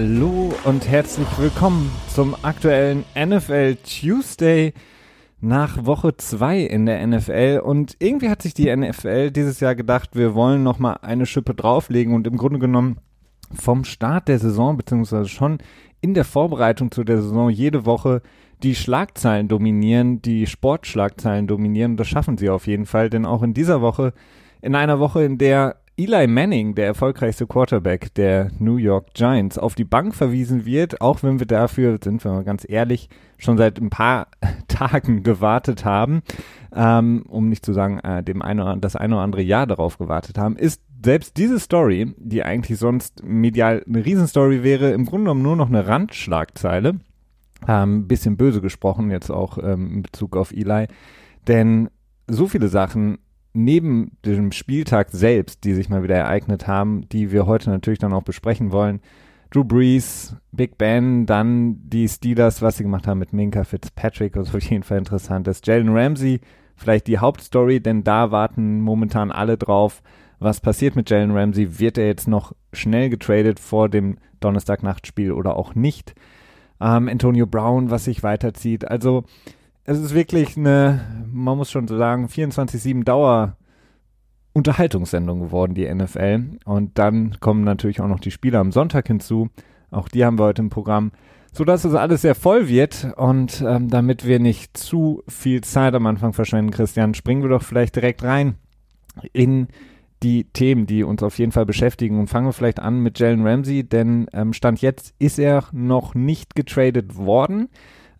Hallo und herzlich willkommen zum aktuellen NFL Tuesday nach Woche 2 in der NFL und irgendwie hat sich die NFL dieses Jahr gedacht, wir wollen noch mal eine Schippe drauflegen und im Grunde genommen vom Start der Saison beziehungsweise schon in der Vorbereitung zu der Saison jede Woche die Schlagzeilen dominieren, die Sportschlagzeilen dominieren. Das schaffen sie auf jeden Fall, denn auch in dieser Woche, in einer Woche, in der Eli Manning, der erfolgreichste Quarterback der New York Giants, auf die Bank verwiesen wird, auch wenn wir dafür, sind wir mal ganz ehrlich, schon seit ein paar Tagen gewartet haben, ähm, um nicht zu sagen, äh, dem eine, das eine oder andere Jahr darauf gewartet haben, ist selbst diese Story, die eigentlich sonst medial eine Riesenstory wäre, im Grunde genommen nur noch eine Randschlagzeile. Ähm, bisschen böse gesprochen, jetzt auch ähm, in Bezug auf Eli. Denn so viele Sachen neben dem Spieltag selbst, die sich mal wieder ereignet haben, die wir heute natürlich dann auch besprechen wollen. Drew Brees, Big Ben, dann die Steelers, was sie gemacht haben mit Minka Fitzpatrick, was auf jeden Fall interessant ist. Jalen Ramsey, vielleicht die Hauptstory, denn da warten momentan alle drauf. Was passiert mit Jalen Ramsey? Wird er jetzt noch schnell getradet vor dem Donnerstagnachtspiel oder auch nicht? Ähm, Antonio Brown, was sich weiterzieht. Also, es ist wirklich eine, man muss schon sagen, 24-7 Dauer Unterhaltungssendung geworden, die NFL. Und dann kommen natürlich auch noch die Spiele am Sonntag hinzu. Auch die haben wir heute im Programm, sodass es alles sehr voll wird. Und ähm, damit wir nicht zu viel Zeit am Anfang verschwenden, Christian, springen wir doch vielleicht direkt rein in die Themen, die uns auf jeden Fall beschäftigen. Und fangen wir vielleicht an mit Jalen Ramsey, denn ähm, Stand jetzt ist er noch nicht getradet worden.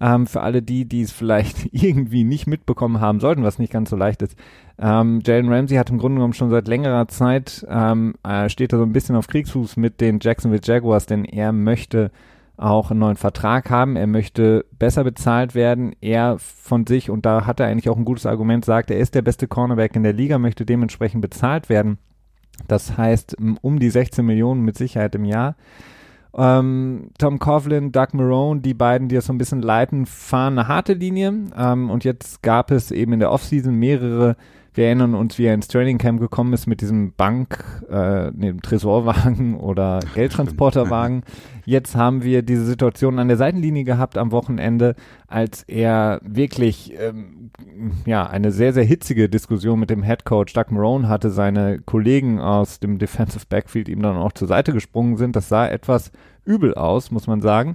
Ähm, für alle die, die es vielleicht irgendwie nicht mitbekommen haben sollten, was nicht ganz so leicht ist. Ähm, Jalen Ramsey hat im Grunde genommen schon seit längerer Zeit, ähm, äh, steht da so ein bisschen auf Kriegsfuß mit den Jacksonville Jaguars, denn er möchte auch einen neuen Vertrag haben, er möchte besser bezahlt werden, er von sich, und da hat er eigentlich auch ein gutes Argument, sagt, er ist der beste Cornerback in der Liga, möchte dementsprechend bezahlt werden. Das heißt, um die 16 Millionen mit Sicherheit im Jahr. Ähm, Tom Coughlin, Doug Marone, die beiden, die das so ein bisschen leiten, fahren eine harte Linie. Ähm, und jetzt gab es eben in der Offseason mehrere wir erinnern uns, wie er ins Training Camp gekommen ist mit diesem Bank, äh, nee, Tresorwagen oder Geldtransporterwagen. Jetzt haben wir diese Situation an der Seitenlinie gehabt am Wochenende, als er wirklich ähm, ja eine sehr sehr hitzige Diskussion mit dem Head Coach Doug Marone hatte. Seine Kollegen aus dem Defensive Backfield ihm dann auch zur Seite gesprungen sind. Das sah etwas übel aus, muss man sagen.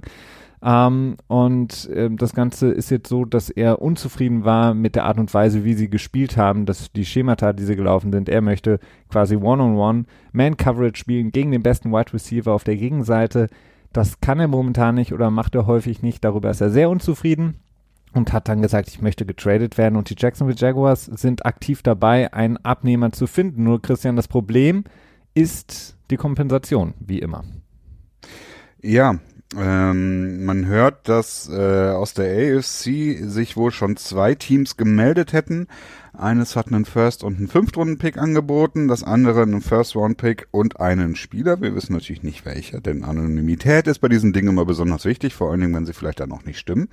Ähm, und äh, das Ganze ist jetzt so, dass er unzufrieden war mit der Art und Weise, wie sie gespielt haben, dass die Schemata, die sie gelaufen sind, er möchte quasi One-on-One Man-Coverage spielen gegen den besten Wide Receiver auf der Gegenseite. Das kann er momentan nicht oder macht er häufig nicht. Darüber ist er sehr unzufrieden und hat dann gesagt, ich möchte getradet werden. Und die Jacksonville Jaguars sind aktiv dabei, einen Abnehmer zu finden. Nur Christian, das Problem ist die Kompensation, wie immer. Ja, ähm, man hört, dass äh, aus der AFC sich wohl schon zwei Teams gemeldet hätten. Eines hat einen First- und einen Fünftrunden-Pick angeboten, das andere einen First-Round-Pick und einen Spieler. Wir wissen natürlich nicht welcher, denn Anonymität ist bei diesen Dingen immer besonders wichtig, vor allen Dingen, wenn sie vielleicht dann auch nicht stimmen.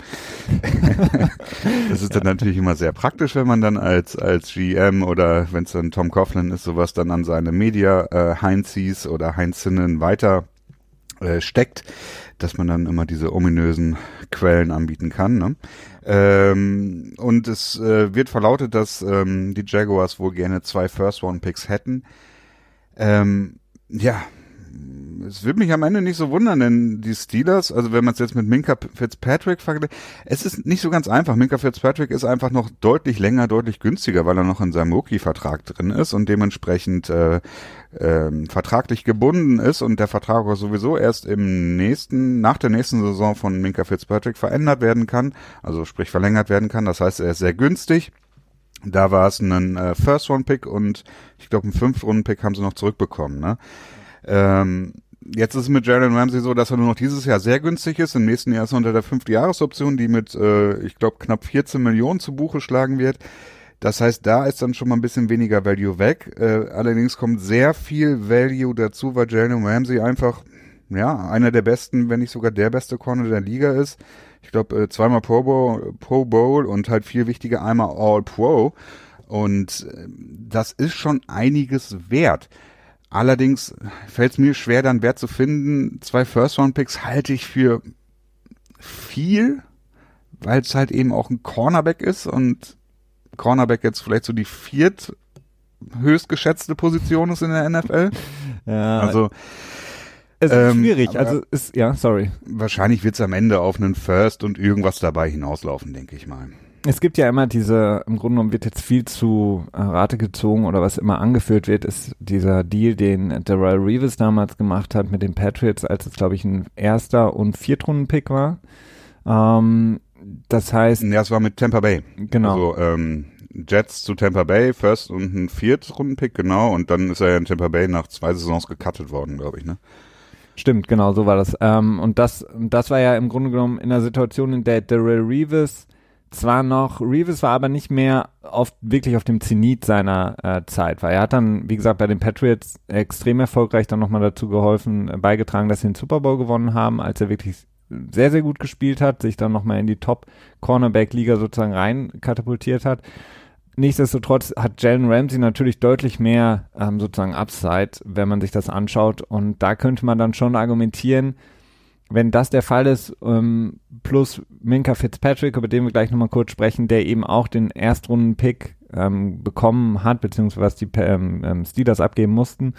das ist dann natürlich immer sehr praktisch, wenn man dann als, als GM oder wenn es dann Tom Coughlin ist, sowas dann an seine Media äh, Heinzis oder Heinzinnen weiter äh, steckt dass man dann immer diese ominösen Quellen anbieten kann. Ne? Ähm, und es äh, wird verlautet, dass ähm, die Jaguars wohl gerne zwei First-Round-Picks hätten. Ähm, ja, es wird mich am Ende nicht so wundern, denn die Steelers, also wenn man es jetzt mit Minka Fitzpatrick vergleicht, es ist nicht so ganz einfach. Minka Fitzpatrick ist einfach noch deutlich länger, deutlich günstiger, weil er noch in seinem Rookie-Vertrag drin ist und dementsprechend äh, äh, vertraglich gebunden ist und der Vertrag auch sowieso erst im nächsten, nach der nächsten Saison von Minka Fitzpatrick verändert werden kann, also sprich verlängert werden kann. Das heißt, er ist sehr günstig. Da war es ein äh, First-Round-Pick und ich glaube, einen Fünf-Runden-Pick haben sie noch zurückbekommen. Ne? Ähm, jetzt ist es mit Jalen Ramsey so, dass er nur noch dieses Jahr sehr günstig ist. Im nächsten Jahr ist er unter der fünfte Jahresoption, die mit, äh, ich glaube, knapp 14 Millionen zu Buche schlagen wird. Das heißt, da ist dann schon mal ein bisschen weniger Value weg. Äh, allerdings kommt sehr viel Value dazu, weil Jalen Ramsey einfach, ja, einer der besten, wenn nicht sogar der beste Corner der Liga ist. Ich glaube, äh, zweimal Pro Bowl, Pro Bowl und halt viel wichtiger, einmal All Pro. Und äh, das ist schon einiges wert. Allerdings fällt es mir schwer, dann Wert zu finden. Zwei First-Round-Picks halte ich für viel, weil es halt eben auch ein Cornerback ist und Cornerback jetzt vielleicht so die viert höchst geschätzte Position ist in der NFL. Ja, Also es ist ähm, schwierig. Also ist ja, sorry. wahrscheinlich wird es am Ende auf einen First und irgendwas dabei hinauslaufen, denke ich mal. Es gibt ja immer diese, im Grunde genommen wird jetzt viel zu äh, Rate gezogen oder was immer angeführt wird, ist dieser Deal, den Darrell Reeves damals gemacht hat mit den Patriots, als es, glaube ich, ein erster und Viertrunden-Pick war. Ähm, das heißt, Ja, es war mit Tampa Bay. genau. Also ähm, Jets zu Tampa Bay, First und ein Viertrunden-Pick, genau. Und dann ist er ja in Tampa Bay nach zwei Saisons gecuttet worden, glaube ich, ne? Stimmt, genau, so war das. Ähm, und das, das war ja im Grunde genommen in einer Situation, in der Darrell Reeves zwar noch, Reeves war aber nicht mehr auf, wirklich auf dem Zenit seiner äh, Zeit, weil er hat dann, wie gesagt, bei den Patriots extrem erfolgreich dann nochmal dazu geholfen, äh, beigetragen, dass sie den Super Bowl gewonnen haben, als er wirklich sehr, sehr gut gespielt hat, sich dann nochmal in die Top-Cornerback-Liga sozusagen rein katapultiert hat. Nichtsdestotrotz hat Jalen Ramsey natürlich deutlich mehr ähm, sozusagen Upside, wenn man sich das anschaut. Und da könnte man dann schon argumentieren, wenn das der Fall ist, ähm, plus Minka Fitzpatrick, über den wir gleich nochmal kurz sprechen, der eben auch den Erstrunden-Pick ähm, bekommen hat, beziehungsweise was die ähm, ähm, Steelers abgeben mussten,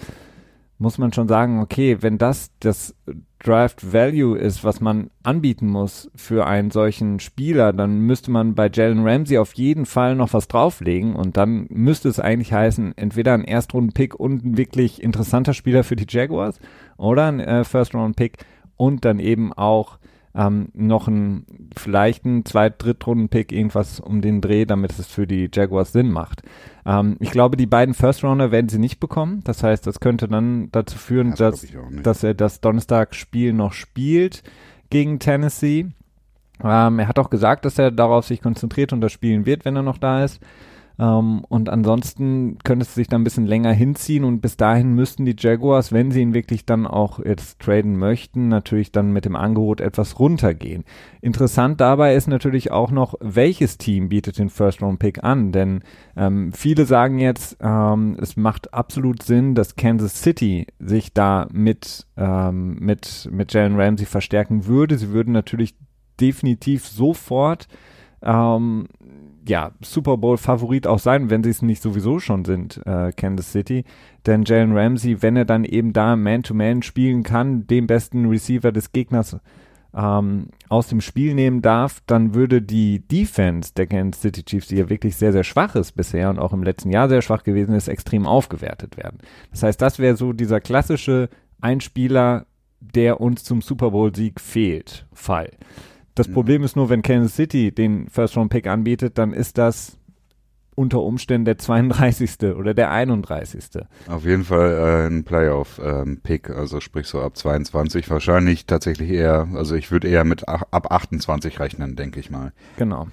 muss man schon sagen, okay, wenn das das Draft Value ist, was man anbieten muss für einen solchen Spieler, dann müsste man bei Jalen Ramsey auf jeden Fall noch was drauflegen und dann müsste es eigentlich heißen, entweder ein Erstrunden-Pick und ein wirklich interessanter Spieler für die Jaguars oder ein äh, First-Round-Pick und dann eben auch ähm, noch ein vielleicht ein Zweit-, Drittrunden-Pick, irgendwas um den Dreh, damit es für die Jaguars Sinn macht. Ähm, ich glaube, die beiden First-Rounder werden sie nicht bekommen. Das heißt, das könnte dann dazu führen, Das dass, dass er das Donnerstag-Spiel noch spielt gegen Tennessee. Ähm, er hat auch gesagt, dass er darauf sich konzentriert und das spielen wird, wenn er noch da ist. Ähm, und ansonsten könnte es sich dann ein bisschen länger hinziehen und bis dahin müssten die Jaguars, wenn sie ihn wirklich dann auch jetzt traden möchten, natürlich dann mit dem Angebot etwas runtergehen. Interessant dabei ist natürlich auch noch, welches Team bietet den First-Round-Pick an, denn ähm, viele sagen jetzt, ähm, es macht absolut Sinn, dass Kansas City sich da mit, ähm, mit, mit Jalen Ramsey verstärken würde. Sie würden natürlich definitiv sofort ähm, ja, Super Bowl-Favorit auch sein, wenn sie es nicht sowieso schon sind, äh, Kansas City. Denn Jalen Ramsey, wenn er dann eben da Man-to-Man spielen kann, den besten Receiver des Gegners ähm, aus dem Spiel nehmen darf, dann würde die Defense der Kansas City Chiefs, die ja wirklich sehr, sehr schwach ist bisher und auch im letzten Jahr sehr schwach gewesen ist, extrem aufgewertet werden. Das heißt, das wäre so dieser klassische Einspieler, der uns zum Super Bowl-Sieg fehlt, Fall. Das. Problem ist nur, wenn Kansas City den First-Round-Pick anbietet, dann ist das unter Umständen der 32. oder der 31. Auf jeden Fall äh, ein Playoff-Pick, also sprich so ab 22. Wahrscheinlich tatsächlich eher, also ich würde eher mit ach- ab 28 rechnen, denke ich mal. Genau.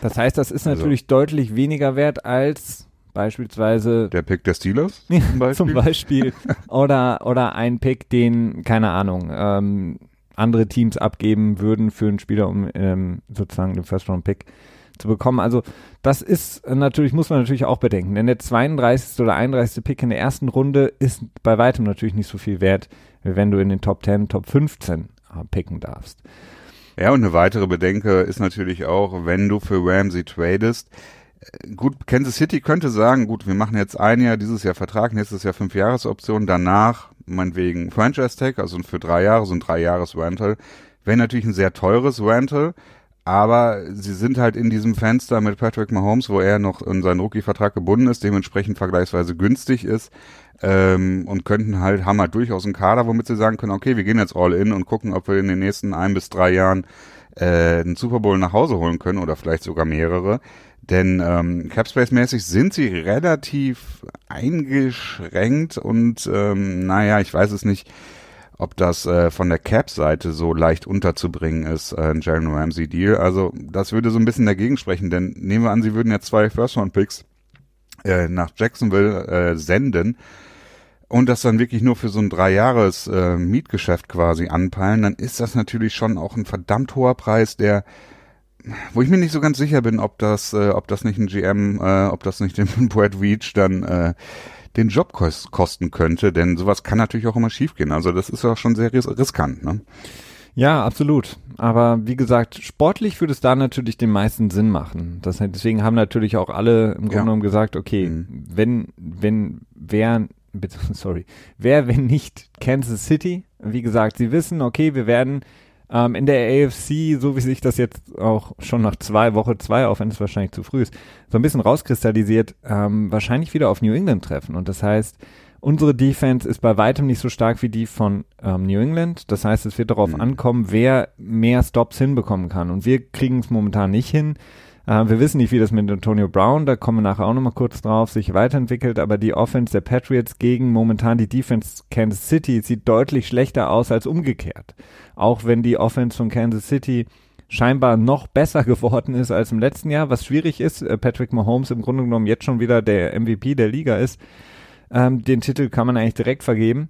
Das heißt, das ist Also- natürlich deutlich weniger wert als beispielsweise Der Pick der Steelers zum Beispiel. zum Beispiel oder oder ein Pick, den keine Ahnung ähm, andere Teams abgeben würden für einen Spieler, um ähm, sozusagen den First Round Pick zu bekommen. Also das ist äh, natürlich muss man natürlich auch bedenken, denn der 32. oder 31. Pick in der ersten Runde ist bei weitem natürlich nicht so viel wert, wie wenn du in den Top 10, Top 15 äh, picken darfst. Ja, und eine weitere Bedenke ist natürlich auch, wenn du für Ramsey tradest. äh, Gut, Kansas City könnte sagen, gut, wir machen jetzt ein Jahr, dieses Jahr Vertrag, nächstes Jahr fünf Jahresoption, danach meinetwegen Franchise Tag, also für drei Jahre, so ein drei Jahres Rental. Wäre natürlich ein sehr teures Rental, aber sie sind halt in diesem Fenster mit Patrick Mahomes, wo er noch in seinen Rookie-Vertrag gebunden ist, dementsprechend vergleichsweise günstig ist ähm, und könnten halt, haben halt durchaus einen Kader, womit sie sagen können, okay, wir gehen jetzt all in und gucken, ob wir in den nächsten ein bis drei Jahren äh, einen Super Bowl nach Hause holen können oder vielleicht sogar mehrere. Denn ähm, Capspace-mäßig sind sie relativ eingeschränkt und ähm, naja, ich weiß es nicht, ob das äh, von der Cap-Seite so leicht unterzubringen ist, äh, ein Jalen Ramsey-Deal. Also das würde so ein bisschen dagegen sprechen, denn nehmen wir an, sie würden jetzt zwei First-Round-Picks äh, nach Jacksonville äh, senden und das dann wirklich nur für so ein drei Jahres äh, quasi anpeilen, dann ist das natürlich schon auch ein verdammt hoher Preis, der wo ich mir nicht so ganz sicher bin, ob das, äh, ob das nicht ein GM, äh, ob das nicht dem Brad Veach dann äh, den Job kosten könnte, denn sowas kann natürlich auch immer schiefgehen. Also das ist ja schon sehr ris riskant. Ne? Ja, absolut. Aber wie gesagt, sportlich würde es da natürlich den meisten Sinn machen. Das, deswegen haben natürlich auch alle im Grunde genommen gesagt, okay, mhm. wenn, wenn, wer, sorry, wer, wenn nicht Kansas City? Wie gesagt, sie wissen, okay, wir werden ähm, in der AFC, so wie sich das jetzt auch schon nach zwei Woche zwei, auch wenn es wahrscheinlich zu früh ist, so ein bisschen rauskristallisiert, ähm, wahrscheinlich wieder auf New England treffen. Und das heißt, Unsere Defense ist bei weitem nicht so stark wie die von ähm, New England. Das heißt, es wird darauf mhm. ankommen, wer mehr Stops hinbekommen kann. Und wir kriegen es momentan nicht hin. Äh, wir wissen nicht, wie das mit Antonio Brown, da kommen wir nachher auch nochmal kurz drauf, sich weiterentwickelt. Aber die Offense der Patriots gegen momentan die Defense Kansas City sieht deutlich schlechter aus als umgekehrt. Auch wenn die Offense von Kansas City scheinbar noch besser geworden ist als im letzten Jahr, was schwierig ist. Äh, Patrick Mahomes im Grunde genommen jetzt schon wieder der MVP der Liga ist ähm, den Titel kann man eigentlich direkt vergeben.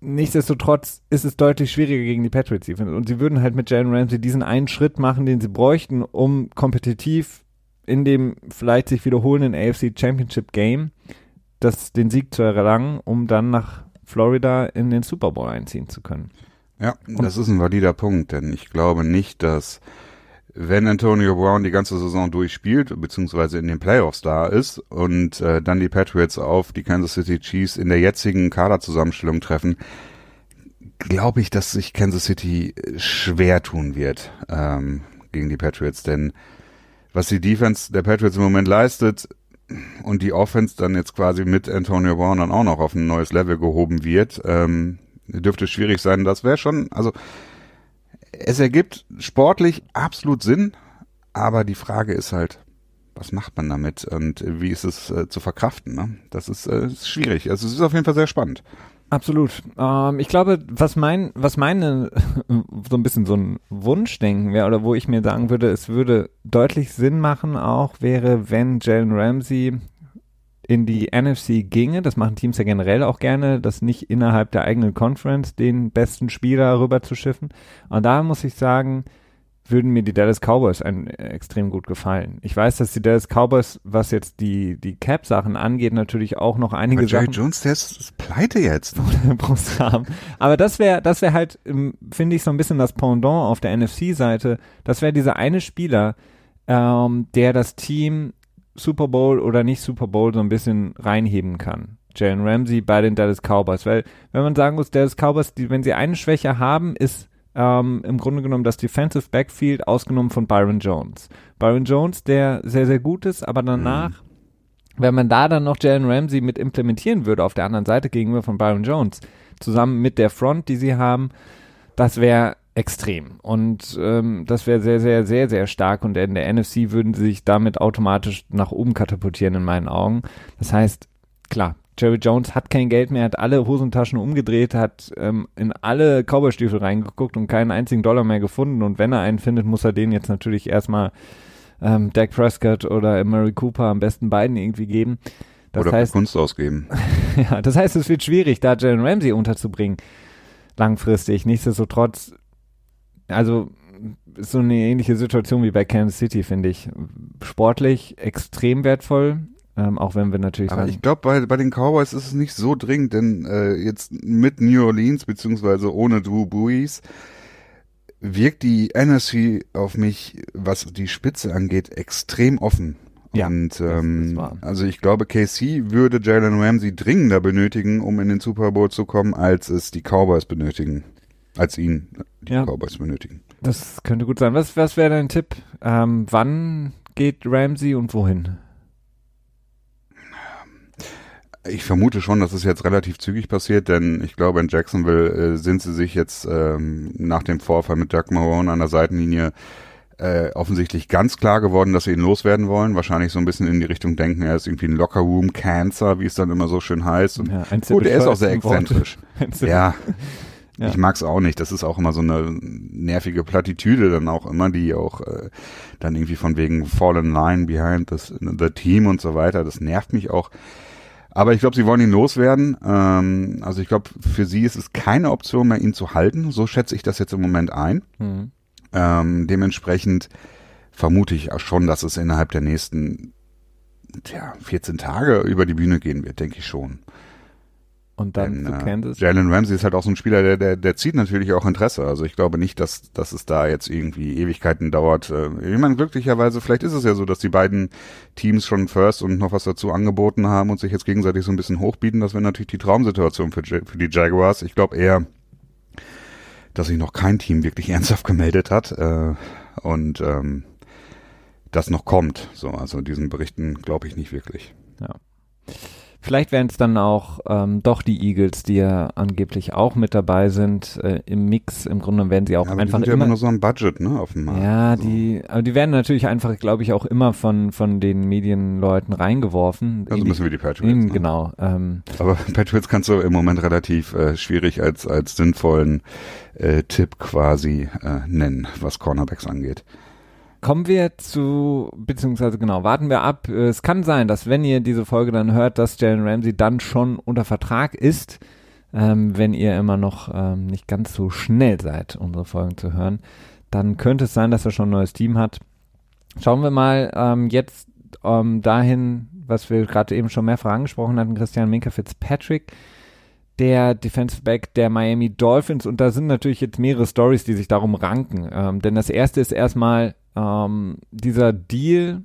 Nichtsdestotrotz ist es deutlich schwieriger gegen die Patriots Defense. Und sie würden halt mit Jalen Ramsey diesen einen Schritt machen, den sie bräuchten, um kompetitiv in dem vielleicht sich wiederholenden AFC Championship Game das, den Sieg zu erlangen, um dann nach Florida in den Super Bowl einziehen zu können. Ja, Und das ist ein valider Punkt, denn ich glaube nicht, dass wenn Antonio Brown die ganze Saison durchspielt, beziehungsweise in den Playoffs da ist und äh, dann die Patriots auf die Kansas City Chiefs in der jetzigen Kaderzusammenstellung treffen, glaube ich, dass sich Kansas City schwer tun wird ähm, gegen die Patriots, denn was die Defense der Patriots im Moment leistet und die Offense dann jetzt quasi mit Antonio Brown dann auch noch auf ein neues Level gehoben wird, ähm, dürfte schwierig sein. Das wäre schon, also es ergibt sportlich absolut Sinn, aber die Frage ist halt, was macht man damit und wie ist es äh, zu verkraften? Ne? Das ist, äh, ist schwierig. Also es ist auf jeden Fall sehr spannend. Absolut. Ähm, ich glaube, was mein, was meine so ein bisschen so ein Wunschdenken wäre oder wo ich mir sagen würde, es würde deutlich Sinn machen, auch wäre, wenn Jalen Ramsey in die NFC ginge, das machen Teams ja generell auch gerne, das nicht innerhalb der eigenen Conference den besten Spieler rüber zu schiffen. Und da muss ich sagen, würden mir die Dallas Cowboys ein, äh, extrem gut gefallen. Ich weiß, dass die Dallas Cowboys, was jetzt die, die Cap-Sachen angeht, natürlich auch noch einige Aber Jerry Sachen. Jones, der ist, ist pleite jetzt. Brust haben. Aber das wäre, das wäre halt, ähm, finde ich, so ein bisschen das Pendant auf der NFC-Seite. Das wäre dieser eine Spieler, ähm, der das Team Super Bowl oder nicht Super Bowl so ein bisschen reinheben kann. Jalen Ramsey bei den Dallas Cowboys. Weil, wenn man sagen muss, Dallas Cowboys, die, wenn sie eine Schwäche haben, ist ähm, im Grunde genommen das Defensive Backfield ausgenommen von Byron Jones. Byron Jones, der sehr, sehr gut ist, aber danach, mhm. wenn man da dann noch Jalen Ramsey mit implementieren würde auf der anderen Seite gegenüber von Byron Jones, zusammen mit der Front, die sie haben, das wäre extrem. Und ähm, das wäre sehr, sehr, sehr, sehr stark. Und in der NFC würden sie sich damit automatisch nach oben katapultieren in meinen Augen. Das heißt, klar, Jerry Jones hat kein Geld mehr, hat alle Hosentaschen umgedreht, hat ähm, in alle Cowboystiefel reingeguckt und keinen einzigen Dollar mehr gefunden. Und wenn er einen findet, muss er den jetzt natürlich erstmal ähm, Dak Prescott oder Murray Cooper am besten beiden irgendwie geben. Das oder heißt, Kunst ausgeben. ja, das heißt, es wird schwierig, da Jalen Ramsey unterzubringen langfristig. Nichtsdestotrotz also so eine ähnliche Situation wie bei Kansas City, finde ich. Sportlich extrem wertvoll, ähm, auch wenn wir natürlich Aber ich glaube, bei, bei den Cowboys ist es nicht so dringend, denn äh, jetzt mit New Orleans, beziehungsweise ohne Drew Brees, wirkt die NFC auf mich, was die Spitze angeht, extrem offen. Ja, und ähm, also ich glaube, KC würde Jalen Ramsey dringender benötigen, um in den Super Bowl zu kommen, als es die Cowboys benötigen als ihn die ja. Cowboys benötigen. Das könnte gut sein. Was, was wäre dein Tipp? Ähm, wann geht Ramsey und wohin? Ich vermute schon, dass es jetzt relativ zügig passiert, denn ich glaube, in Jacksonville äh, sind sie sich jetzt ähm, nach dem Vorfall mit Doug Marone an der Seitenlinie äh, offensichtlich ganz klar geworden, dass sie ihn loswerden wollen. Wahrscheinlich so ein bisschen in die Richtung denken, er ist irgendwie ein Locker Room Cancer, wie es dann immer so schön heißt. Und ja, gut, er ist auch sehr exzentrisch. ja, ja. Ich mag's auch nicht. Das ist auch immer so eine nervige Plattitüde dann auch immer, die auch äh, dann irgendwie von wegen Fallen Line behind this, the team und so weiter. Das nervt mich auch. Aber ich glaube, sie wollen ihn loswerden. Ähm, also ich glaube, für sie ist es keine Option mehr, ihn zu halten. So schätze ich das jetzt im Moment ein. Mhm. Ähm, dementsprechend vermute ich auch schon, dass es innerhalb der nächsten tja, 14 Tage über die Bühne gehen wird, denke ich schon. Und dann Denn, zu Kansas. Jalen Ramsey ist halt auch so ein Spieler, der, der, der zieht natürlich auch Interesse. Also ich glaube nicht, dass, dass es da jetzt irgendwie Ewigkeiten dauert. Äh, ich meine, glücklicherweise, vielleicht ist es ja so, dass die beiden Teams schon First und noch was dazu angeboten haben und sich jetzt gegenseitig so ein bisschen hochbieten. Das wäre natürlich die Traumsituation für, für die Jaguars. Ich glaube eher, dass sich noch kein Team wirklich ernsthaft gemeldet hat. Äh, und ähm, das noch kommt. So, also diesen Berichten glaube ich nicht wirklich. Ja. Vielleicht werden es dann auch ähm, doch die Eagles, die ja angeblich auch mit dabei sind äh, im Mix. Im Grunde werden sie auch ja, aber einfach die sind immer, ja immer nur so ein Budget, ne, auf dem Markt. Ja, so. die, aber die werden natürlich einfach, glaube ich, auch immer von von den Medienleuten reingeworfen. Also müssen wir die Patriots. Ne? Genau. Ähm, aber Patriots kannst du im Moment relativ äh, schwierig als als sinnvollen äh, Tipp quasi äh, nennen, was Cornerbacks angeht. Kommen wir zu, beziehungsweise genau, warten wir ab. Es kann sein, dass wenn ihr diese Folge dann hört, dass Jalen Ramsey dann schon unter Vertrag ist, ähm, wenn ihr immer noch ähm, nicht ganz so schnell seid, unsere Folgen zu hören, dann könnte es sein, dass er schon ein neues Team hat. Schauen wir mal ähm, jetzt ähm, dahin, was wir gerade eben schon mehrfach angesprochen hatten, Christian Minka Fitzpatrick der Defensive Back der Miami Dolphins und da sind natürlich jetzt mehrere Stories, die sich darum ranken. Ähm, denn das erste ist erstmal ähm, dieser Deal,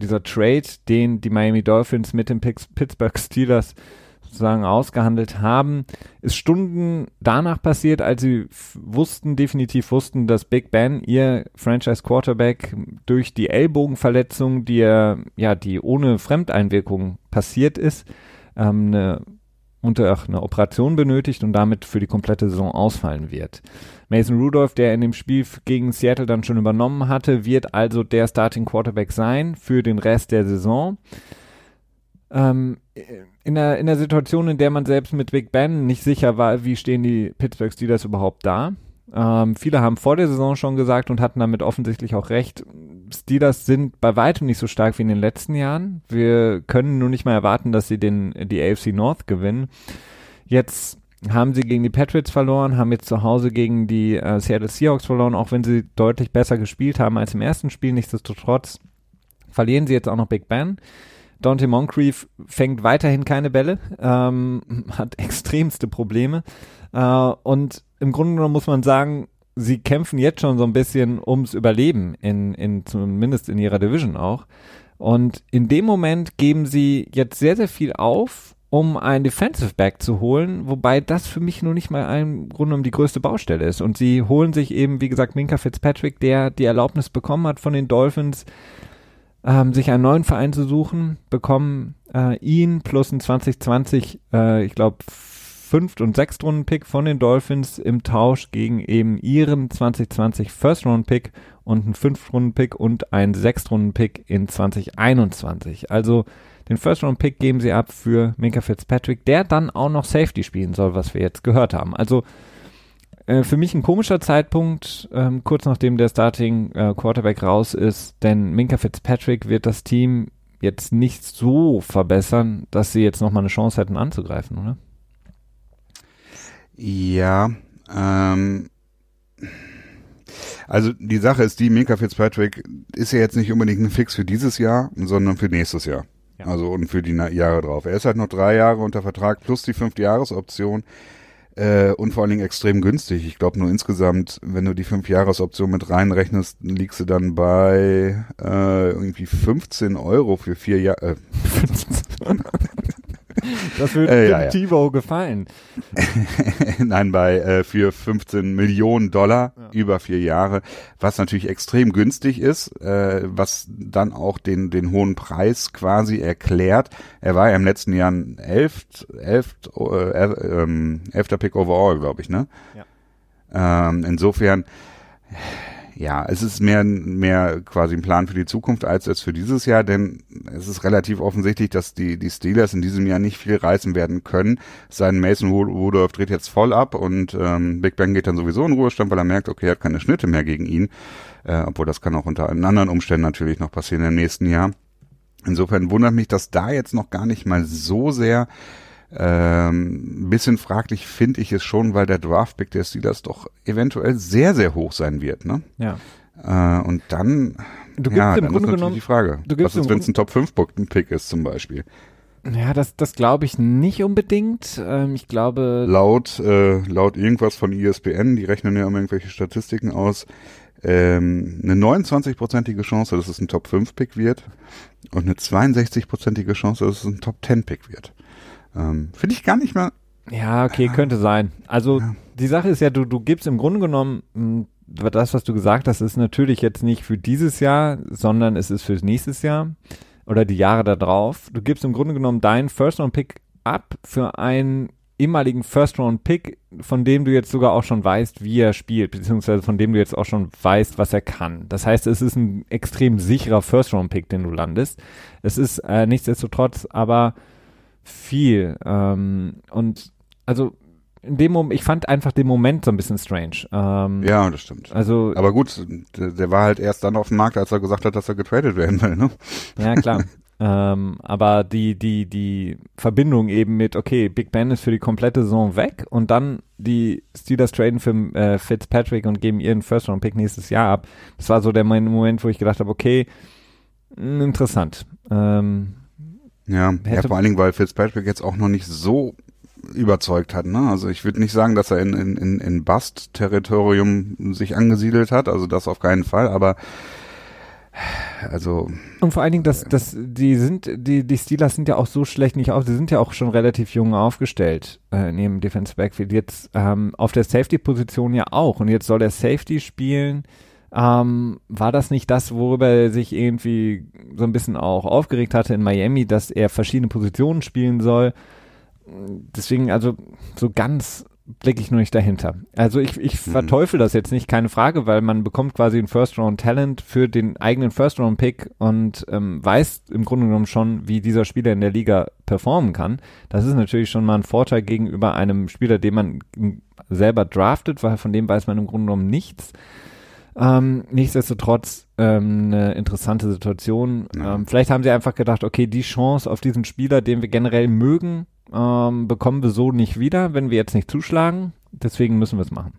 dieser Trade, den die Miami Dolphins mit den Pittsburgh Steelers sozusagen ausgehandelt haben, ist Stunden danach passiert, als sie wussten, definitiv wussten, dass Big Ben, ihr Franchise Quarterback, durch die Ellbogenverletzung, die er, ja, die ohne Fremdeinwirkung passiert ist, ähm, eine unter eine Operation benötigt und damit für die komplette Saison ausfallen wird. Mason Rudolph, der in dem Spiel gegen Seattle dann schon übernommen hatte, wird also der Starting Quarterback sein für den Rest der Saison. Ähm, in, der, in der Situation, in der man selbst mit Big Ben nicht sicher war, wie stehen die Pittsburgh Steelers überhaupt da. Ähm, viele haben vor der Saison schon gesagt und hatten damit offensichtlich auch recht, Steelers sind bei weitem nicht so stark wie in den letzten Jahren. Wir können nur nicht mal erwarten, dass sie den, die AFC North gewinnen. Jetzt haben sie gegen die Patriots verloren, haben jetzt zu Hause gegen die äh, Seattle Seahawks verloren, auch wenn sie deutlich besser gespielt haben als im ersten Spiel. Nichtsdestotrotz verlieren sie jetzt auch noch Big Ben. Dante Moncrief fängt weiterhin keine Bälle, ähm, hat extremste Probleme. Äh, und im Grunde genommen muss man sagen, sie kämpfen jetzt schon so ein bisschen ums Überleben, in, in, zumindest in ihrer Division auch. Und in dem Moment geben sie jetzt sehr, sehr viel auf, um einen Defensive Back zu holen, wobei das für mich nur nicht mal im Grunde genommen die größte Baustelle ist. Und sie holen sich eben, wie gesagt, Minka Fitzpatrick, der die Erlaubnis bekommen hat von den Dolphins, ähm, sich einen neuen Verein zu suchen, bekommen äh, ihn plus ein 2020, äh, ich glaube, Fünft- und Sechstrunden-Pick von den Dolphins im Tausch gegen eben ihren 2020 First-Round-Pick und einen Fünftrunden-Pick und einen Sechstrunden-Pick in 2021. Also den First-Round-Pick geben sie ab für Minka Fitzpatrick, der dann auch noch Safety spielen soll, was wir jetzt gehört haben. Also äh, für mich ein komischer Zeitpunkt, ähm, kurz nachdem der Starting äh, Quarterback raus ist, denn Minka Fitzpatrick wird das Team jetzt nicht so verbessern, dass sie jetzt nochmal eine Chance hätten anzugreifen, oder? Ja, ähm, also die Sache ist die, Minka Fitzpatrick ist ja jetzt nicht unbedingt ein Fix für dieses Jahr, sondern für nächstes Jahr. Ja. Also und für die Jahre drauf. Er ist halt noch drei Jahre unter Vertrag plus die fünfte Jahresoption äh, und vor allen Dingen extrem günstig. Ich glaube nur insgesamt, wenn du die fünf Jahresoption mit reinrechnest, liegst du dann bei äh, irgendwie 15 Euro für vier Jahre. Äh, Das würde äh, ja, ja. Tivo gefallen. Nein, bei äh, für 15 Millionen Dollar ja. über vier Jahre, was natürlich extrem günstig ist, äh, was dann auch den den hohen Preis quasi erklärt. Er war ja im letzten Jahr ein elft, elft, äh, ähm, elfter Pick overall, glaube ich, ne? Ja. Ähm, insofern ja, es ist mehr, mehr quasi ein Plan für die Zukunft als es für dieses Jahr, denn es ist relativ offensichtlich, dass die, die Steelers in diesem Jahr nicht viel reißen werden können. Sein Mason Rudolph dreht jetzt voll ab und ähm, Big Ben geht dann sowieso in Ruhestand, weil er merkt, okay, er hat keine Schnitte mehr gegen ihn. Äh, obwohl das kann auch unter anderen Umständen natürlich noch passieren im nächsten Jahr. Insofern wundert mich, dass da jetzt noch gar nicht mal so sehr ähm, bisschen fraglich finde ich es schon, weil der Draftpick der Steelers doch eventuell sehr, sehr hoch sein wird. Ne? Ja. Äh, und dann, Du gibst ja, im dann Grunde ist natürlich genommen, die Frage. du gibst Was ist, wenn es ein Top-5-Pick ist zum Beispiel? ja, das, das glaube ich nicht unbedingt. Ähm, ich glaube, Laut, äh, laut irgendwas von ESPN, die rechnen ja immer irgendwelche Statistiken aus, ähm, eine 29-prozentige Chance, dass es ein Top-5-Pick wird und eine 62-prozentige Chance, dass es ein Top-10-Pick wird. Ähm, Finde ich gar nicht mal, ja, okay, könnte sein. Also Ja. die Sache ist ja, du, du gibst im Grunde genommen, mh, das, was du gesagt hast, ist natürlich jetzt nicht für dieses Jahr, sondern es ist fürs nächstes Jahr oder die Jahre da drauf. Du gibst im Grunde genommen deinen First-Round-Pick ab für einen ehemaligen First-Round-Pick, von dem du jetzt sogar auch schon weißt, wie er spielt, beziehungsweise von dem du jetzt auch schon weißt, was er kann. Das heißt, es ist ein extrem sicherer First-Round-Pick, den du landest. Es ist äh, nichtsdestotrotz aber viel. Ähm, und also in dem Moment, ich fand einfach den Moment so ein bisschen strange. Ähm, ja, das stimmt. Also, Aber gut, der, der war halt erst dann auf dem Markt, als er gesagt hat, dass er getradet werden will, ne? ja klar. ähm, aber die, die, die Verbindung eben mit, okay, Big Ben ist für die komplette Saison weg und dann die Steelers traden für äh, Fitzpatrick und geben ihren First-Round-Pick nächstes Jahr ab. Das war so der Moment, wo ich gedacht habe, okay, interessant. Ähm, Ja, ja, vor allen Dingen, weil Fitzpatrick jetzt auch noch nicht so überzeugt hat. Ne? Also ich würde nicht sagen, dass er in, in, in, in Bust-Territorium sich angesiedelt hat, also das auf keinen Fall, aber also Und vor allen Dingen, dass, dass die sind, die, die Steelers sind ja auch so schlecht nicht auf, sie sind ja auch schon relativ jung aufgestellt äh, neben Defense Backfield. Jetzt ähm, auf der Safety-Position ja auch. Und jetzt soll er Safety spielen. Ähm, war das nicht das, worüber er sich irgendwie so ein bisschen auch aufgeregt hatte in Miami, dass er verschiedene Positionen spielen soll? Deswegen, also so ganz blicke ich nur nicht dahinter. Also ich, ich Mhm. verteufel das jetzt nicht, keine Frage, weil man bekommt quasi ein First-Round-Talent für den eigenen First-Round-Pick und ähm, weiß im Grunde genommen schon, wie dieser Spieler in der Liga performen kann. Das ist natürlich schon mal ein Vorteil gegenüber einem Spieler, den man selber draftet, weil von dem weiß man im Grunde genommen nichts. Ähm, nichtsdestotrotz ähm, eine interessante Situation. Ja. Ähm, vielleicht haben sie einfach gedacht, okay, die Chance auf diesen Spieler, den wir generell mögen, ähm, bekommen wir so nicht wieder, wenn wir jetzt nicht zuschlagen. Deswegen müssen wir es machen.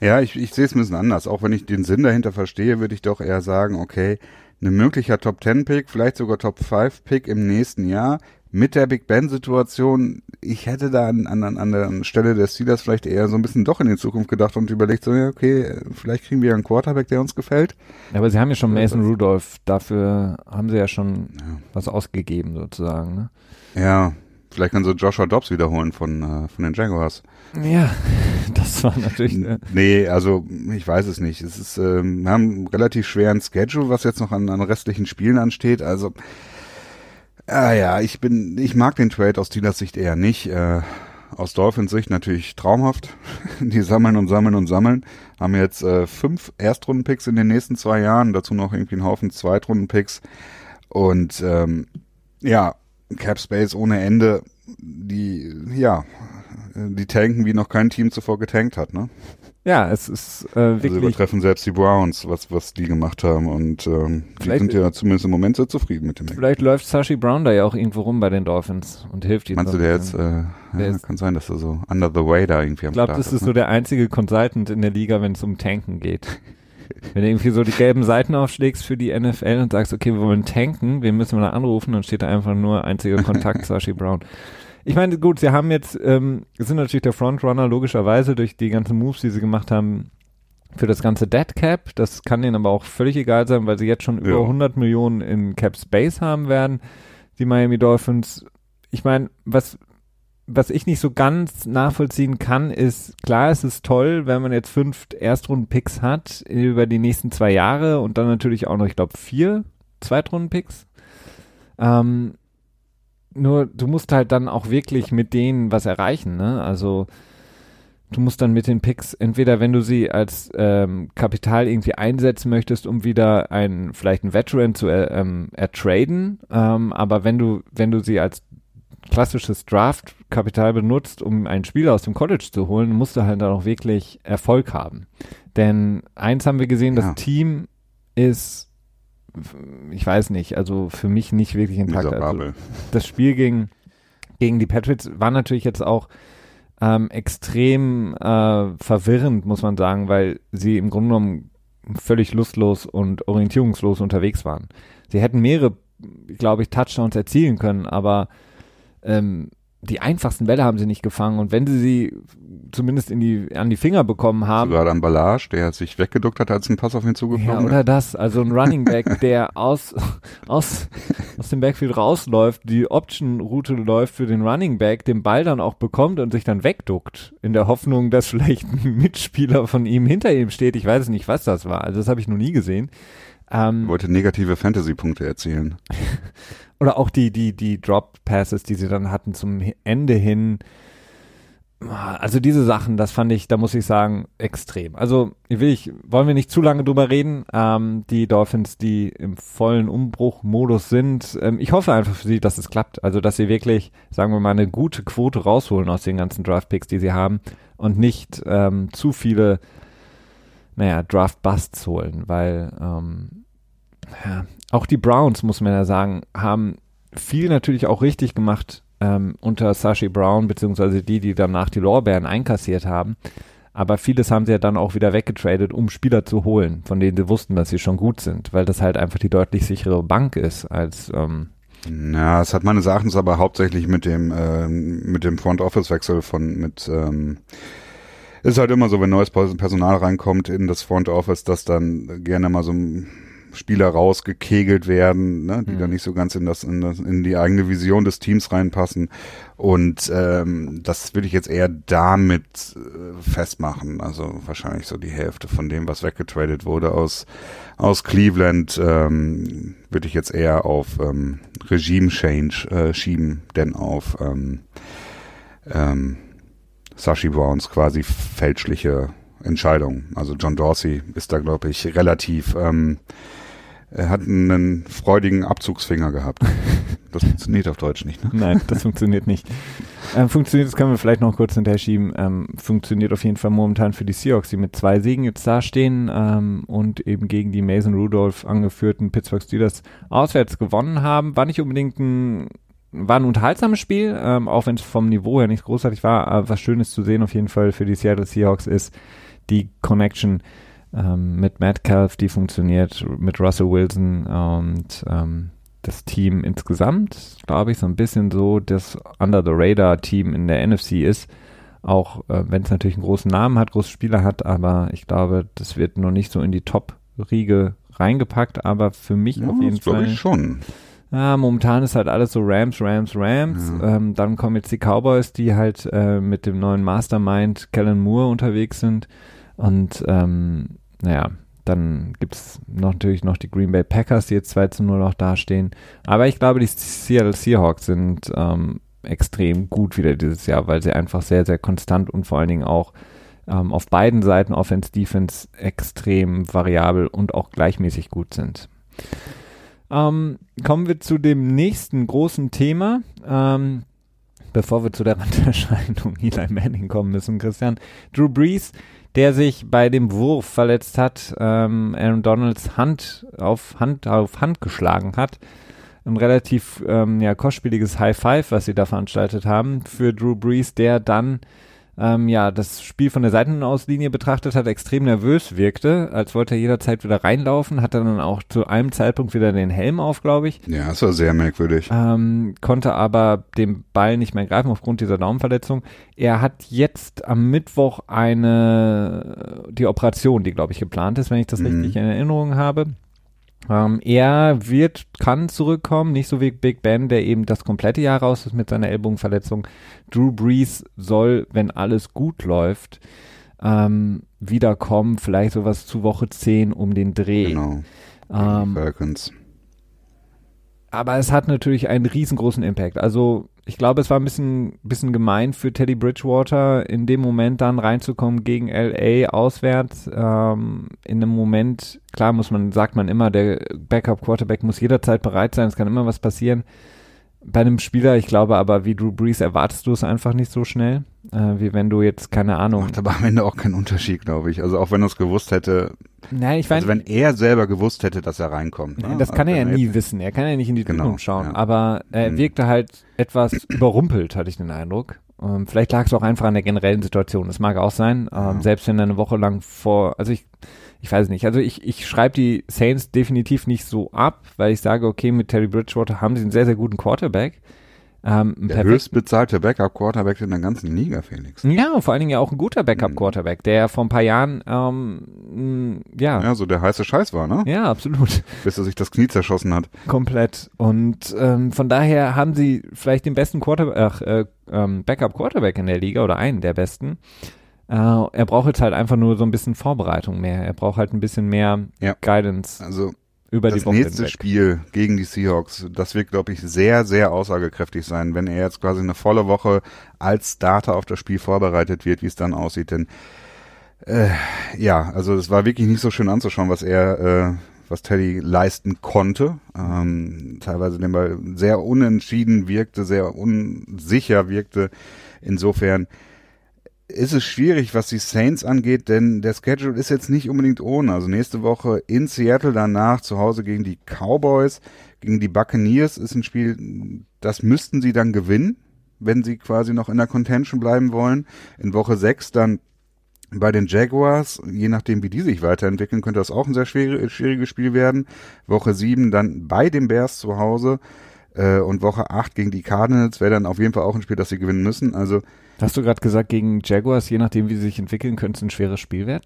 Ja, ich, ich sehe es ein bisschen anders. Auch wenn ich den Sinn dahinter verstehe, würde ich doch eher sagen, okay, ein möglicher Top 10 Pick, vielleicht sogar Top 5 Pick im nächsten Jahr mit der Big Ben Situation. Ich hätte da an, an, an der Stelle des Steelers vielleicht eher so ein bisschen doch in die Zukunft gedacht und überlegt so, ja, okay, vielleicht kriegen wir einen Quarterback, der uns gefällt. Aber sie haben ja schon Ja, Mason Rudolph, dafür haben sie ja schon Ja. was ausgegeben sozusagen. Ne? Ja, vielleicht kann so Joshua Dobbs wiederholen von, äh, von den Jaguars. Ja, das war natürlich. Äh, Nee, also ich weiß es nicht. Es ist, ähm, wir haben einen relativ schweren Schedule, was jetzt noch an, an restlichen Spielen ansteht. Also, ah ja, ich bin, ich mag den Trade aus Steelers Sicht eher nicht. Äh, aus Dolphins Sicht natürlich traumhaft. Die sammeln und sammeln und sammeln. Haben jetzt äh, fünf Erstrundenpicks in den nächsten zwei Jahren, dazu noch irgendwie einen Haufen Zweitrundenpicks. Und ähm, ja, Cap Space ohne Ende, die, ja, die tanken, wie noch kein Team zuvor getankt hat, ne? Ja, es ist äh, Also wirklich. übertreffen selbst die Browns, was, was die gemacht haben. Und ähm, die sind ja zumindest im Moment sehr zufrieden mit dem Pick. Vielleicht läuft Sashi Brown da ja auch irgendwo rum bei den Dolphins und hilft ihnen. Meinst du, der jetzt, äh, Der ja, ist- kann sein, dass er so under the radar irgendwie am Ich glaube, das ist ne? so der einzige Consultant in der Liga, wenn es um Tanken geht. wenn du irgendwie so die gelben Seiten aufschlägst für die NFL und sagst, okay, wir wollen tanken, wen müssen wir da anrufen? Dann steht da einfach nur einziger Kontakt, Sashi Brown. Ich meine, gut, sie haben jetzt, ähm, sind natürlich der Frontrunner logischerweise durch die ganzen Moves, die sie gemacht haben, für das ganze Dead Cap. Das kann denen aber auch völlig egal sein, weil sie jetzt schon über Ja. 100 Millionen in Cap Space haben werden, die Miami Dolphins. Ich meine, was was ich nicht so ganz nachvollziehen kann, ist, klar, es ist toll, wenn man jetzt fünf Erstrunden-Picks hat über die nächsten zwei Jahre und dann natürlich auch noch, ich glaube, vier Zweitrunden-Picks. Ähm, nur, du musst halt dann auch wirklich mit denen was erreichen, ne? Also, du musst dann mit den Picks, entweder wenn du sie als ähm, Kapital irgendwie einsetzen möchtest, um wieder einen, vielleicht einen Veteran zu er, ähm, ertraden, ähm, aber wenn du, wenn du sie als klassisches Draft-Kapital benutzt, um einen Spieler aus dem College zu holen, musst du halt dann auch wirklich Erfolg haben. Denn eins haben wir gesehen, Ja. das Team ist, ich weiß nicht, also für mich nicht wirklich intakt. Also das Spiel gegen, gegen die Patriots war natürlich jetzt auch ähm, extrem äh, verwirrend, muss man sagen, weil sie im Grunde genommen völlig lustlos und orientierungslos unterwegs waren. Sie hätten mehrere, glaube ich, Touchdowns erzielen können, aber ähm, die einfachsten Bälle haben sie nicht gefangen und wenn sie sie zumindest in die, an die Finger bekommen haben. Sogar dann Ballage, der sich weggeduckt hat, als ein Pass auf ihn zugeflogen Ja, oder das, also ein Running Back, der aus, aus, aus dem Backfield rausläuft, die Option-Route läuft für den Running Back, den Ball dann auch bekommt und sich dann wegduckt, in der Hoffnung, dass vielleicht ein Mitspieler von ihm hinter ihm steht. Ich weiß nicht, was das war. Also das habe ich noch nie gesehen. Ähm, wollte negative Fantasy-Punkte erzielen. oder auch die, die, die Drop-Passes, die sie dann hatten zum Ende hin. Also diese Sachen, das fand ich, da muss ich sagen, extrem. Also will ich, wollen wir nicht zu lange drüber reden. Ähm, die Dolphins, die im vollen Umbruchmodus sind. Ähm, ich hoffe einfach für sie, dass es klappt. Also dass sie wirklich, sagen wir mal, eine gute Quote rausholen aus den ganzen Draft-Picks, die sie haben und nicht ähm, zu viele, naja, Draft-Busts holen, weil ähm, ja, auch die Browns, muss man ja sagen, haben viel natürlich auch richtig gemacht ähm, unter Sashi Brown, beziehungsweise die, die danach die Lorbeeren einkassiert haben. Aber vieles haben sie ja dann auch wieder weggetradet, um Spieler zu holen, von denen sie wussten, dass sie schon gut sind, weil das halt einfach die deutlich sichere Bank ist als ähm, ja, es hat meines Erachtens aber hauptsächlich mit dem ähm, mit dem Front Office Wechsel von mit ähm, ist halt immer so, wenn neues Personal reinkommt in das Front Office, dass dann gerne mal so ein Spieler rausgekegelt werden, ne, die mhm. dann nicht so ganz in das, in das, in die eigene Vision des Teams reinpassen. Und ähm, das würde ich jetzt eher damit äh, festmachen. Also wahrscheinlich so die Hälfte von dem, was weggetradet wurde aus aus Cleveland, ähm, würde ich jetzt eher auf ähm, Regime Change äh, schieben, denn auf ähm, ähm, Sashi Browns quasi fälschliche Entscheidung. Also John Dorsey ist da, glaube ich, relativ ähm, er hat einen freudigen Abzugsfinger gehabt. Das funktioniert auf Deutsch nicht, ne? Nein, das funktioniert nicht. Ähm, funktioniert, das können wir vielleicht noch kurz hinterher schieben, ähm, funktioniert auf jeden Fall momentan für die Seahawks, die mit zwei Siegen jetzt dastehen ähm, und eben gegen die Mason Rudolph angeführten Pittsburgh Steelers auswärts gewonnen haben. War nicht unbedingt ein war ein unterhaltsames Spiel, ähm, auch wenn es vom Niveau her nicht großartig war, aber was Schönes zu sehen auf jeden Fall für die Seattle Seahawks ist die Connection ähm, mit Metcalf, die funktioniert, mit Russell Wilson und ähm, das Team insgesamt, glaube ich, so ein bisschen so das Under-the-Radar-Team in der NFC ist. Auch äh, wenn es natürlich einen großen Namen hat, große Spieler hat, aber ich glaube, das wird noch nicht so in die Top-Riege reingepackt, aber für mich ja, auf jeden Fall. Ich schon. Ja, momentan ist halt alles so Rams, Rams, Rams. Ja. Ähm, dann kommen jetzt die Cowboys, die halt äh, mit dem neuen Mastermind Kellen Moore unterwegs sind. Und ähm, naja, dann gibt es natürlich noch die Green Bay Packers, die jetzt 2 zu 0 noch dastehen. Aber ich glaube, die Seattle Seahawks sind ähm, extrem gut wieder dieses Jahr, weil sie einfach sehr, sehr konstant und vor allen Dingen auch ähm, auf beiden Seiten Offense, Defense extrem variabel und auch gleichmäßig gut sind. Ähm, kommen wir zu dem nächsten großen Thema. Ähm, bevor wir zu der Randerscheinung Eli Manning kommen müssen, Christian. Drew Brees der sich bei dem Wurf verletzt hat, ähm, Aaron Donalds Hand auf Hand auf Hand geschlagen hat. Ein relativ ähm, ja, kostspieliges High Five, was sie da veranstaltet haben für Drew Brees, der dann ähm, ja, das Spiel von der Seitenauslinie betrachtet hat, extrem nervös wirkte, als wollte er jederzeit wieder reinlaufen, hat dann auch zu einem Zeitpunkt wieder den Helm auf, glaube ich. Ja, das war sehr merkwürdig. Ähm, konnte aber den Ball nicht mehr greifen aufgrund dieser Daumenverletzung. Er hat jetzt am Mittwoch eine, die Operation, die glaube ich geplant ist, wenn ich das mhm. richtig in Erinnerung habe. Ähm, er wird, kann zurückkommen, nicht so wie Big Ben, der eben das komplette Jahr raus ist mit seiner Ellbogenverletzung. Drew Brees soll, wenn alles gut läuft, ähm, wiederkommen, vielleicht sowas zu Woche 10 um den Dreh. Genau. Ähm, Falcons. Aber es hat natürlich einen riesengroßen Impact. Also ich glaube, es war ein bisschen, bisschen gemein für Teddy Bridgewater, in dem Moment dann reinzukommen gegen LA auswärts. Ähm, in einem Moment, klar muss man, sagt man immer, der Backup Quarterback muss jederzeit bereit sein, es kann immer was passieren bei einem Spieler, ich glaube aber, wie Drew Brees erwartest du es einfach nicht so schnell, äh, wie wenn du jetzt, keine Ahnung. Macht aber am Ende auch keinen Unterschied, glaube ich. Also auch wenn er es gewusst hätte. Nein, ich weiß. Also wenn er selber gewusst hätte, dass er reinkommt. Ne? Das kann also er ja nie wissen. Er kann ja nicht in die genau, Zukunft schauen. Ja. Aber er mhm. wirkte halt etwas überrumpelt, hatte ich den Eindruck. Ähm, vielleicht lag es auch einfach an der generellen Situation. Das mag auch sein. Ähm, ja. Selbst wenn er eine Woche lang vor, also ich, ich weiß nicht. Also ich, ich schreibe die Saints definitiv nicht so ab, weil ich sage, okay, mit Terry Bridgewater haben sie einen sehr, sehr guten Quarterback. Ähm, der höchstbezahlte Backup-Quarterback in der ganzen Liga, Felix. Ja, vor allen Dingen ja auch ein guter Backup-Quarterback, der vor ein paar Jahren, ähm, ja. Ja, so der heiße Scheiß war, ne? Ja, absolut. Bis er sich das Knie zerschossen hat. Komplett. Und ähm, von daher haben sie vielleicht den besten Quarterback, äh, ähm, Backup-Quarterback in der Liga oder einen der besten. Äh, er braucht jetzt halt einfach nur so ein bisschen Vorbereitung mehr. Er braucht halt ein bisschen mehr ja. Guidance. Also über das die Woche nächste hinweg. Spiel gegen die Seahawks, das wird, glaube ich, sehr, sehr aussagekräftig sein, wenn er jetzt quasi eine volle Woche als Starter auf das Spiel vorbereitet wird, wie es dann aussieht. Denn äh, ja, also es war wirklich nicht so schön anzuschauen, was er, äh, was Teddy leisten konnte. Ähm, teilweise den Ball sehr unentschieden wirkte, sehr unsicher wirkte. Insofern ist es schwierig, was die Saints angeht, denn der Schedule ist jetzt nicht unbedingt ohne. Also nächste Woche in Seattle, danach zu Hause gegen die Cowboys, gegen die Buccaneers ist ein Spiel, das müssten sie dann gewinnen, wenn sie quasi noch in der Contention bleiben wollen. In Woche 6 dann bei den Jaguars, je nachdem wie die sich weiterentwickeln, könnte das auch ein sehr schwieriges Spiel werden. Woche 7 dann bei den Bears zu Hause äh, und Woche 8 gegen die Cardinals wäre dann auf jeden Fall auch ein Spiel, das sie gewinnen müssen. Also Hast du gerade gesagt, gegen Jaguars, je nachdem, wie sie sich entwickeln, könnte es ein schweres Spiel werden?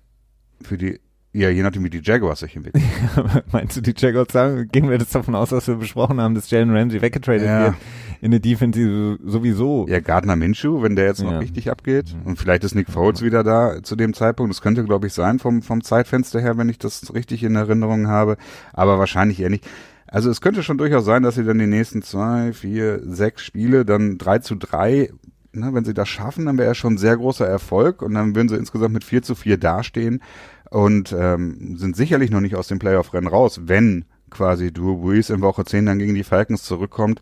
Für die, ja, je nachdem, wie die Jaguars sich entwickeln. Meinst du, die Jaguars sagen, gehen wir jetzt davon aus, was wir besprochen haben, dass Jalen Ramsey weggetradet ja. wird in der Defense sowieso. Ja, Gardner Minshew, wenn der jetzt noch ja. richtig abgeht. Und vielleicht ist Nick Foles wieder da zu dem Zeitpunkt. Das könnte, glaube ich, sein vom, vom Zeitfenster her, wenn ich das richtig in Erinnerung habe. Aber wahrscheinlich eher nicht. Also es könnte schon durchaus sein, dass sie dann die nächsten zwei, vier, sechs Spiele dann drei zu drei ne, wenn sie das schaffen, dann wäre er schon ein sehr großer Erfolg und dann würden sie insgesamt mit 4 zu 4 dastehen und ähm, sind sicherlich noch nicht aus dem Playoff-Rennen raus, wenn quasi Drew Brees in Woche 10 dann gegen die Falcons zurückkommt.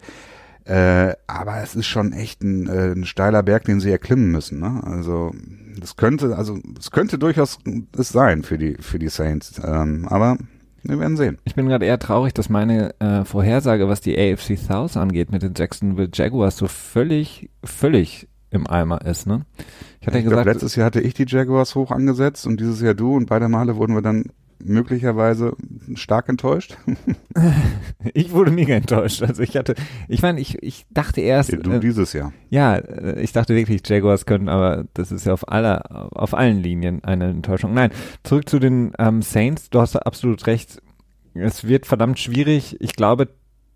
Äh, aber es ist schon echt ein, äh, ein steiler Berg, den sie erklimmen müssen. Ne? Also das könnte, also es könnte durchaus es sein für die für die Saints. Ähm, aber wir werden sehen. Ich bin gerade eher traurig, dass meine äh, Vorhersage, was die AFC South angeht, mit den Jacksonville Jaguars so völlig, völlig im Eimer ist. Ne? Ich hatte ich ja gesagt, glaub, letztes Jahr hatte ich die Jaguars hoch angesetzt und dieses Jahr du und beide Male wurden wir dann möglicherweise stark enttäuscht? ich wurde mega enttäuscht. Also ich hatte, ich meine, ich, ich dachte erst. Ja, du äh, dieses Jahr. Ja, äh, ich dachte wirklich, Jaguars können, aber das ist ja auf aller, auf allen Linien eine Enttäuschung. Nein, zurück zu den ähm, Saints. Du hast absolut recht. Es wird verdammt schwierig. Ich glaube,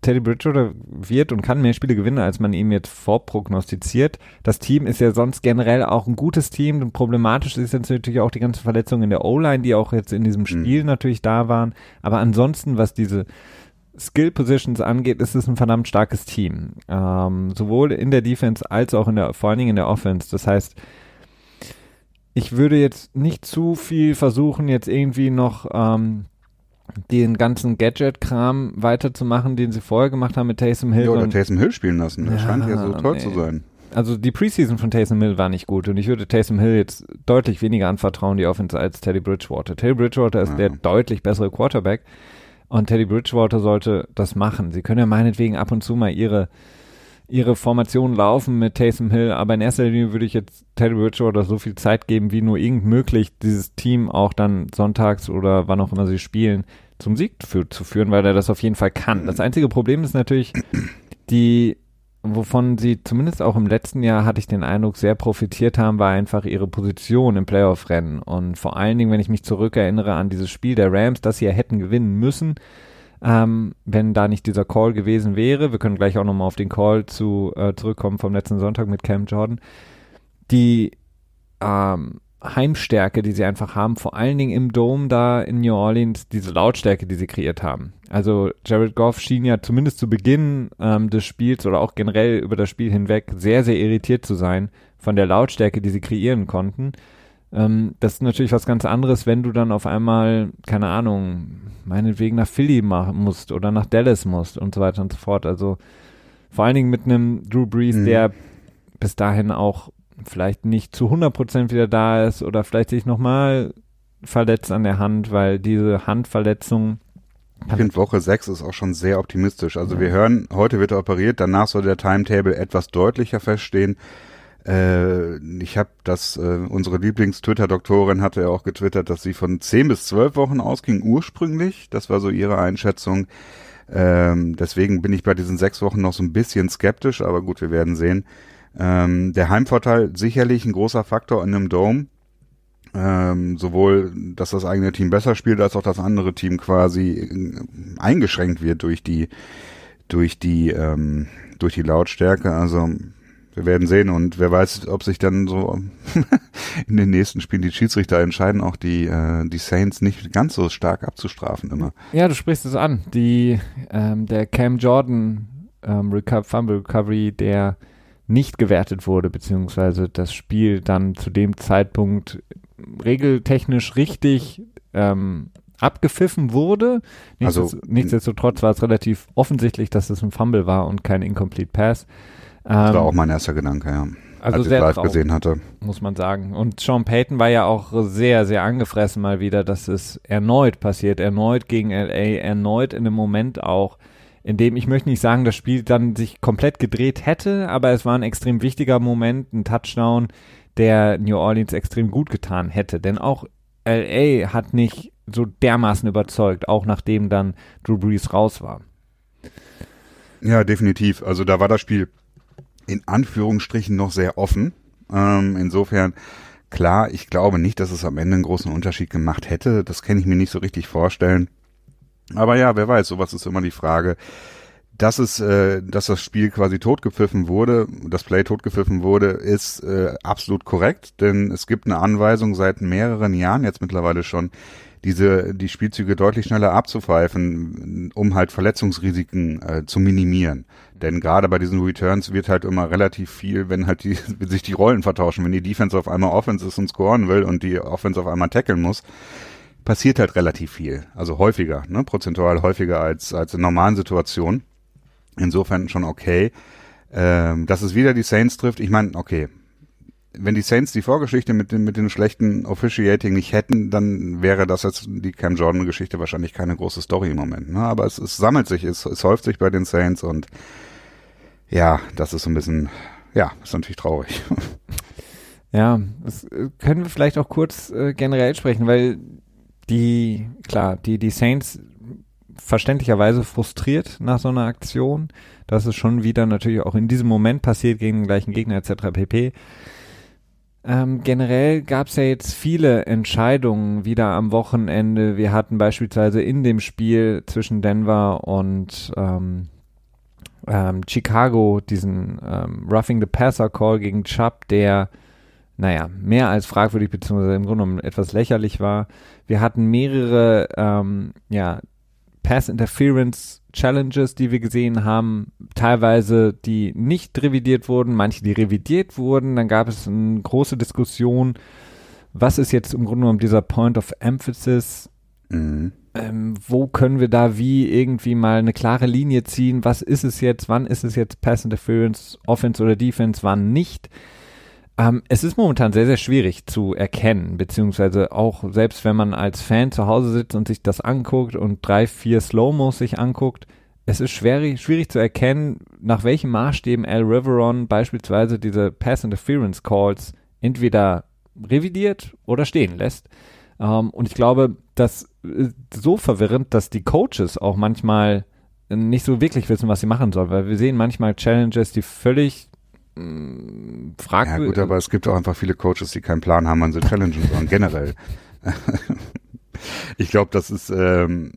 Teddy Bridgewater wird und kann mehr Spiele gewinnen, als man ihm jetzt vorprognostiziert. Das Team ist ja sonst generell auch ein gutes Team und problematisch ist jetzt natürlich auch die ganze Verletzung in der O-Line, die auch jetzt in diesem mhm. Spiel mhm. natürlich da waren. Aber ansonsten, was diese Skill Positions angeht, ist es ein verdammt starkes Team. Ähm, sowohl in der Defense als auch in der, vor allen Dingen in der Offense. Das heißt, ich würde jetzt nicht zu viel versuchen, jetzt irgendwie noch ähm, den ganzen Gadget-Kram weiterzumachen, den sie vorher gemacht haben mit Taysom Hill. Ja, oder Taysom Hill spielen lassen. Das ja, scheint ja so toll nee. zu sein. Also die Preseason von Taysom Hill war nicht gut und ich würde Taysom Hill jetzt deutlich weniger anvertrauen, die Offense, als Teddy Bridgewater. Teddy Bridgewater ist ja. der deutlich bessere Quarterback und Teddy Bridgewater sollte das machen. Sie können ja meinetwegen ab und zu mal ihre ihre Formation laufen mit Taysom Hill, aber in erster Linie würde ich jetzt Teddy Bridgewater so viel Zeit geben, wie nur irgend möglich, dieses Team auch dann sonntags oder wann auch immer sie spielen, zum Sieg für, zu führen, weil er das auf jeden Fall kann. Das einzige Problem ist natürlich, die, wovon sie zumindest auch im letzten Jahr hatte ich den Eindruck, sehr profitiert haben, war einfach ihre Position im Playoff-Rennen. Und vor allen Dingen, wenn ich mich zurückerinnere an dieses Spiel der Rams, das sie ja hätten gewinnen müssen, ähm, wenn da nicht dieser Call gewesen wäre. Wir können gleich auch nochmal auf den Call zu, äh, zurückkommen vom letzten Sonntag mit Cam Jordan. Die ähm, Heimstärke, die sie einfach haben, vor allen Dingen im Dome da in New Orleans, diese Lautstärke, die sie kreiert haben. Also Jared Goff schien ja zumindest zu Beginn ähm, des Spiels oder auch generell über das Spiel hinweg sehr, sehr irritiert zu sein von der Lautstärke, die sie kreieren konnten. Ähm, das ist natürlich was ganz anderes, wenn du dann auf einmal, keine Ahnung, meinetwegen nach Philly machen musst oder nach Dallas musst und so weiter und so fort. Also vor allen Dingen mit einem Drew Brees, mhm. der bis dahin auch vielleicht nicht zu 100% wieder da ist oder vielleicht sich nochmal verletzt an der Hand, weil diese Handverletzung ich finde Woche 6 ist auch schon sehr optimistisch. Also ja. wir hören, heute wird er operiert, danach soll der Timetable etwas deutlicher feststehen. Äh, ich habe das, äh, unsere Lieblings-Twitter-Doktorin hatte ja auch getwittert, dass sie von zehn bis zwölf Wochen ausging ursprünglich. Das war so ihre Einschätzung. Ähm, deswegen bin ich bei diesen sechs Wochen noch so ein bisschen skeptisch, aber gut, wir werden sehen. Ähm, der Heimvorteil sicherlich ein großer Faktor in einem Dome. Ähm, sowohl, dass das eigene Team besser spielt, als auch das andere Team quasi äh, eingeschränkt wird durch die durch die ähm, durch die Lautstärke. Also wir werden sehen und wer weiß, ob sich dann so in den nächsten Spielen die Schiedsrichter entscheiden, auch die, äh, die Saints nicht ganz so stark abzustrafen immer. Ja, du sprichst es an. Die, ähm, der Cam Jordan ähm, Reco Fumble Recovery, der nicht gewertet wurde, beziehungsweise das Spiel dann zu dem Zeitpunkt regeltechnisch richtig ähm, abgepfiffen wurde. Nichtsdest also, nichtsdestotrotz war es relativ offensichtlich, dass es ein Fumble war und kein Incomplete Pass. Das war ähm, auch mein erster Gedanke, ja. Also als ich live gesehen hatte. Muss man sagen. Und Sean Payton war ja auch sehr, sehr angefressen mal wieder, dass es erneut passiert, erneut gegen LA, erneut in einem Moment auch, in dem ich möchte nicht sagen, das Spiel dann sich komplett gedreht hätte, aber es war ein extrem wichtiger Moment, ein Touchdown, der New Orleans extrem gut getan hätte. Denn auch LA hat nicht so dermaßen überzeugt, auch nachdem dann Drew Brees raus war. Ja, definitiv. Also da war das Spiel in Anführungsstrichen noch sehr offen. Ähm, insofern, klar, ich glaube nicht, dass es am Ende einen großen Unterschied gemacht hätte. Das kann ich mir nicht so richtig vorstellen. Aber ja, wer weiß, sowas ist immer die Frage. Dass es, äh, dass das Spiel quasi totgepfiffen wurde, das Play totgepfiffen wurde, ist äh, absolut korrekt, denn es gibt eine Anweisung seit mehreren Jahren jetzt mittlerweile schon, diese die Spielzüge deutlich schneller abzupfeifen, um halt Verletzungsrisiken äh, zu minimieren. Denn gerade bei diesen Returns wird halt immer relativ viel, wenn halt die, wenn sich die Rollen vertauschen, wenn die Defense auf einmal Offense ist und scoren will und die Offense auf einmal tackeln muss, passiert halt relativ viel. Also häufiger, ne, prozentual häufiger als, als in normalen Situationen. Insofern schon okay. Ähm, dass es wieder die Saints trifft, ich meine, okay, wenn die Saints die Vorgeschichte mit dem, mit dem schlechten Officiating nicht hätten, dann wäre das jetzt die Cam Jordan-Geschichte wahrscheinlich keine große Story im Moment. Ne? Aber es, es sammelt sich, es, es häuft sich bei den Saints und ja, das ist so ein bisschen, ja, ist natürlich traurig. Ja, das äh, können wir vielleicht auch kurz äh, generell sprechen, weil die, klar, die, die Saints verständlicherweise frustriert nach so einer Aktion. Das ist schon wieder natürlich auch in diesem Moment passiert gegen den gleichen Gegner etc. pp. Ähm, generell gab es ja jetzt viele Entscheidungen wieder am Wochenende. Wir hatten beispielsweise in dem Spiel zwischen Denver und ähm, ähm, Chicago diesen ähm, Roughing the Passer Call gegen Chubb, der naja, mehr als fragwürdig beziehungsweise im Grunde genommen etwas lächerlich war. Wir hatten mehrere ähm, ja, Pass Interference Challenges, die wir gesehen haben, teilweise die nicht revidiert wurden, manche die revidiert wurden. Dann gab es eine große Diskussion, was ist jetzt im Grunde genommen dieser Point of Emphasis? Mhm. Ähm, wo können wir da wie irgendwie mal eine klare Linie ziehen? Was ist es jetzt? Wann ist es jetzt Pass Interference, Offense oder Defense? Wann nicht? Ähm, es ist momentan sehr, sehr schwierig zu erkennen, beziehungsweise auch selbst wenn man als Fan zu Hause sitzt und sich das anguckt und drei, vier Slow-Mos sich anguckt, es ist schwierig, schwierig zu erkennen, nach welchen Maßstäben Al Riveron beispielsweise diese Pass Interference Calls entweder revidiert oder stehen lässt. Ähm, und ich glaube, das ist so verwirrend, dass die Coaches auch manchmal nicht so wirklich wissen, was sie machen sollen, weil wir sehen manchmal Challenges, die völlig fragwürdig. Ja gut, aber es gibt auch einfach viele Coaches, die keinen Plan haben, wann sie challengen sollen, generell. ich glaube, das ist ähm,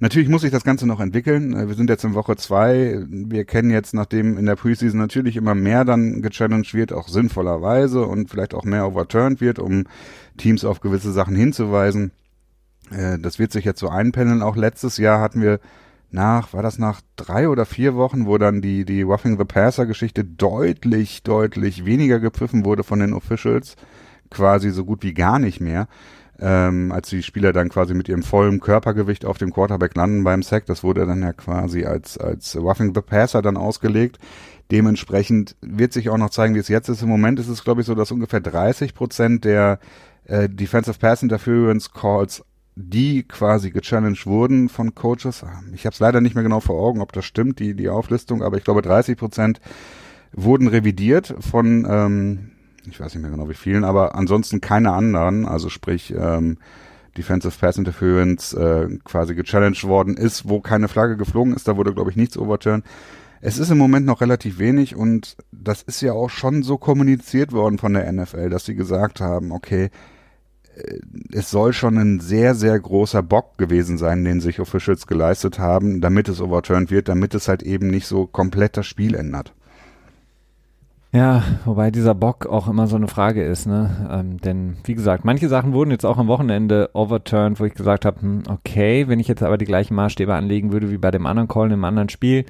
natürlich muss sich das Ganze noch entwickeln. Äh, wir sind jetzt in Woche zwei. Wir kennen jetzt, nachdem in der Preseason natürlich immer mehr dann gechallenged wird, auch sinnvollerweise und vielleicht auch mehr overturned wird, um Teams auf gewisse Sachen hinzuweisen. Äh, das wird sich jetzt so einpendeln. Auch letztes Jahr hatten wir nach, war das nach drei oder vier Wochen, wo dann die, die Roughing the Passer Geschichte deutlich, deutlich weniger gepfiffen wurde von den Officials, quasi so gut wie gar nicht mehr, ähm, als die Spieler dann quasi mit ihrem vollen Körpergewicht auf dem Quarterback landen beim Sack, das wurde dann ja quasi als, als Roughing the Passer dann ausgelegt. Dementsprechend wird sich auch noch zeigen, wie es jetzt ist. Im Moment ist es, glaube ich, so, dass ungefähr 30 Prozent der äh, Defensive Pass Interference Calls die quasi gechallenged wurden von Coaches. Ich habe es leider nicht mehr genau vor Augen, ob das stimmt, die, die Auflistung, aber ich glaube 30 Prozent wurden revidiert von, ähm, ich weiß nicht mehr genau wie vielen, aber ansonsten keine anderen, also sprich ähm, Defensive Pass Interference äh, quasi gechallenged worden ist, wo keine Flagge geflogen ist, da wurde glaube ich nichts overturned. Es ist im Moment noch relativ wenig und das ist ja auch schon so kommuniziert worden von der NFL, dass sie gesagt haben, okay, es soll schon ein sehr, sehr großer Bock gewesen sein, den sich Officials geleistet haben, damit es overturned wird, damit es halt eben nicht so komplett das Spiel ändert. Ja, wobei dieser Bock auch immer so eine Frage ist, ne? Ähm, denn wie gesagt, manche Sachen wurden jetzt auch am Wochenende overturned, wo ich gesagt habe, hm, okay, wenn ich jetzt aber die gleichen Maßstäbe anlegen würde wie bei dem anderen Call in einem anderen Spiel,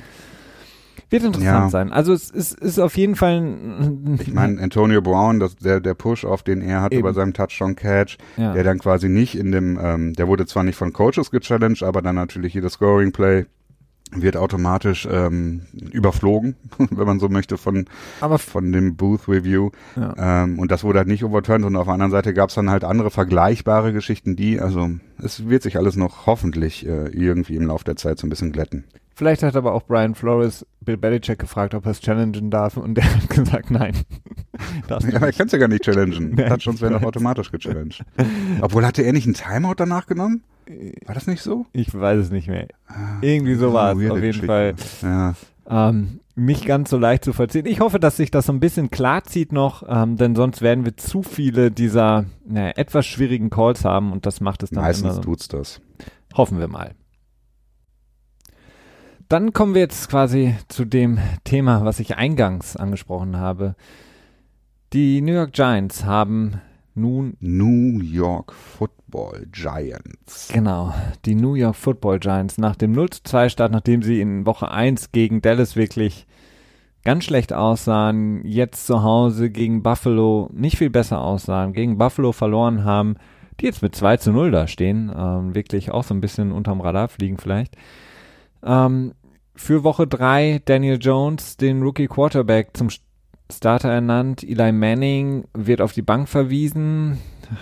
wird interessant ja. sein. Also es ist, ist auf jeden Fall ein, Ich meine, Antonio Brown, das, der, der Push, auf den er hat Eben. über seinem Touchdown-Catch, ja. der dann quasi nicht in dem, ähm, der wurde zwar nicht von Coaches gechallenged, aber dann natürlich jedes Scoring-Play wird automatisch ähm, überflogen, wenn man so möchte, von, Aber von dem Booth Review. Ja. Ähm, und das wurde halt nicht overturned. Und auf der anderen Seite gab es dann halt andere vergleichbare Geschichten, die, also es wird sich alles noch hoffentlich äh, irgendwie im Laufe der Zeit so ein bisschen glätten. Vielleicht hat aber auch Brian Flores Bill Belichick gefragt, ob er es challengen darf und der hat gesagt, nein. ja, er kann es ja gar nicht challengen. Touchdowns werden doch automatisch gechallenged. Obwohl, hatte er nicht einen Timeout danach genommen? War das nicht so? Ich weiß es nicht mehr. Ah, Irgendwie so war es auf jeden Fall. Ja. Ähm, nicht ganz so leicht zu vollziehen. Ich hoffe, dass sich das so ein bisschen klar zieht noch, ähm, denn sonst werden wir zu viele dieser naja, etwas schwierigen Calls haben und das macht es dann Meistens immer. Meistens tut's das. Hoffen wir mal. Dann kommen wir jetzt quasi zu dem Thema, was ich eingangs angesprochen habe. Die New York Giants haben nun New York Football Giants. Genau, die New York Football Giants nach dem 0 zu 2 Start, nachdem sie in Woche 1 gegen Dallas wirklich ganz schlecht aussahen, jetzt zu Hause gegen Buffalo nicht viel besser aussahen, gegen Buffalo verloren haben, die jetzt mit 2 zu 0 da stehen, ähm, wirklich auch so ein bisschen unterm Radar fliegen vielleicht. Ähm, für Woche 3 Daniel Jones, den Rookie Quarterback, zum Starter ernannt. Eli Manning wird auf die Bank verwiesen.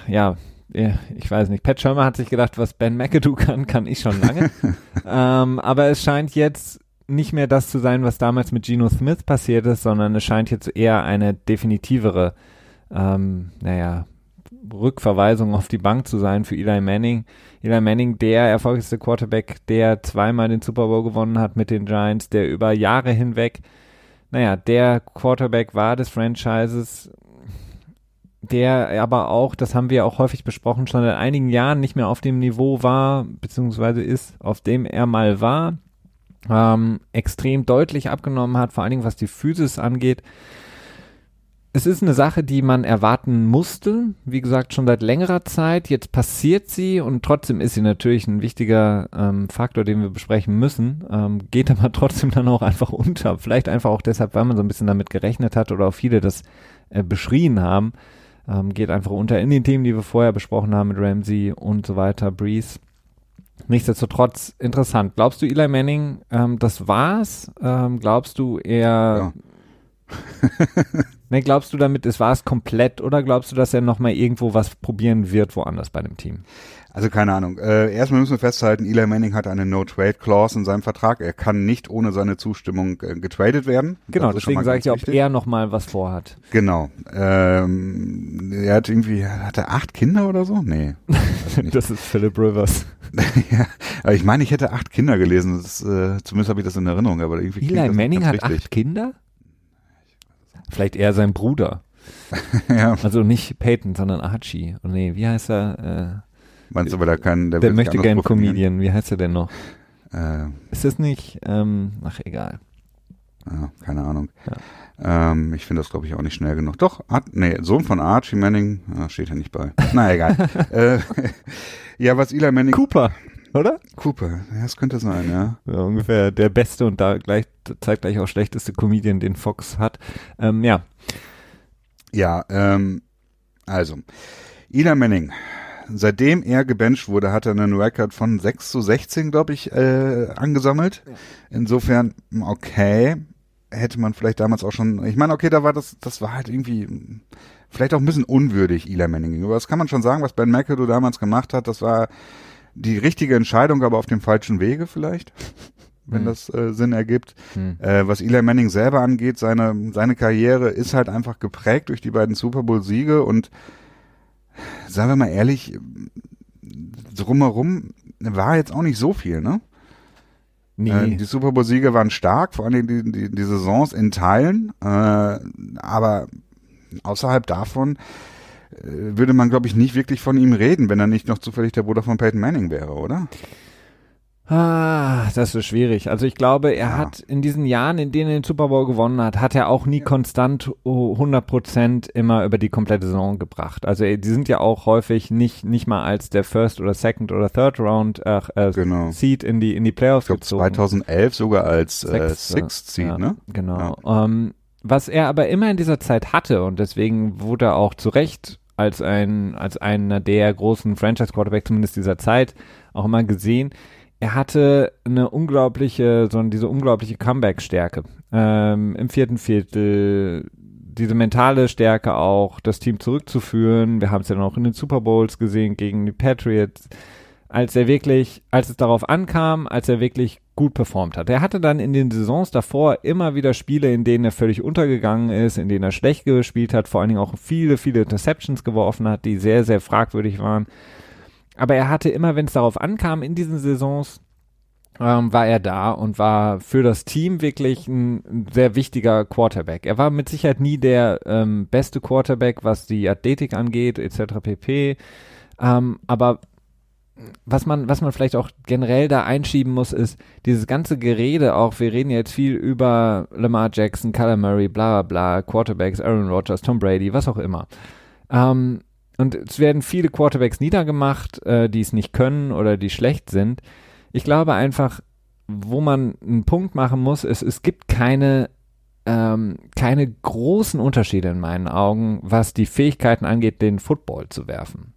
Ja, ich weiß nicht. Pat Shermer hat sich gedacht, was Ben McAdoo kann, kann ich schon lange. ähm, aber es scheint jetzt nicht mehr das zu sein, was damals mit Geno Smith passiert ist, sondern es scheint jetzt eher eine definitivere, ähm, naja, Rückverweisung auf die Bank zu sein für Eli Manning. Eli Manning, der erfolgreichste Quarterback, der zweimal den Super Bowl gewonnen hat mit den Giants, der über Jahre hinweg, naja, der Quarterback war des Franchises, der aber auch, das haben wir auch häufig besprochen, schon seit einigen Jahren nicht mehr auf dem Niveau war, beziehungsweise ist, auf dem er mal war, ähm, extrem deutlich abgenommen hat, vor allen Dingen was die Physis angeht es ist eine Sache, die man erwarten musste, wie gesagt, schon seit längerer Zeit. Jetzt passiert sie und trotzdem ist sie natürlich ein wichtiger ähm, Faktor, den wir besprechen müssen. Ähm, geht aber trotzdem dann auch einfach unter. Vielleicht einfach auch deshalb, weil man so ein bisschen damit gerechnet hat oder auch viele das äh, beschrien haben. Ähm, geht einfach unter in den Themen, die wir vorher besprochen haben mit Ramsey und so weiter, Breeze. Nichtsdestotrotz interessant. Glaubst du, Eli Manning, ähm, das war's? Ähm, glaubst du, er ja. ne, glaubst du damit, es war es komplett oder glaubst du, dass er nochmal irgendwo was probieren wird, woanders bei dem Team? Also keine Ahnung. Äh, erstmal müssen wir festhalten, Eli Manning hat eine No-Trade-Clause in seinem Vertrag. Er kann nicht ohne seine Zustimmung äh, getradet werden. Genau, deswegen sage ich ja, ob er nochmal was vorhat. Genau. Ähm, er hat irgendwie, hat er acht Kinder oder so? Nee. das ist Philip Rivers. ja, aber ich meine, ich hätte acht Kinder gelesen. Das, äh, zumindest habe ich das in Erinnerung. Aber irgendwie Eli Manning hat richtig. acht Kinder? Vielleicht eher sein Bruder. ja. Also nicht Peyton, sondern Archie. Oh nee, wie heißt er? Äh, Meinst du, weil er keinen, der, der möchte gern Comedian. Wie heißt er denn noch? Äh, ist das nicht, ähm, ach egal. Ja, keine Ahnung. Ja. Ähm, ich finde das, glaube ich, auch nicht schnell genug. Doch, Art, nee, Sohn von Archie Manning, ah, steht ja nicht bei. Na egal. äh, ja, was Eli Manning. Cooper oder? Cooper, ja, das könnte sein, ja. ja. Ungefähr der beste und da gleich zeitgleich auch schlechteste Comedian, den Fox hat. Ähm, ja. Ja, ähm, also, Ida Manning, seitdem er gebencht wurde, hat er einen Record von 6 zu 16, glaube ich, äh, angesammelt. Ja. Insofern, okay, hätte man vielleicht damals auch schon, ich meine, okay, da war das, das war halt irgendwie vielleicht auch ein bisschen unwürdig Eli Manning gegenüber. Das kann man schon sagen, was Ben McAdoo damals gemacht hat, das war die richtige Entscheidung, aber auf dem falschen Wege vielleicht. wenn Hm. das äh, Sinn ergibt. Hm. Äh, was Eli Manning selber angeht, seine, seine Karriere ist halt einfach geprägt durch die beiden Super Bowl-Siege und sagen wir mal ehrlich, drumherum war jetzt auch nicht so viel, ne? Nee. Äh, die Super Bowl-Siege waren stark, vor allem die, die, die Saisons in Teilen, äh, aber außerhalb davon würde man, glaube ich, nicht wirklich von ihm reden, wenn er nicht noch zufällig der Bruder von Peyton Manning wäre, oder? Ah, das ist schwierig. Also ich glaube, er Ja. hat in diesen Jahren, in denen er den Super Bowl gewonnen hat, hat er auch nie konstant oh, 100 Prozent immer über die komplette Saison gebracht. Also die sind ja auch häufig nicht nicht mal als der First oder Second oder Third Round äh, äh, Genau. Seed in die in die Playoffs Ich glaube gezogen. 2011 sogar als äh, Sixth Seed, ja, ne? Genau. Ähm, was er aber immer in dieser Zeit hatte und deswegen wurde er auch zu Recht als ein als einer der großen Franchise Quarterback zumindest dieser Zeit auch immer gesehen. Er hatte eine unglaubliche, so diese unglaubliche Comeback-Stärke ähm, im vierten Viertel, diese mentale Stärke auch, das Team zurückzuführen. Wir haben es ja noch in den Super Bowls gesehen gegen die Patriots als er wirklich, als es darauf ankam, als er wirklich gut performt hat. Er hatte dann in den Saisons davor immer wieder Spiele, in denen er völlig untergegangen ist, in denen er schlecht gespielt hat, vor allen Dingen auch viele, viele Interceptions geworfen hat, die sehr, sehr fragwürdig waren. Aber er hatte immer, wenn es darauf ankam, in diesen Saisons, ähm, war er da und war für das Team wirklich ein, sehr wichtiger Quarterback. Er war mit Sicherheit nie der ähm, beste Quarterback, was die Athletik angeht, etc. pp. Ähm, aber was man, was man vielleicht auch generell da einschieben muss, ist dieses ganze Gerede auch, wir reden jetzt viel über Lamar Jackson, Kyler Murray, bla bla bla, Quarterbacks, Aaron Rodgers, Tom Brady, was auch immer. Ähm, und es werden viele Quarterbacks niedergemacht, äh, die es nicht können oder die schlecht sind. Ich glaube einfach, wo man einen Punkt machen muss, ist, es gibt keine, ähm, keine großen Unterschiede in meinen Augen, was die Fähigkeiten angeht, den Football zu werfen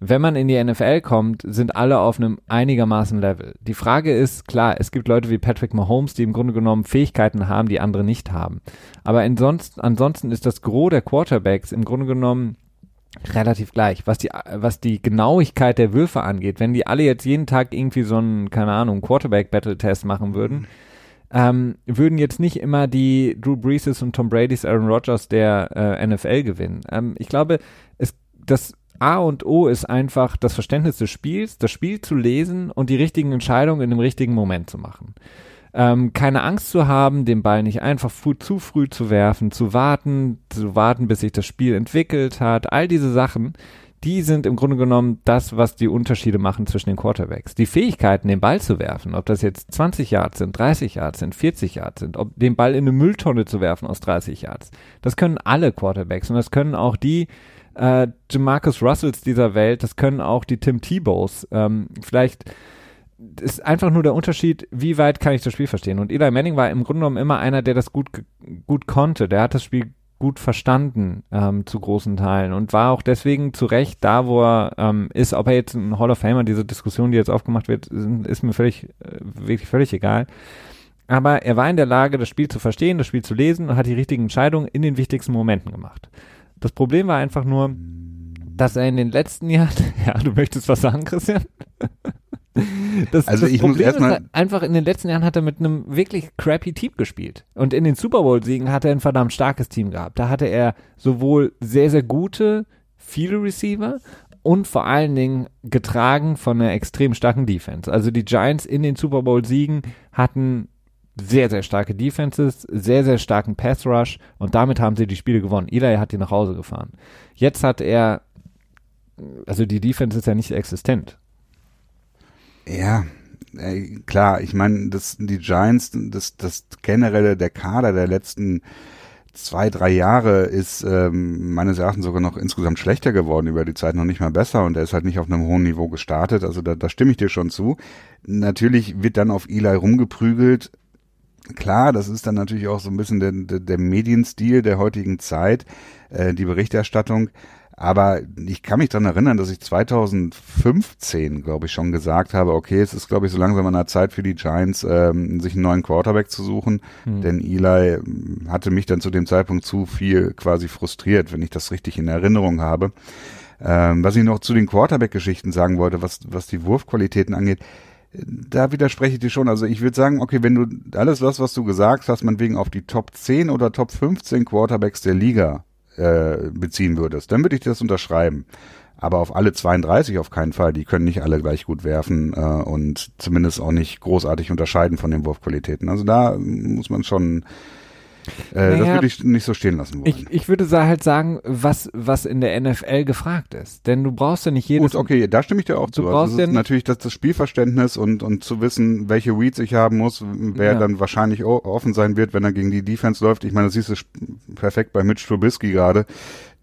wenn man in die NFL kommt, sind alle auf einem einigermaßen Level. Die Frage ist, klar, es gibt Leute wie Patrick Mahomes, die im Grunde genommen Fähigkeiten haben, die andere nicht haben. Aber ansonsten, ansonsten ist das Gros der Quarterbacks im Grunde genommen relativ gleich, was die, was die Genauigkeit der Würfe angeht. Wenn die alle jetzt jeden Tag irgendwie so einen, keine Ahnung, Quarterback-Battle-Test machen würden, ähm, würden jetzt nicht immer die Drew Breeses und Tom Brady's, Aaron Rodgers der äh, NFL gewinnen. Ähm, ich glaube, es, das A und O ist einfach das Verständnis des Spiels, das Spiel zu lesen und die richtigen Entscheidungen in dem richtigen Moment zu machen. Ähm, keine Angst zu haben, den Ball nicht einfach zu früh zu werfen, zu warten, zu warten, bis sich das Spiel entwickelt hat. All diese Sachen, die sind im Grunde genommen das, was die Unterschiede machen zwischen den Quarterbacks. Die Fähigkeiten, den Ball zu werfen, ob das jetzt 20 Yards sind, 30 Yards sind, 40 Yards sind, ob den Ball in eine Mülltonne zu werfen aus 30 Yards, das können alle Quarterbacks und das können auch die, äh, Jamarcus Russells dieser Welt, das können auch die Tim Tebows. Ähm, vielleicht ist einfach nur der Unterschied, wie weit kann ich das Spiel verstehen. Und Eli Manning war im Grunde genommen immer einer, der das gut, gut konnte. Der hat das Spiel gut verstanden ähm, zu großen Teilen und war auch deswegen zu Recht da, wo er ähm, ist. Ob er jetzt ein Hall of Famer, diese Diskussion, die jetzt aufgemacht wird, ist, ist mir völlig, äh, wirklich völlig egal. Aber er war in der Lage, das Spiel zu verstehen, das Spiel zu lesen und hat die richtigen Entscheidungen in den wichtigsten Momenten gemacht. Das Problem war einfach nur, dass er in den letzten Jahren, ja, du möchtest was sagen, Christian? Das, Also das ich muss Problem erst mal- ist, einfach in den letzten Jahren hat er mit einem wirklich crappy Team gespielt. Und in den Super Bowl-Siegen hat er ein verdammt starkes Team gehabt. Da hatte er sowohl sehr, sehr gute, viele Receiver und vor allen Dingen getragen von einer extrem starken Defense. Also die Giants in den Super Bowl-Siegen hatten sehr, sehr starke Defenses, sehr, sehr starken Pass Rush und damit haben sie die Spiele gewonnen. Eli hat die nach Hause gefahren. Jetzt hat er, also die Defense ist ja nicht existent. Ja, äh, klar, ich meine, das, die Giants, das, das generelle, der Kader der letzten zwei, drei Jahre ist ähm, meines Erachtens sogar noch insgesamt schlechter geworden über die Zeit, noch nicht mal besser und er ist halt nicht auf einem hohen Niveau gestartet, also da, da stimme ich dir schon zu. Natürlich wird dann auf Eli rumgeprügelt, Klar, das ist dann natürlich auch so ein bisschen der, der, der Medienstil der heutigen Zeit, äh, die Berichterstattung. Aber ich kann mich dran erinnern, dass ich 2015, glaube ich, schon gesagt habe, okay, es ist, glaube ich, so langsam an der Zeit für die Giants, ähm, sich einen neuen Quarterback zu suchen. Hm. Denn Eli ähm, hatte mich dann zu dem Zeitpunkt zu viel quasi frustriert, wenn ich das richtig in Erinnerung habe. Ähm, was ich noch zu den Quarterback-Geschichten sagen wollte, was, was die Wurfqualitäten angeht, da widerspreche ich dir schon. Also ich würde sagen, okay, wenn du alles das, was du gesagt hast, man wegen auf die Top 10 oder Top 15 Quarterbacks der Liga äh, beziehen würdest, dann würde ich das unterschreiben. Aber auf alle 32 auf keinen Fall. Die können nicht alle gleich gut werfen äh, und zumindest auch nicht großartig unterscheiden von den Wurfqualitäten. Also da muss man schon äh, naja, das würde ich nicht so stehen lassen wollen. Ich, ich würde halt sagen, was, was in der NFL gefragt ist. Denn du brauchst ja nicht jedes... Gut, okay, da stimme ich dir auch du zu. Also brauchst also ja natürlich das, das Spielverständnis und, und zu wissen, welche Reads ich haben muss, wer ja. dann wahrscheinlich offen sein wird, wenn er gegen die Defense läuft. Ich meine, das siehst du perfekt bei Mitch Trubisky gerade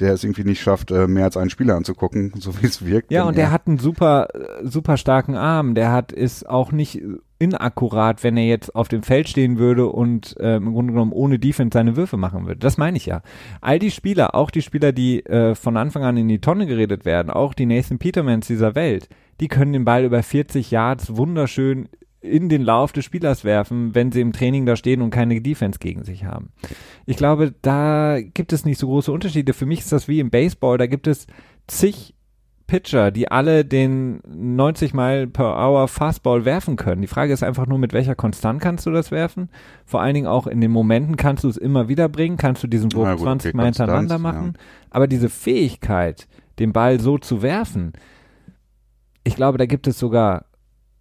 der es irgendwie nicht schafft, äh, mehr als einen Spieler anzugucken, so wie es wirkt. Ja, und der hat einen super, äh, super starken Arm. Der hat, ist auch nicht inakkurat, wenn er jetzt auf dem Feld stehen würde und äh, im Grunde genommen ohne Defense seine Würfe machen würde. Das meine ich ja. All die Spieler, auch die Spieler, die äh, von Anfang an in die Tonne geredet werden, auch die Nathan Petermans dieser Welt, die können den Ball über 40 Yards wunderschön in den Lauf des Spielers werfen, wenn sie im Training da stehen und keine Defense gegen sich haben. Ich glaube, da gibt es nicht so große Unterschiede. Für mich ist das wie im Baseball, da gibt es zig Pitcher, die alle den 90 Mile per Hour Fastball werfen können. Die Frage ist einfach nur, mit welcher Konstant kannst du das werfen? Vor allen Dingen auch in den Momenten kannst du es immer wieder bringen, kannst du diesen Wurf gut, 20 okay, Mal hintereinander machen. Ja. Aber diese Fähigkeit, den Ball so zu werfen, ich glaube, da gibt es sogar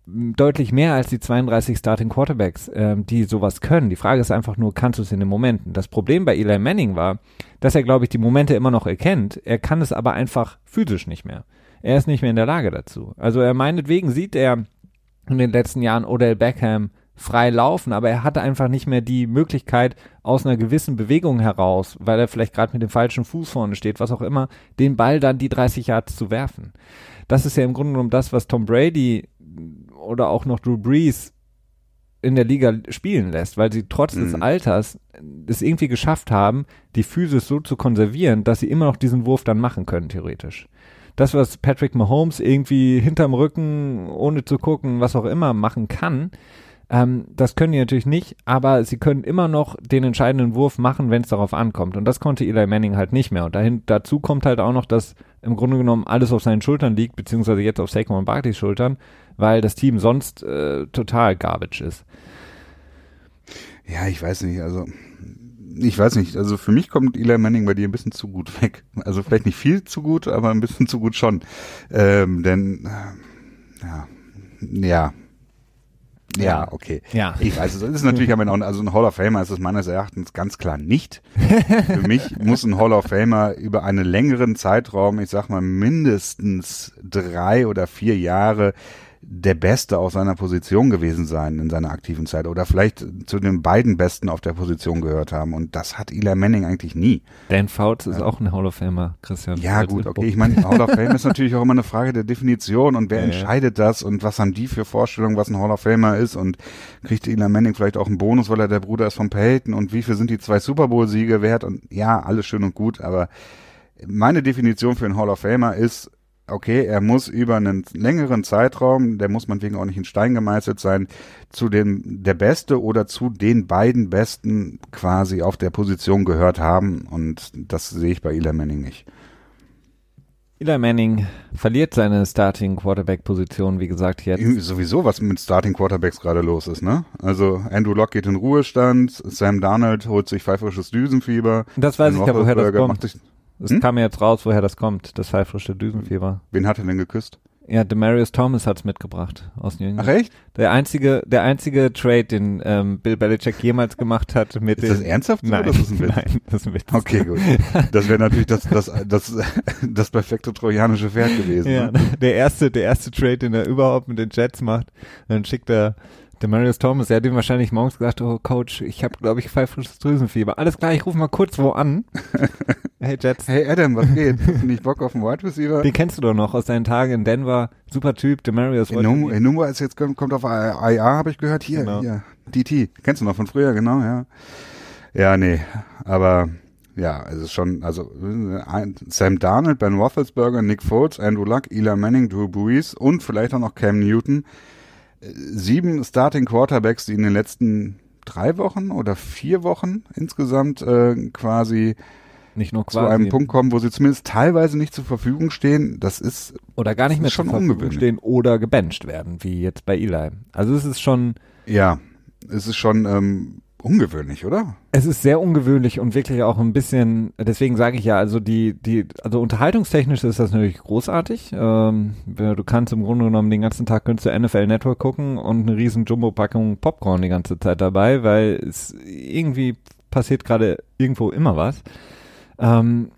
deutlich mehr als die 32 Starting Quarterbacks, ähm, die sowas können. Die Frage ist einfach nur, kannst du es in den Momenten? Das Problem bei Eli Manning war, dass er, glaube ich, die Momente immer noch erkennt. Er kann es aber einfach physisch nicht mehr. Er ist nicht mehr in der Lage dazu. Also er meinetwegen sieht er in den letzten Jahren Odell Beckham frei laufen, aber er hatte einfach nicht mehr die Möglichkeit, aus einer gewissen Bewegung heraus, weil er vielleicht gerade mit dem falschen Fuß vorne steht, was auch immer, den Ball dann die 30 Yards zu werfen. Das ist ja im Grunde genommen das, was Tom Brady oder auch noch Drew Brees in der Liga spielen lässt, weil sie trotz mhm. des Alters es irgendwie geschafft haben, die Physis so zu konservieren, dass sie immer noch diesen Wurf dann machen können, theoretisch. Das, was Patrick Mahomes irgendwie hinterm Rücken, ohne zu gucken, was auch immer machen kann, ähm, das können die natürlich nicht, aber sie können immer noch den entscheidenden Wurf machen, wenn es darauf ankommt. Und das konnte Eli Manning halt nicht mehr. Und dahin, dazu kommt halt auch noch, dass im Grunde genommen alles auf seinen Schultern liegt, beziehungsweise jetzt auf Saquon Barkley's Schultern, weil das Team sonst äh, total garbage ist. Ja, ich weiß nicht, also ich weiß nicht, also für mich kommt Eli Manning bei dir ein bisschen zu gut weg. Also vielleicht nicht viel zu gut, aber ein bisschen zu gut schon. Ähm, denn äh, ja, ja, ja, okay. Ja. Ich weiß, es ist natürlich aber auch, also ein Hall of Famer ist es meines Erachtens ganz klar nicht. Für mich muss ein Hall of Famer über einen längeren Zeitraum, ich sag mal mindestens drei oder vier Jahre, der Beste aus seiner Position gewesen sein in seiner aktiven Zeit oder vielleicht zu den beiden Besten auf der Position gehört haben. Und das hat Eli Manning eigentlich nie. Dan Fouts ist auch ein Hall of Famer, Christian. Ja, gut, okay. Ich meine, Hall of Fame ist natürlich auch immer eine Frage der Definition und wer ja, entscheidet das und was haben die für Vorstellungen, was ein Hall of Famer ist und kriegt Eli Manning vielleicht auch einen Bonus, weil er der Bruder ist von Peyton und wie viel sind die zwei Super Bowl-Siege wert und ja, alles schön und gut, aber meine Definition für einen Hall of Famer ist, okay, er muss über einen längeren Zeitraum, der muss man wegen auch nicht in Stein gemeißelt sein, zu dem der Beste oder zu den beiden Besten quasi auf der Position gehört haben und das sehe ich bei Eli Manning nicht. Eli Manning verliert seine Starting Quarterback Position, wie gesagt, jetzt. Sowieso, was mit Starting Quarterbacks gerade los ist, ne? Also Andrew Locke geht in Ruhestand, Sam Darnold holt sich pfeiferisches Düsenfieber. Das weiß ich ja, woher das kommt. Es hm? kam mir jetzt raus, woher das kommt, das pfeifrische Düsenfieber. Wen hat er denn geküsst? Ja, Demarius Thomas hat's mitgebracht aus New England. Ach echt? Der einzige, der einzige Trade, den ähm, Bill Belichick jemals gemacht hat mit Ist das ernsthaft so, nein, oder ist das ein Witz? Nein, das ist ein Witz. Okay, gut. Das wäre natürlich das, das, das, das perfekte trojanische Pferd gewesen. Ja, ne? der erste, der erste Trade, den er überhaupt mit den Jets macht, dann schickt er der Marius Thomas, der hat ihm wahrscheinlich morgens gesagt, oh Coach, ich habe, glaube ich, pfeifrisches Drüsenfieber. Alles klar, ich rufe mal kurz wo an. hey Jets. Hey Adam, was geht? Hast du nicht Bock auf einen Wide Receiver? Den kennst du doch noch aus deinen Tagen in Denver. Super Typ, der Marius. Enumba ist jetzt, kommt auf IA, habe ich gehört. Hier, genau. hier, DT. Kennst du noch von früher, genau, ja. Ja, nee, aber ja, es ist schon, also Sam Darnold, Ben Roethlisberger, Nick Foles, Andrew Luck, Eli Manning, Drew Brees und vielleicht auch noch Cam Newton sieben Starting Quarterbacks, die in den letzten drei Wochen oder vier Wochen insgesamt äh, quasi nicht nur quasi. zu einem Punkt kommen, wo sie zumindest teilweise nicht zur Verfügung stehen, das ist oder gar nicht mehr schon zur Verfügung ungewöhnlich. stehen oder gebencht werden, wie jetzt bei Eli. Also es ist schon, ja, es ist schon ähm, ungewöhnlich, oder? es ist sehr ungewöhnlich und wirklich auch ein bisschen, deswegen sage ich ja, also die, die, also unterhaltungstechnisch ist das natürlich großartig. Ähm, du kannst im Grunde genommen den ganzen Tag könntest NFL Network gucken und eine riesen Jumbo-Packung Popcorn die ganze Zeit dabei, weil es irgendwie passiert gerade irgendwo immer was. Ähm,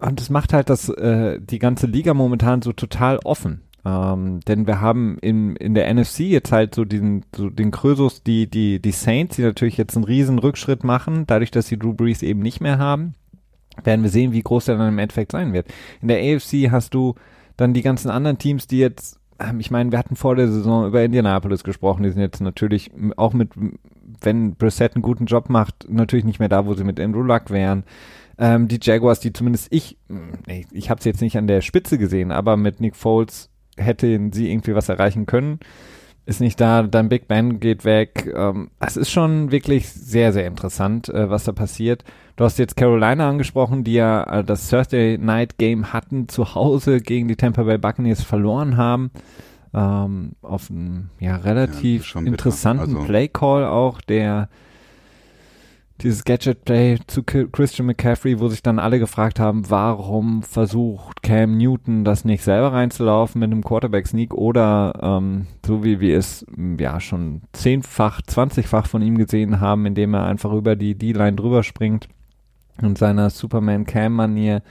und es macht halt das, äh, die ganze Liga momentan so total offen. Ähm, denn wir haben in, in der NFC jetzt halt so diesen, so den Krösus, die, die, die Saints, die natürlich jetzt einen riesen Rückschritt machen, dadurch, dass sie Drew Brees eben nicht mehr haben, werden wir sehen, wie groß der dann im Endeffekt sein wird. In der AFC hast du dann die ganzen anderen Teams, die jetzt, ähm, ich meine, wir hatten vor der Saison über Indianapolis gesprochen, die sind jetzt natürlich auch mit, wenn Brissett einen guten Job macht, natürlich nicht mehr da, wo sie mit Andrew Luck wären. Ähm, die Jaguars, die zumindest ich, ich, habe sie jetzt nicht an der Spitze gesehen, aber mit Nick Foles hätten sie irgendwie was erreichen können. Ist nicht da, dann Big Ben geht weg. Ähm, es ist schon wirklich sehr, sehr interessant, äh, was da passiert. Du hast jetzt Carolina angesprochen, die ja äh, das Thursday Night Game hatten, zu Hause gegen die Tampa Bay Buccaneers verloren haben. Ähm, auf einem ja, relativ bitter. interessanten Also- Play Call auch, der dieses Gadget-Play zu Ki- Christian McCaffrey, wo sich dann alle gefragt haben, warum versucht Cam Newton das nicht selber reinzulaufen mit einem Quarterback-Sneak oder ähm, so wie wir es m, ja schon zehnfach, zwanzigfach von ihm gesehen haben, indem er einfach über die D-Line drüber springt und seiner Superman-Cam-Manier.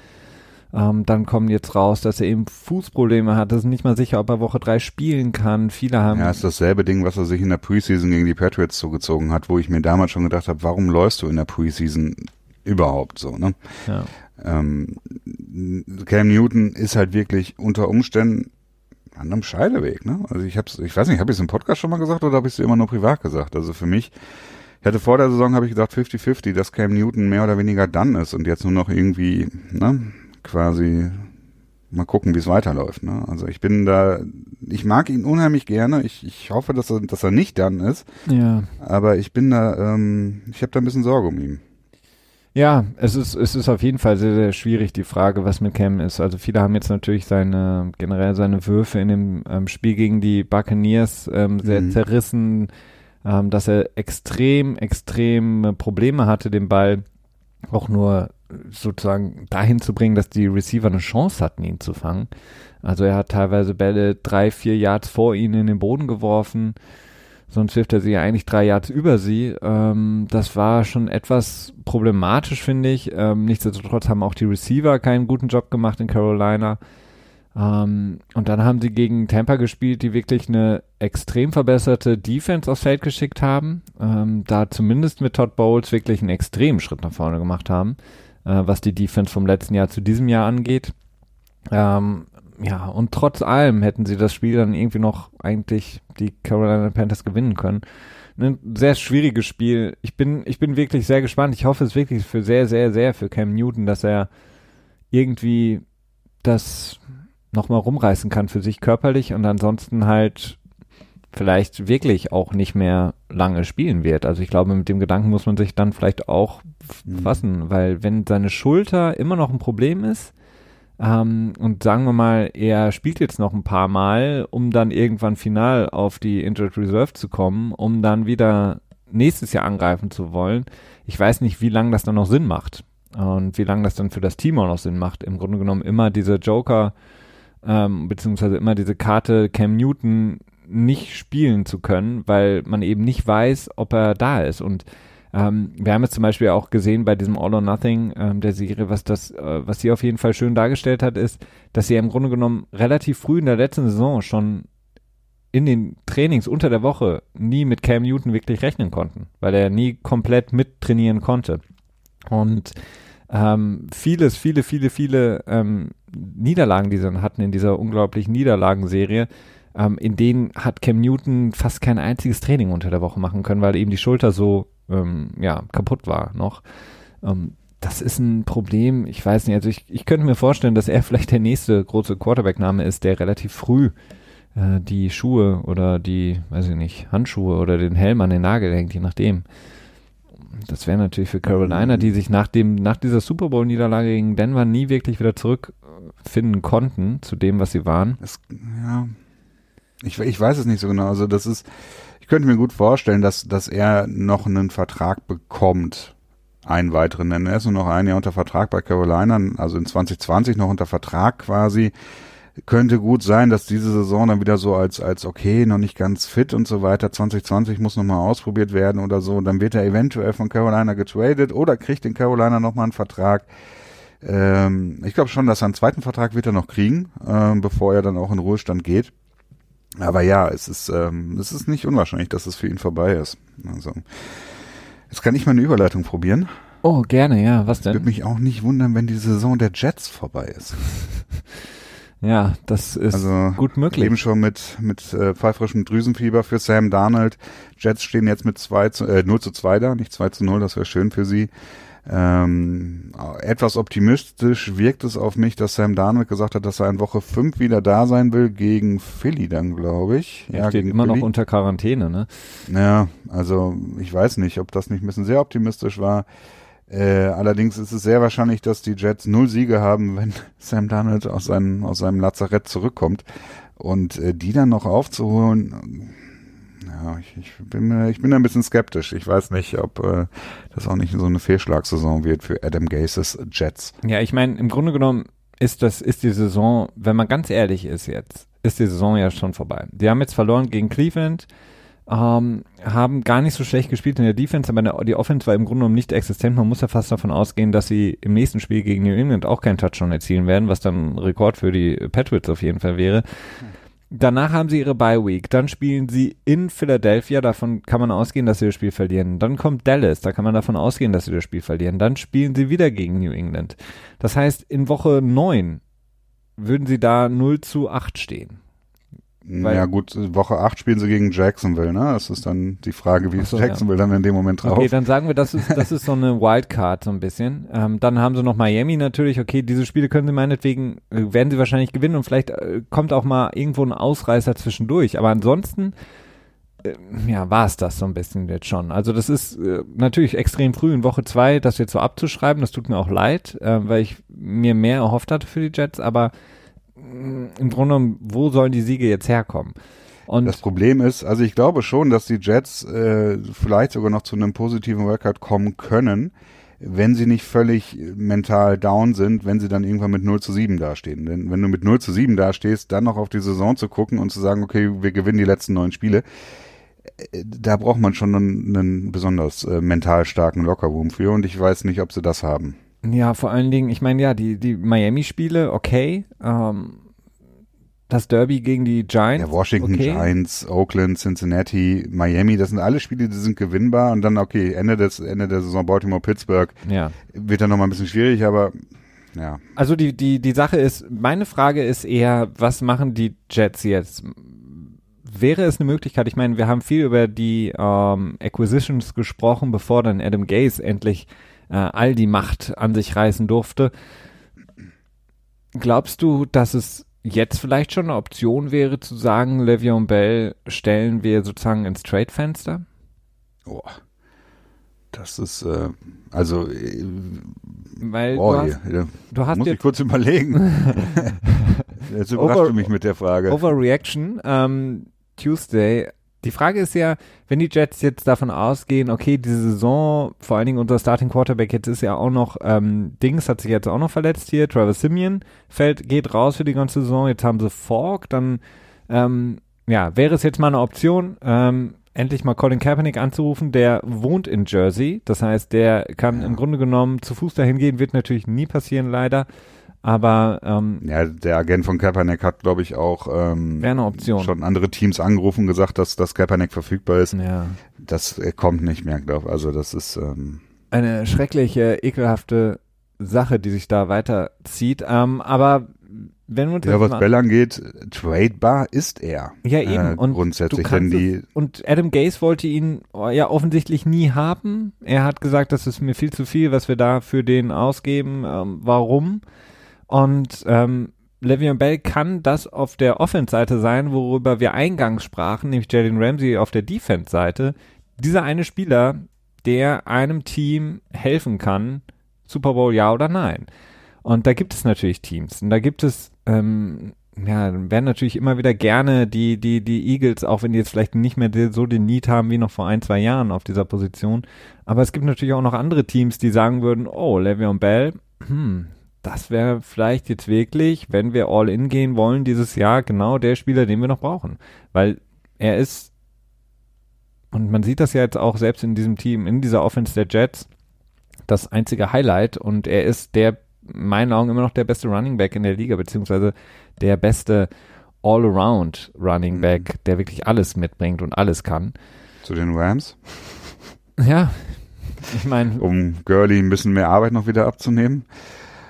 Ähm, dann kommen jetzt raus, dass er eben Fußprobleme hat. Das ist nicht mal sicher, ob er Woche drei spielen kann. Viele haben Ja, ist dasselbe Ding, was er sich in der Preseason gegen die Patriots zugezogen hat, wo ich mir damals schon gedacht habe, warum läufst du in der Preseason überhaupt so, ne? ja. Ähm, Cam Newton ist halt wirklich unter Umständen an einem Scheideweg, ne? Also ich hab's, ich weiß nicht, habe ich es im Podcast schon mal gesagt oder habe ich es immer nur privat gesagt? Also für mich, ich hatte vor der Saison, habe ich gesagt 50-50, dass Cam Newton mehr oder weniger dann ist und jetzt nur noch irgendwie, ne, quasi mal gucken, wie es weiterläuft, ne? Also ich bin da, ich mag ihn unheimlich gerne. Ich, ich hoffe, dass er, dass er nicht dann ist, ja. aber ich bin da, ähm, ich habe da ein bisschen Sorge um ihn. Ja, es ist, es ist auf jeden Fall sehr, sehr schwierig, die Frage, was mit Cam ist. Also viele haben jetzt natürlich seine, generell seine Würfe in dem ähm, Spiel gegen die Buccaneers ähm, sehr Mhm. zerrissen, ähm, dass er extrem, extrem Probleme hatte, den Ball auch nur sozusagen dahin zu bringen, dass die Receiver eine Chance hatten, ihn zu fangen. Also er hat teilweise Bälle drei, vier Yards vor ihnen in den Boden geworfen sonst wirft er sie ja eigentlich drei Yards über sie. Ähm, das war schon etwas problematisch, finde ich. Ähm, nichtsdestotrotz haben auch die Receiver keinen guten Job gemacht in Carolina. Ähm, und dann haben sie gegen Tampa gespielt, die wirklich eine extrem verbesserte Defense aufs Feld geschickt haben. Ähm, da zumindest mit Todd Bowles wirklich einen extremen Schritt nach vorne gemacht haben, äh, was die Defense vom letzten Jahr zu diesem Jahr angeht. Ähm, ja, und trotz allem hätten sie das Spiel dann irgendwie noch eigentlich die Carolina Panthers gewinnen können. Ein sehr schwieriges Spiel. Ich bin, ich bin wirklich sehr gespannt. Ich hoffe es wirklich für sehr, sehr, sehr für Cam Newton, dass er irgendwie das nochmal rumreißen kann für sich körperlich und ansonsten halt vielleicht wirklich auch nicht mehr lange spielen wird. Also ich glaube, mit dem Gedanken muss man sich dann vielleicht auch Mhm. fassen, weil wenn seine Schulter immer noch ein Problem ist, ähm, und sagen wir mal, er spielt jetzt noch ein paar Mal, um dann irgendwann final auf die Injured Reserve zu kommen, um dann wieder nächstes Jahr angreifen zu wollen. Ich weiß nicht, wie lange das dann noch Sinn macht und wie lange das dann für das Team auch noch Sinn macht. Im Grunde genommen immer diese Joker, ähm, beziehungsweise immer diese Karte Cam Newton nicht spielen zu können, weil man eben nicht weiß, ob er da ist. Und ähm, wir haben jetzt zum Beispiel auch gesehen bei diesem All or Nothing ähm, der Serie, was das, äh, was sie auf jeden Fall schön dargestellt hat, ist, dass sie im Grunde genommen relativ früh in der letzten Saison schon in den Trainings unter der Woche nie mit Cam Newton wirklich rechnen konnten, weil er nie komplett mittrainieren konnte. Und ähm, vieles, viele, viele, viele ähm, Niederlagen, die sie dann hatten in dieser unglaublichen Niederlagenserie, ähm, in denen hat Cam Newton fast kein einziges Training unter der Woche machen können, weil eben die Schulter so ähm, ja, kaputt war noch. Ähm, das ist ein Problem. Ich weiß nicht, also ich, ich könnte mir vorstellen, dass er vielleicht der nächste große Quarterback-Name ist, der relativ früh äh, die Schuhe oder die, weiß ich nicht, Handschuhe oder den Helm an den Nagel hängt, je nachdem. Das wäre natürlich für Carolina, die sich nach dem, nach dieser Super Bowl Niederlage gegen Denver nie wirklich wieder zurückfinden konnten zu dem, was sie waren. Das, ja. Ich, ich weiß es nicht so genau. Also das ist, ich könnte mir gut vorstellen, dass, dass er noch einen Vertrag bekommt. Einen weiteren, denn er ist nur noch ein Jahr unter Vertrag bei Carolina, also in 2020 noch unter Vertrag quasi könnte gut sein, dass diese Saison dann wieder so als, als okay, noch nicht ganz fit und so weiter. 2020 muss nochmal ausprobiert werden oder so. Dann wird er eventuell von Carolina getradet oder kriegt in Carolina nochmal einen Vertrag. Ähm, ich glaube schon, dass er einen zweiten Vertrag wird er noch kriegen, ähm, bevor er dann auch in Ruhestand geht. Aber ja, es ist, ähm, es ist nicht unwahrscheinlich, dass es für ihn vorbei ist. Also, jetzt kann ich mal eine Überleitung probieren. Oh, gerne, ja. Was denn? Würde mich auch nicht wundern, wenn die Saison der Jets vorbei ist. Ja, das ist also, gut möglich. Eben schon mit, mit äh, pfeifrischem Drüsenfieber für Sam Darnold. Jets stehen jetzt mit zwei zu, äh, 0 zu 2 da, nicht 2 zu 0, das wäre schön für sie. Ähm, etwas optimistisch wirkt es auf mich, dass Sam Darnold gesagt hat, dass er in Woche 5 wieder da sein will gegen Philly dann, glaube ich. Er ja, steht immer Philly. noch unter Quarantäne, ne? Ja, also ich weiß nicht, ob das nicht ein bisschen sehr optimistisch war. Äh, allerdings ist es sehr wahrscheinlich, dass die Jets null Siege haben, wenn Sam Darnold aus seinem, aus seinem Lazarett zurückkommt. Und äh, die dann noch aufzuholen, ja, ich, ich, bin, ich bin ein bisschen skeptisch. Ich weiß nicht, ob äh, das auch nicht so eine Fehlschlagsaison wird für Adam Gases Jets. Ja, ich meine, im Grunde genommen ist das, ist die Saison, wenn man ganz ehrlich ist jetzt, ist die Saison ja schon vorbei. Die haben jetzt verloren gegen Cleveland ähm, haben gar nicht so schlecht gespielt in der Defense, aber der, die Offense war im Grunde genommen nicht existent. Man muss ja fast davon ausgehen, dass sie im nächsten Spiel gegen New England auch keinen Touchdown erzielen werden, was dann ein Rekord für die Patriots auf jeden Fall wäre. Danach haben sie ihre Bye Week. Dann spielen sie in Philadelphia. Davon kann man ausgehen, dass sie das Spiel verlieren. Dann kommt Dallas. Da kann man davon ausgehen, dass sie das Spiel verlieren. Dann spielen sie wieder gegen New England. Das heißt, in Woche 9 würden sie da 0 zu 8 stehen. Weil, ja gut, Woche 8 spielen sie gegen Jacksonville, ne? Das ist dann die Frage, wie so, ist Jacksonville ja. dann in dem Moment drauf? Okay, dann sagen wir, das ist, das ist so eine Wildcard so ein bisschen. Ähm, dann haben sie noch Miami natürlich. Okay, diese Spiele können sie meinetwegen, äh, werden sie wahrscheinlich gewinnen und vielleicht äh, kommt auch mal irgendwo ein Ausreißer zwischendurch. Aber ansonsten, äh, ja, war es das so ein bisschen jetzt schon. Also das ist äh, natürlich extrem früh in Woche 2, das jetzt so abzuschreiben. Das tut mir auch leid, äh, weil ich mir mehr erhofft hatte für die Jets, aber im Grunde genommen, wo sollen die Siege jetzt herkommen? Und das Problem ist, also ich glaube schon, dass die Jets äh, vielleicht sogar noch zu einem positiven Record kommen können, wenn sie nicht völlig mental down sind, wenn sie dann irgendwann mit 0 zu 7 dastehen. Denn wenn du mit 0 zu 7 dastehst, dann noch auf die Saison zu gucken und zu sagen, okay, wir gewinnen die letzten neun Spiele, äh, da braucht man schon einen, einen besonders äh, mental starken Lockerroom für und ich weiß nicht, ob sie das haben. Ja, vor allen Dingen, ich meine, ja, die, die Miami-Spiele, okay. Ähm, das Derby gegen die Giants. Ja, Washington okay. Giants, Oakland, Cincinnati, Miami, das sind alle Spiele, die sind gewinnbar und dann, okay, Ende des, Ende der Saison Baltimore, Pittsburgh. Ja. Wird dann nochmal ein bisschen schwierig, aber ja. Also die, die, die Sache ist, meine Frage ist eher, was machen die Jets jetzt? Wäre es eine Möglichkeit, ich meine, wir haben viel über die ähm, Acquisitions gesprochen, bevor dann Adam Gaze endlich äh, all die Macht an sich reißen durfte. Glaubst du, dass es jetzt vielleicht schon eine Option wäre zu sagen, Le'Veon Bell stellen wir sozusagen ins Trade-Fenster? Oh, das ist äh, also äh, weil oh, du hast, ja, du hast muss ich kurz überlegen. jetzt überrascht Over, du mich mit der Frage. Overreaction. Ähm, Tuesday die Frage ist ja, wenn die Jets jetzt davon ausgehen, okay, diese Saison, vor allen Dingen unser Starting Quarterback jetzt ist ja auch noch, ähm, Dings hat sich jetzt auch noch verletzt hier, Travis Simeon fällt, geht raus für die ganze Saison, jetzt haben sie Fork, dann, ähm, ja, wäre es jetzt mal eine Option, ähm, endlich mal Colin Kaepernick anzurufen, der wohnt in Jersey, das heißt, der kann im Grunde genommen zu Fuß dahin gehen, wird natürlich nie passieren leider, aber ähm, ja, der Agent von Kaepernick hat, glaube ich, auch ähm, eine Option. schon andere Teams angerufen und gesagt, dass, dass Kaepernick verfügbar ist. Ja. Das kommt nicht mehr, glaube ich. Also das ist ähm, eine schreckliche, ekelhafte Sache, die sich da weiterzieht. Ähm, aber wenn wir uns ja, was Bell angeht, tradebar ist er. Ja, eben. Äh, und grundsätzlich, denn die. Und Adam Gaze wollte ihn oh, ja offensichtlich nie haben. Er hat gesagt, das ist mir viel zu viel, was wir da für den ausgeben. Ähm, warum? Und ähm, Le'Veon Bell kann das auf der Offense-Seite sein, worüber wir eingangs sprachen, nämlich Jalen Ramsey auf der Defense-Seite. Dieser eine Spieler, der einem Team helfen kann, Super Bowl ja oder nein. Und da gibt es natürlich Teams. Und da gibt es, ähm, ja, werden natürlich immer wieder gerne die, die, die Eagles, auch wenn die jetzt vielleicht nicht mehr so den Need haben wie noch vor ein, zwei Jahren auf dieser Position. Aber es gibt natürlich auch noch andere Teams, die sagen würden, oh, Le'Veon Bell, hm, das wäre vielleicht jetzt wirklich, wenn wir all in gehen wollen dieses Jahr, genau der Spieler, den wir noch brauchen. Weil er ist, und man sieht das ja jetzt auch selbst in diesem Team, in dieser Offense der Jets, das einzige Highlight und er ist der, in meinen Augen immer noch der beste Running Back in der Liga, beziehungsweise der beste All-Around Running mhm. Back, mhm. der wirklich alles mitbringt und alles kann. Zu den Rams? Ja, ich meine. Um Gurley ein bisschen mehr Arbeit noch wieder abzunehmen.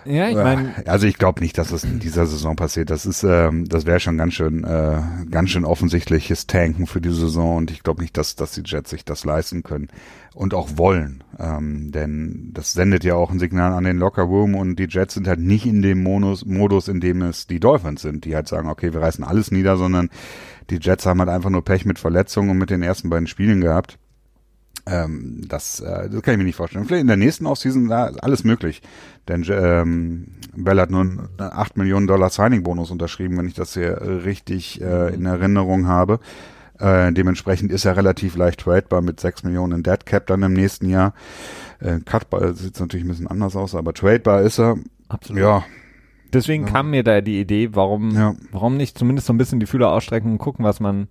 Ja, ich meine. Also ich glaube nicht, dass das in dieser Saison passiert. Das ist, ähm, das wäre schon ganz schön, äh, ganz schön offensichtliches Tanken für die Saison und ich glaube nicht, dass, dass die Jets sich das leisten können und auch wollen. Ähm, denn das sendet ja auch ein Signal an den Locker Room und die Jets sind halt nicht in dem Modus, Modus, in dem es die Dolphins sind, die halt sagen, okay, wir reißen alles nieder, sondern die Jets haben halt einfach nur Pech mit Verletzungen und mit den ersten beiden Spielen gehabt. Ähm, das, äh, das kann ich mir nicht vorstellen. Vielleicht in der nächsten Offseason da ist alles möglich. Denn ähm, Bell hat nur einen 8 Millionen Dollar Signing-Bonus unterschrieben, wenn ich das hier richtig äh, in Erinnerung habe. Äh, dementsprechend ist er relativ leicht tradebar mit 6 Millionen Dead Cap dann im nächsten Jahr. Äh, cutbar sieht natürlich ein bisschen anders aus, aber tradebar ist er. Absolut. Ja. Deswegen ja. kam mir da die Idee, warum, ja. warum nicht zumindest so ein bisschen die Fühler ausstrecken und gucken, was man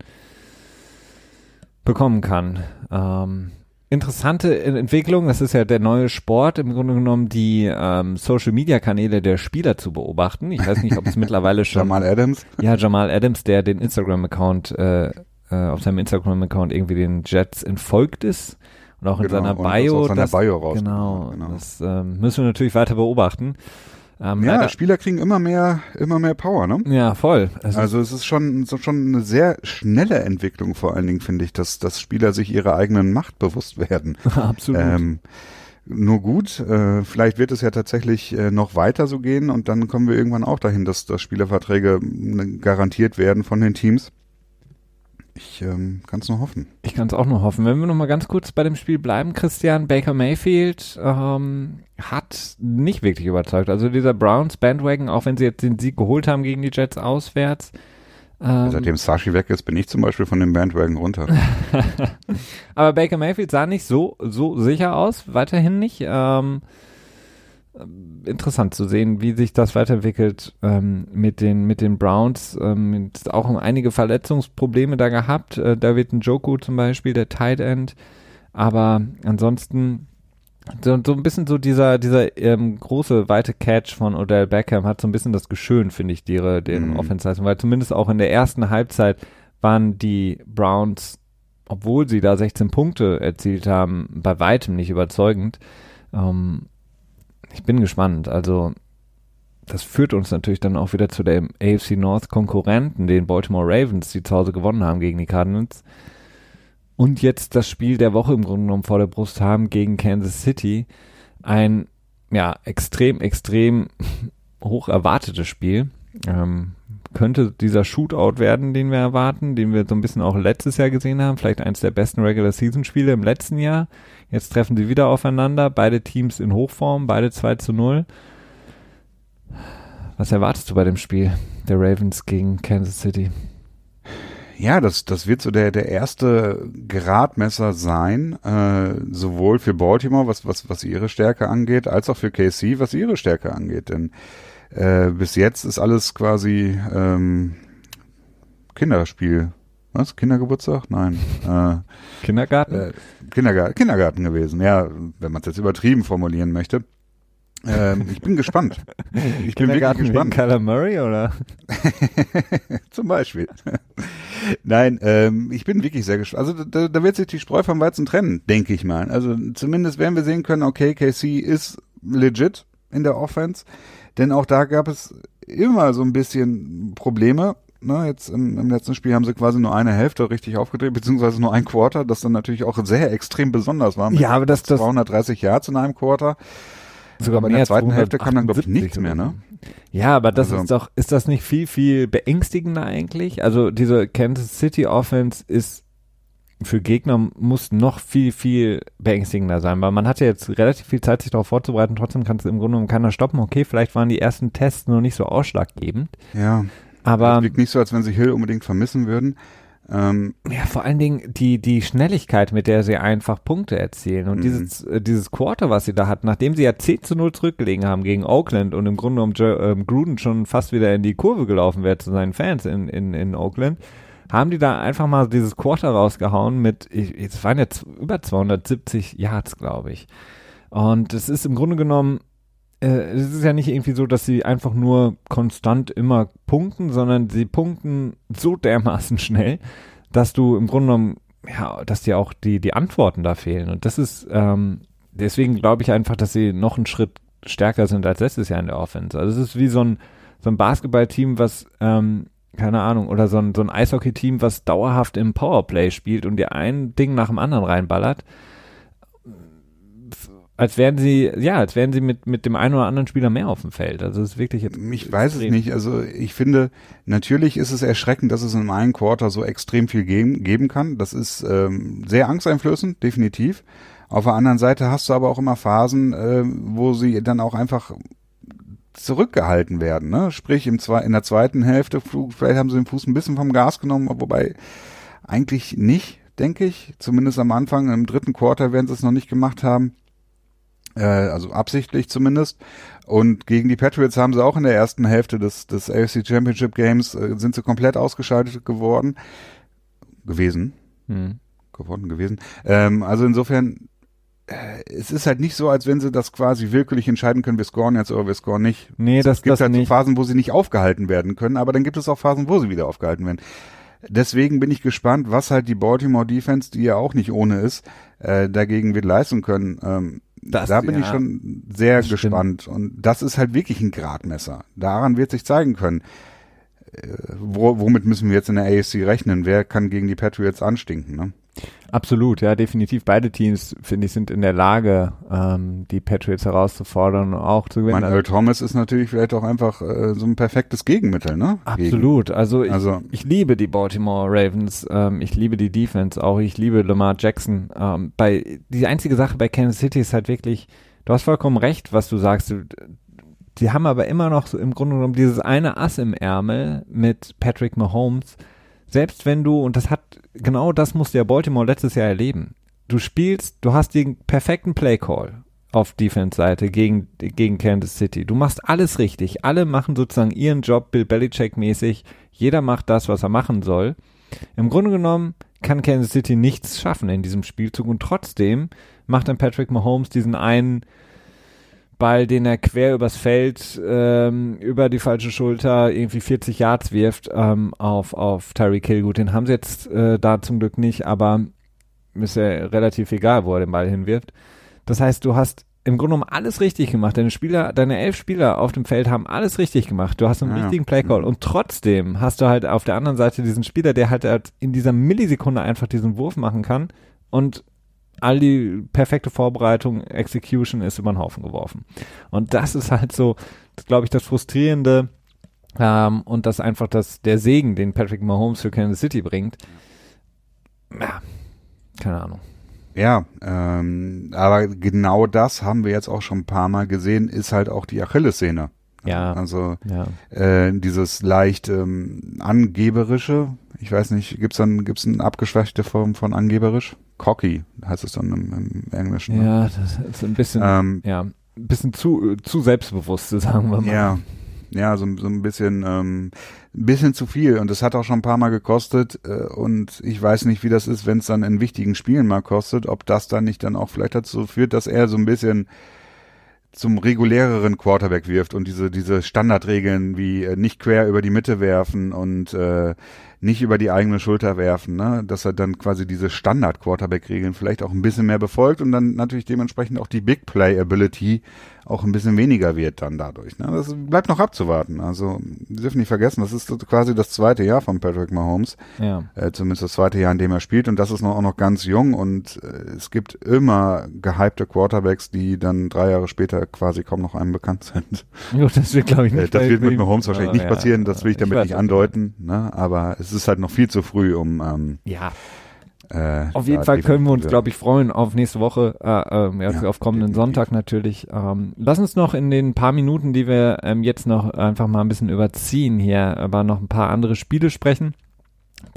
bekommen kann. Ähm, interessante Entwicklung. Das ist ja der neue Sport, im Grunde genommen die ähm, Social Media Kanäle der Spieler zu beobachten. Ich weiß nicht, ob es mittlerweile schon. Jamal Adams? Ja, Jamal Adams, der den Instagram-Account, äh, äh, auf seinem Instagram-Account irgendwie den Jets entfolgt ist. Und auch in genau, seiner Bio. Das, das Bio raus. Genau, genau. Das ähm, müssen wir natürlich weiter beobachten. Ähm, ja, leider, Spieler kriegen immer mehr, immer mehr Power, ne? Ja, voll. Es also es ist schon, so schon eine sehr schnelle Entwicklung, vor allen Dingen finde ich, dass, dass Spieler sich ihrer eigenen Macht bewusst werden. Absolut. Ähm, nur gut, äh, vielleicht wird es ja tatsächlich äh, noch weiter so gehen und dann kommen wir irgendwann auch dahin, dass, dass Spielerverträge garantiert werden von den Teams. Ich ähm, kann es nur hoffen. Ich kann es auch nur hoffen. Wenn wir noch mal ganz kurz bei dem Spiel bleiben, Christian, Baker Mayfield ähm, hat nicht wirklich überzeugt. Also dieser Browns Bandwagon, auch wenn sie jetzt den Sieg geholt haben gegen die Jets auswärts. Ähm, Seitdem Sashi weg ist, bin ich zum Beispiel von dem Bandwagon runter. Aber Baker Mayfield sah nicht so, so sicher aus, weiterhin nicht. Ähm, interessant zu sehen, wie sich das weiterentwickelt ähm, mit den mit den Browns. Ähm, auch einige Verletzungsprobleme da gehabt. Äh, David Njoku zum Beispiel, der Tight End. Aber ansonsten so, so ein bisschen so dieser dieser ähm, große weite Catch von Odell Beckham hat so ein bisschen das geschönt, finde ich, ihre deren mhm. Offense-Leistung, weil zumindest auch in der ersten Halbzeit waren die Browns, obwohl sie da 16 Punkte erzielt haben, bei weitem nicht überzeugend. Ähm, ich bin gespannt. Also, das führt uns natürlich dann auch wieder zu dem AFC North Konkurrenten, den Baltimore Ravens, die zu Hause gewonnen haben gegen die Cardinals. Und jetzt das Spiel der Woche im Grunde genommen vor der Brust haben gegen Kansas City. Ein, ja, extrem, extrem hoch erwartetes Spiel. Ähm, könnte dieser Shootout werden, den wir erwarten, den wir so ein bisschen auch letztes Jahr gesehen haben, vielleicht eines der besten Regular Season Spiele im letzten Jahr. Jetzt treffen sie wieder aufeinander, beide Teams in Hochform, beide 2 zu 0. Was erwartest du bei dem Spiel der Ravens gegen Kansas City? Ja, das, das wird so der, der erste Gradmesser sein, äh, sowohl für Baltimore, was, was, was ihre Stärke angeht, als auch für KC, was ihre Stärke angeht. Denn äh, bis jetzt ist alles quasi ähm, Kinderspiel. Was? Kindergeburtstag? Nein. Äh, Kindergarten? Äh, Kindergarten? Kindergarten gewesen, ja, wenn man es jetzt übertrieben formulieren möchte. Ähm, ich bin gespannt. Ich bin wirklich gespannt. Kyler Murray oder? Zum Beispiel. Nein, ähm, ich bin wirklich sehr gespannt. Also da, da wird sich die Spreu vom Weizen trennen, denke ich mal. Also zumindest werden wir sehen können, okay, KC ist legit in der Offense. Denn auch da gab es immer so ein bisschen Probleme. Ne, jetzt im, im letzten Spiel haben sie quasi nur eine Hälfte richtig aufgedreht, beziehungsweise nur ein Quarter, das dann natürlich auch sehr extrem besonders war. ja, aber das, das 230 Yards in einem Quarter. Sogar aber in der zweiten Hälfte kam dann, glaube ich, nichts mehr, ne? Ja, aber das also, ist doch, ist das nicht viel, viel beängstigender eigentlich? Also diese Kansas City Offense ist für Gegner muss noch viel, viel beängstigender sein, weil man hatte jetzt relativ viel Zeit, sich darauf vorzubereiten, trotzdem kann es im Grunde genommen keiner stoppen. Okay, vielleicht waren die ersten Tests noch nicht so ausschlaggebend. Ja. Aber. Es liegt nicht so, als wenn sie Hill unbedingt vermissen würden. Ähm, ja, vor allen Dingen die, die Schnelligkeit, mit der sie einfach Punkte erzielen. Und mhm. dieses, äh, dieses Quarter, was sie da hatten, nachdem sie ja 10 zu 0 zurückgelegen haben gegen Oakland und im Grunde Joe, ähm, Gruden schon fast wieder in die Kurve gelaufen wäre zu seinen Fans in, in, in Oakland, haben die da einfach mal dieses Quarter rausgehauen mit, es waren jetzt über 270 Yards, glaube ich. Und es ist im Grunde genommen, äh, es ist ja nicht irgendwie so, dass sie einfach nur konstant immer punkten, sondern sie punkten so dermaßen schnell, dass du im Grunde genommen, ja, dass dir auch die, die Antworten da fehlen. Und das ist, ähm, deswegen glaube ich einfach, dass sie noch einen Schritt stärker sind als letztes Jahr in der Offense. Also es ist wie so ein, so ein Basketballteam, was ähm, keine Ahnung, oder so ein, so ein Eishockey-Team, was dauerhaft im Powerplay spielt und dir ein Ding nach dem anderen reinballert, als wären sie, ja, als wären sie mit, mit dem einen oder anderen Spieler mehr auf dem Feld. Also es ist wirklich jetzt. Ich weiß es nicht. Also ich finde, natürlich ist es erschreckend, dass es in einem Quarter so extrem viel geben, geben kann. Das ist ähm, sehr angsteinflößend, definitiv. Auf der anderen Seite hast du aber auch immer Phasen, äh, wo sie dann auch einfach zurückgehalten werden. Ne? Sprich, im zwei, in der zweiten Hälfte, vielleicht haben sie den Fuß ein bisschen vom Gas genommen, wobei eigentlich nicht, denke ich. Zumindest am Anfang, im dritten Quarter werden sie es noch nicht gemacht haben. Äh, also absichtlich zumindest. Und gegen die Patriots haben sie auch in der ersten Hälfte des, des AFC Championship Games äh, sind sie komplett ausgeschaltet geworden. Gewesen. Hm. Geworden gewesen. Ähm, also insofern es ist halt nicht so, als wenn sie das quasi willkürlich entscheiden können, wir scoren jetzt oder wir scoren nicht. Nee, das es gibt das halt nicht. so Phasen, wo sie nicht aufgehalten werden können, aber dann gibt es auch Phasen, wo sie wieder aufgehalten werden. Deswegen bin ich gespannt, was halt die Baltimore Defense, die ja auch nicht ohne ist, äh, dagegen wird leisten können. Ähm, das, da bin ja, ich schon sehr gespannt. Stimmt. Und das ist halt wirklich ein Gradmesser. Daran wird sich zeigen können. Äh, wo, womit müssen wir jetzt in der AFC rechnen? Wer kann gegen die Patriots anstinken? Ne? Absolut, ja, definitiv. Beide Teams, finde ich, sind in der Lage, ähm, die Patriots herauszufordern und auch zu gewinnen. Mein Earl Thomas ist natürlich vielleicht auch einfach äh, so ein perfektes Gegenmittel, ne? Absolut. Also ich, also ich liebe die Baltimore Ravens, ähm, ich liebe die Defense, auch ich liebe Lamar Jackson. Ähm, bei die einzige Sache bei Kansas City ist halt wirklich, du hast vollkommen recht, was du sagst. Du, die haben aber immer noch so im Grunde genommen dieses eine Ass im Ärmel mit Patrick Mahomes selbst wenn du, und das hat, genau das musste ja Baltimore letztes Jahr erleben. Du spielst, du hast den perfekten Playcall auf Defense-Seite gegen, gegen Kansas City. Du machst alles richtig. Alle machen sozusagen ihren Job Bill Belichick-mäßig. Jeder macht das, was er machen soll. Im Grunde genommen kann Kansas City nichts schaffen in diesem Spielzug und trotzdem macht dann Patrick Mahomes diesen einen Ball, den er quer übers Feld ähm, über die falsche Schulter irgendwie 40 Yards wirft ähm, auf, auf Tyreek Hill. Gut, den haben sie jetzt äh, da zum Glück nicht, aber ist ja relativ egal, wo er den Ball hinwirft. Das heißt, du hast im Grunde genommen alles richtig gemacht. Deine Spieler, deine elf Spieler auf dem Feld haben alles richtig gemacht. Du hast einen ja, richtigen Playcall und trotzdem hast du halt auf der anderen Seite diesen Spieler, der halt, halt in dieser Millisekunde einfach diesen Wurf machen kann und all die perfekte Vorbereitung, Execution ist über den Haufen geworfen. Und das ist halt so, glaube ich, das Frustrierende ähm, und das einfach das, der Segen, den Patrick Mahomes für Kansas City bringt. Ja, keine Ahnung. Ja, ähm, aber genau das haben wir jetzt auch schon ein paar Mal gesehen, ist halt auch die Achillessehne. Ja. Also ja. Äh, dieses leicht ähm, angeberische, ich weiß nicht, gibt's dann gibt's eine abgeschwächte Form von angeberisch? Cocky heißt es dann im, im Englischen. Ne? Ja, das ist ein bisschen, ähm, ja, ein bisschen zu zu selbstbewusst, sagen wir mal. Ja, ja, so, so ein bisschen, ähm, ein bisschen zu viel. Und das hat auch schon ein paar Mal gekostet. Äh, und ich weiß nicht, wie das ist, wenn es dann in wichtigen Spielen mal kostet, ob das dann nicht dann auch vielleicht dazu führt, dass er so ein bisschen zum reguläreren Quarterback wirft und diese diese Standardregeln wie äh, nicht quer über die Mitte werfen und äh, nicht über die eigene Schulter werfen, ne? dass er dann quasi diese Standard-Quarterback-Regeln vielleicht auch ein bisschen mehr befolgt und dann natürlich dementsprechend auch die Big Play-Ability auch ein bisschen weniger wird dann dadurch. Ne? Das bleibt noch abzuwarten. Also wir dürfen nicht vergessen, das ist quasi das zweite Jahr von Patrick Mahomes. Ja. Äh, zumindest das zweite Jahr, in dem er spielt und das ist noch, auch noch ganz jung und äh, es gibt immer gehypte Quarterbacks, die dann drei Jahre später quasi kaum noch einem bekannt sind. Jo, das wird, glaube ich, nicht. Äh, das wird mit Mahomes wahrscheinlich nicht ja, passieren, das will ich damit ich nicht andeuten, ne? aber es ist halt noch viel zu früh, um ähm, ja Äh, auf jeden Fall können wir uns, glaube ich, freuen auf nächste Woche, äh, äh, ja, ja, auf kommenden definitiv. Sonntag natürlich. Ähm, lass uns noch in den paar Minuten, die wir ähm, jetzt noch einfach mal ein bisschen überziehen hier, aber noch ein paar andere Spiele sprechen,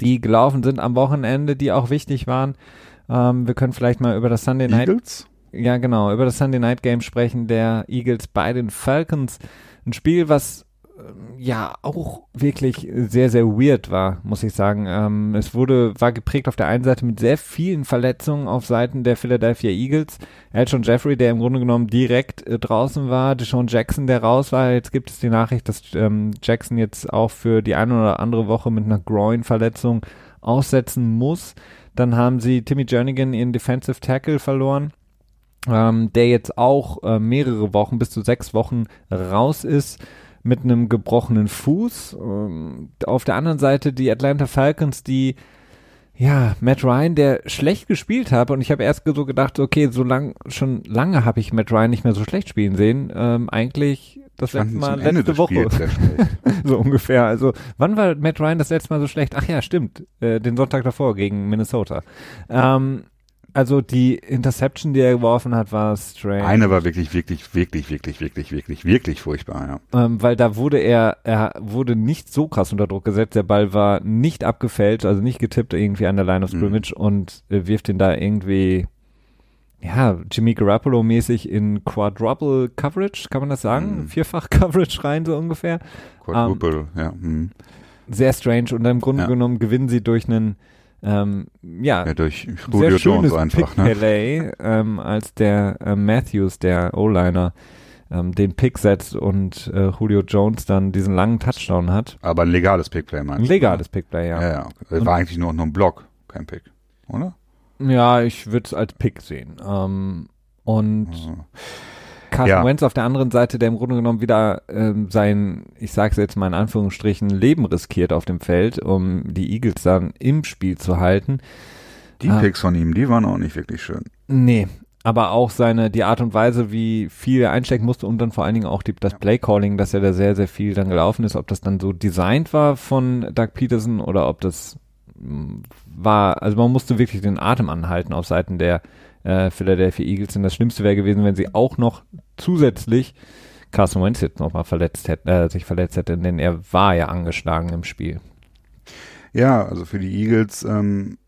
die gelaufen sind am Wochenende, die auch wichtig waren. Ähm, wir können vielleicht mal über das Sunday Night. Eagles? Ja, genau, über das Sunday Night Game sprechen der Eagles bei den Falcons. Ein Spiel, was ja auch wirklich sehr, sehr weird war, muss ich sagen. Ähm, es wurde, war geprägt auf der einen Seite mit sehr vielen Verletzungen auf Seiten der Philadelphia Eagles. Elton Jeffrey, der im Grunde genommen direkt äh, draußen war, Deshaun Jackson, der raus war. Jetzt gibt es die Nachricht, dass ähm, Jackson jetzt auch für die eine oder andere Woche mit einer Groin-Verletzung aussetzen muss. Dann haben sie Timmy Jernigan in Defensive Tackle verloren. Ähm, der jetzt auch äh, mehrere Wochen, bis zu sechs Wochen raus ist mit einem gebrochenen Fuß. Ähm, auf der anderen Seite die Atlanta Falcons, die ja, Matt Ryan, der schlecht gespielt hat und ich habe erst so gedacht, okay, so lang, schon lange habe ich Matt Ryan nicht mehr so schlecht spielen sehen. Ähm, eigentlich das letzte Mal letzte Woche. so ungefähr. Also, wann war Matt Ryan das letzte Mal so schlecht? Ach ja, stimmt. Äh, den Sonntag davor gegen Minnesota. Ähm, also die Interception, die er geworfen hat, war strange. Eine war wirklich, wirklich, wirklich, wirklich, wirklich, wirklich, wirklich furchtbar, ja. Ähm, weil da wurde er, er wurde nicht so krass unter Druck gesetzt. Der Ball war nicht abgefällt, also nicht getippt irgendwie an der Line of mhm. Scrimmage mhm. und äh, wirft ihn da irgendwie, ja, Jimmy Garoppolo-mäßig in Quadruple Coverage, kann man das sagen? Mhm. Vierfach Coverage rein, so ungefähr. Quadruple, ähm, ja. Mhm. Sehr strange und im Grunde ja. genommen gewinnen sie durch einen ähm, ja, ja, durch Julio Jones einfach, Pick ne? Ähm, als der äh, Matthews, der O-Liner, ähm, den Pick setzt und äh, Julio Jones dann diesen langen Touchdown hat. Aber ein legales Pickplay meinst du? Ein legales Pickplay, ja. Ja, ja. War eigentlich nur noch ein Block, kein Pick, oder? Ja, ich würde es als Pick sehen. Ähm, und oh. Carson ja. Wentz auf der anderen Seite, der im Grunde genommen wieder ähm, sein, ich sage es jetzt mal in Anführungsstrichen, Leben riskiert auf dem Feld, um die Eagles dann im Spiel zu halten. Die ah. Picks von ihm, die waren auch nicht wirklich schön. Nee, aber auch seine, die Art und Weise, wie viel er einstecken musste und dann vor allen Dingen auch die, das ja. Playcalling, dass er da sehr, sehr viel dann gelaufen ist, ob das dann so designt war von Doug Peterson oder ob das mm, war, also man musste wirklich den Atem anhalten auf Seiten der äh, Philadelphia Eagles. Und das Schlimmste wäre gewesen, wenn sie auch noch zusätzlich Carson Wentz jetzt nochmal verletzt hätte, äh, sich verletzt hätte, denn er war ja angeschlagen im Spiel. Ja, also für die Eagles ähm,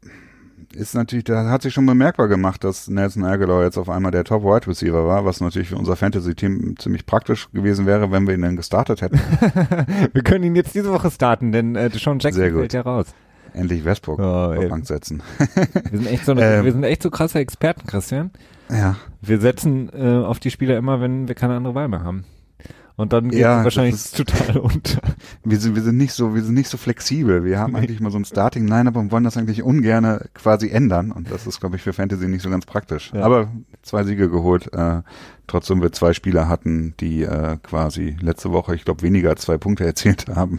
ist natürlich, da hat sich schon bemerkbar gemacht, dass Nelson Aguilar jetzt auf einmal der Top Wide Receiver war, was natürlich für unser Fantasy-Team ziemlich praktisch gewesen wäre, wenn wir ihn dann gestartet hätten. wir können ihn jetzt diese Woche starten, denn äh, Sean Jackson fällt ja raus. Endlich Westbrook oh, auf Bank setzen. wir, sind echt so ähm, wir sind echt so krasse Experten, Christian. Ja. Wir setzen äh, auf die Spieler immer, wenn wir keine andere Wahl mehr haben. Und dann geht ja, wahrscheinlich ist, total unter. Wir sind, wir sind nicht so, wir sind nicht so flexibel. Wir haben nee. eigentlich mal so ein Starting Lineup und wollen das eigentlich ungern quasi ändern. Und das ist, glaube ich, für Fantasy nicht so ganz praktisch. Ja. Aber zwei Siege geholt, äh, trotzdem wir zwei Spieler hatten, die äh, quasi letzte Woche, ich glaube, weniger als zwei Punkte erzielt haben.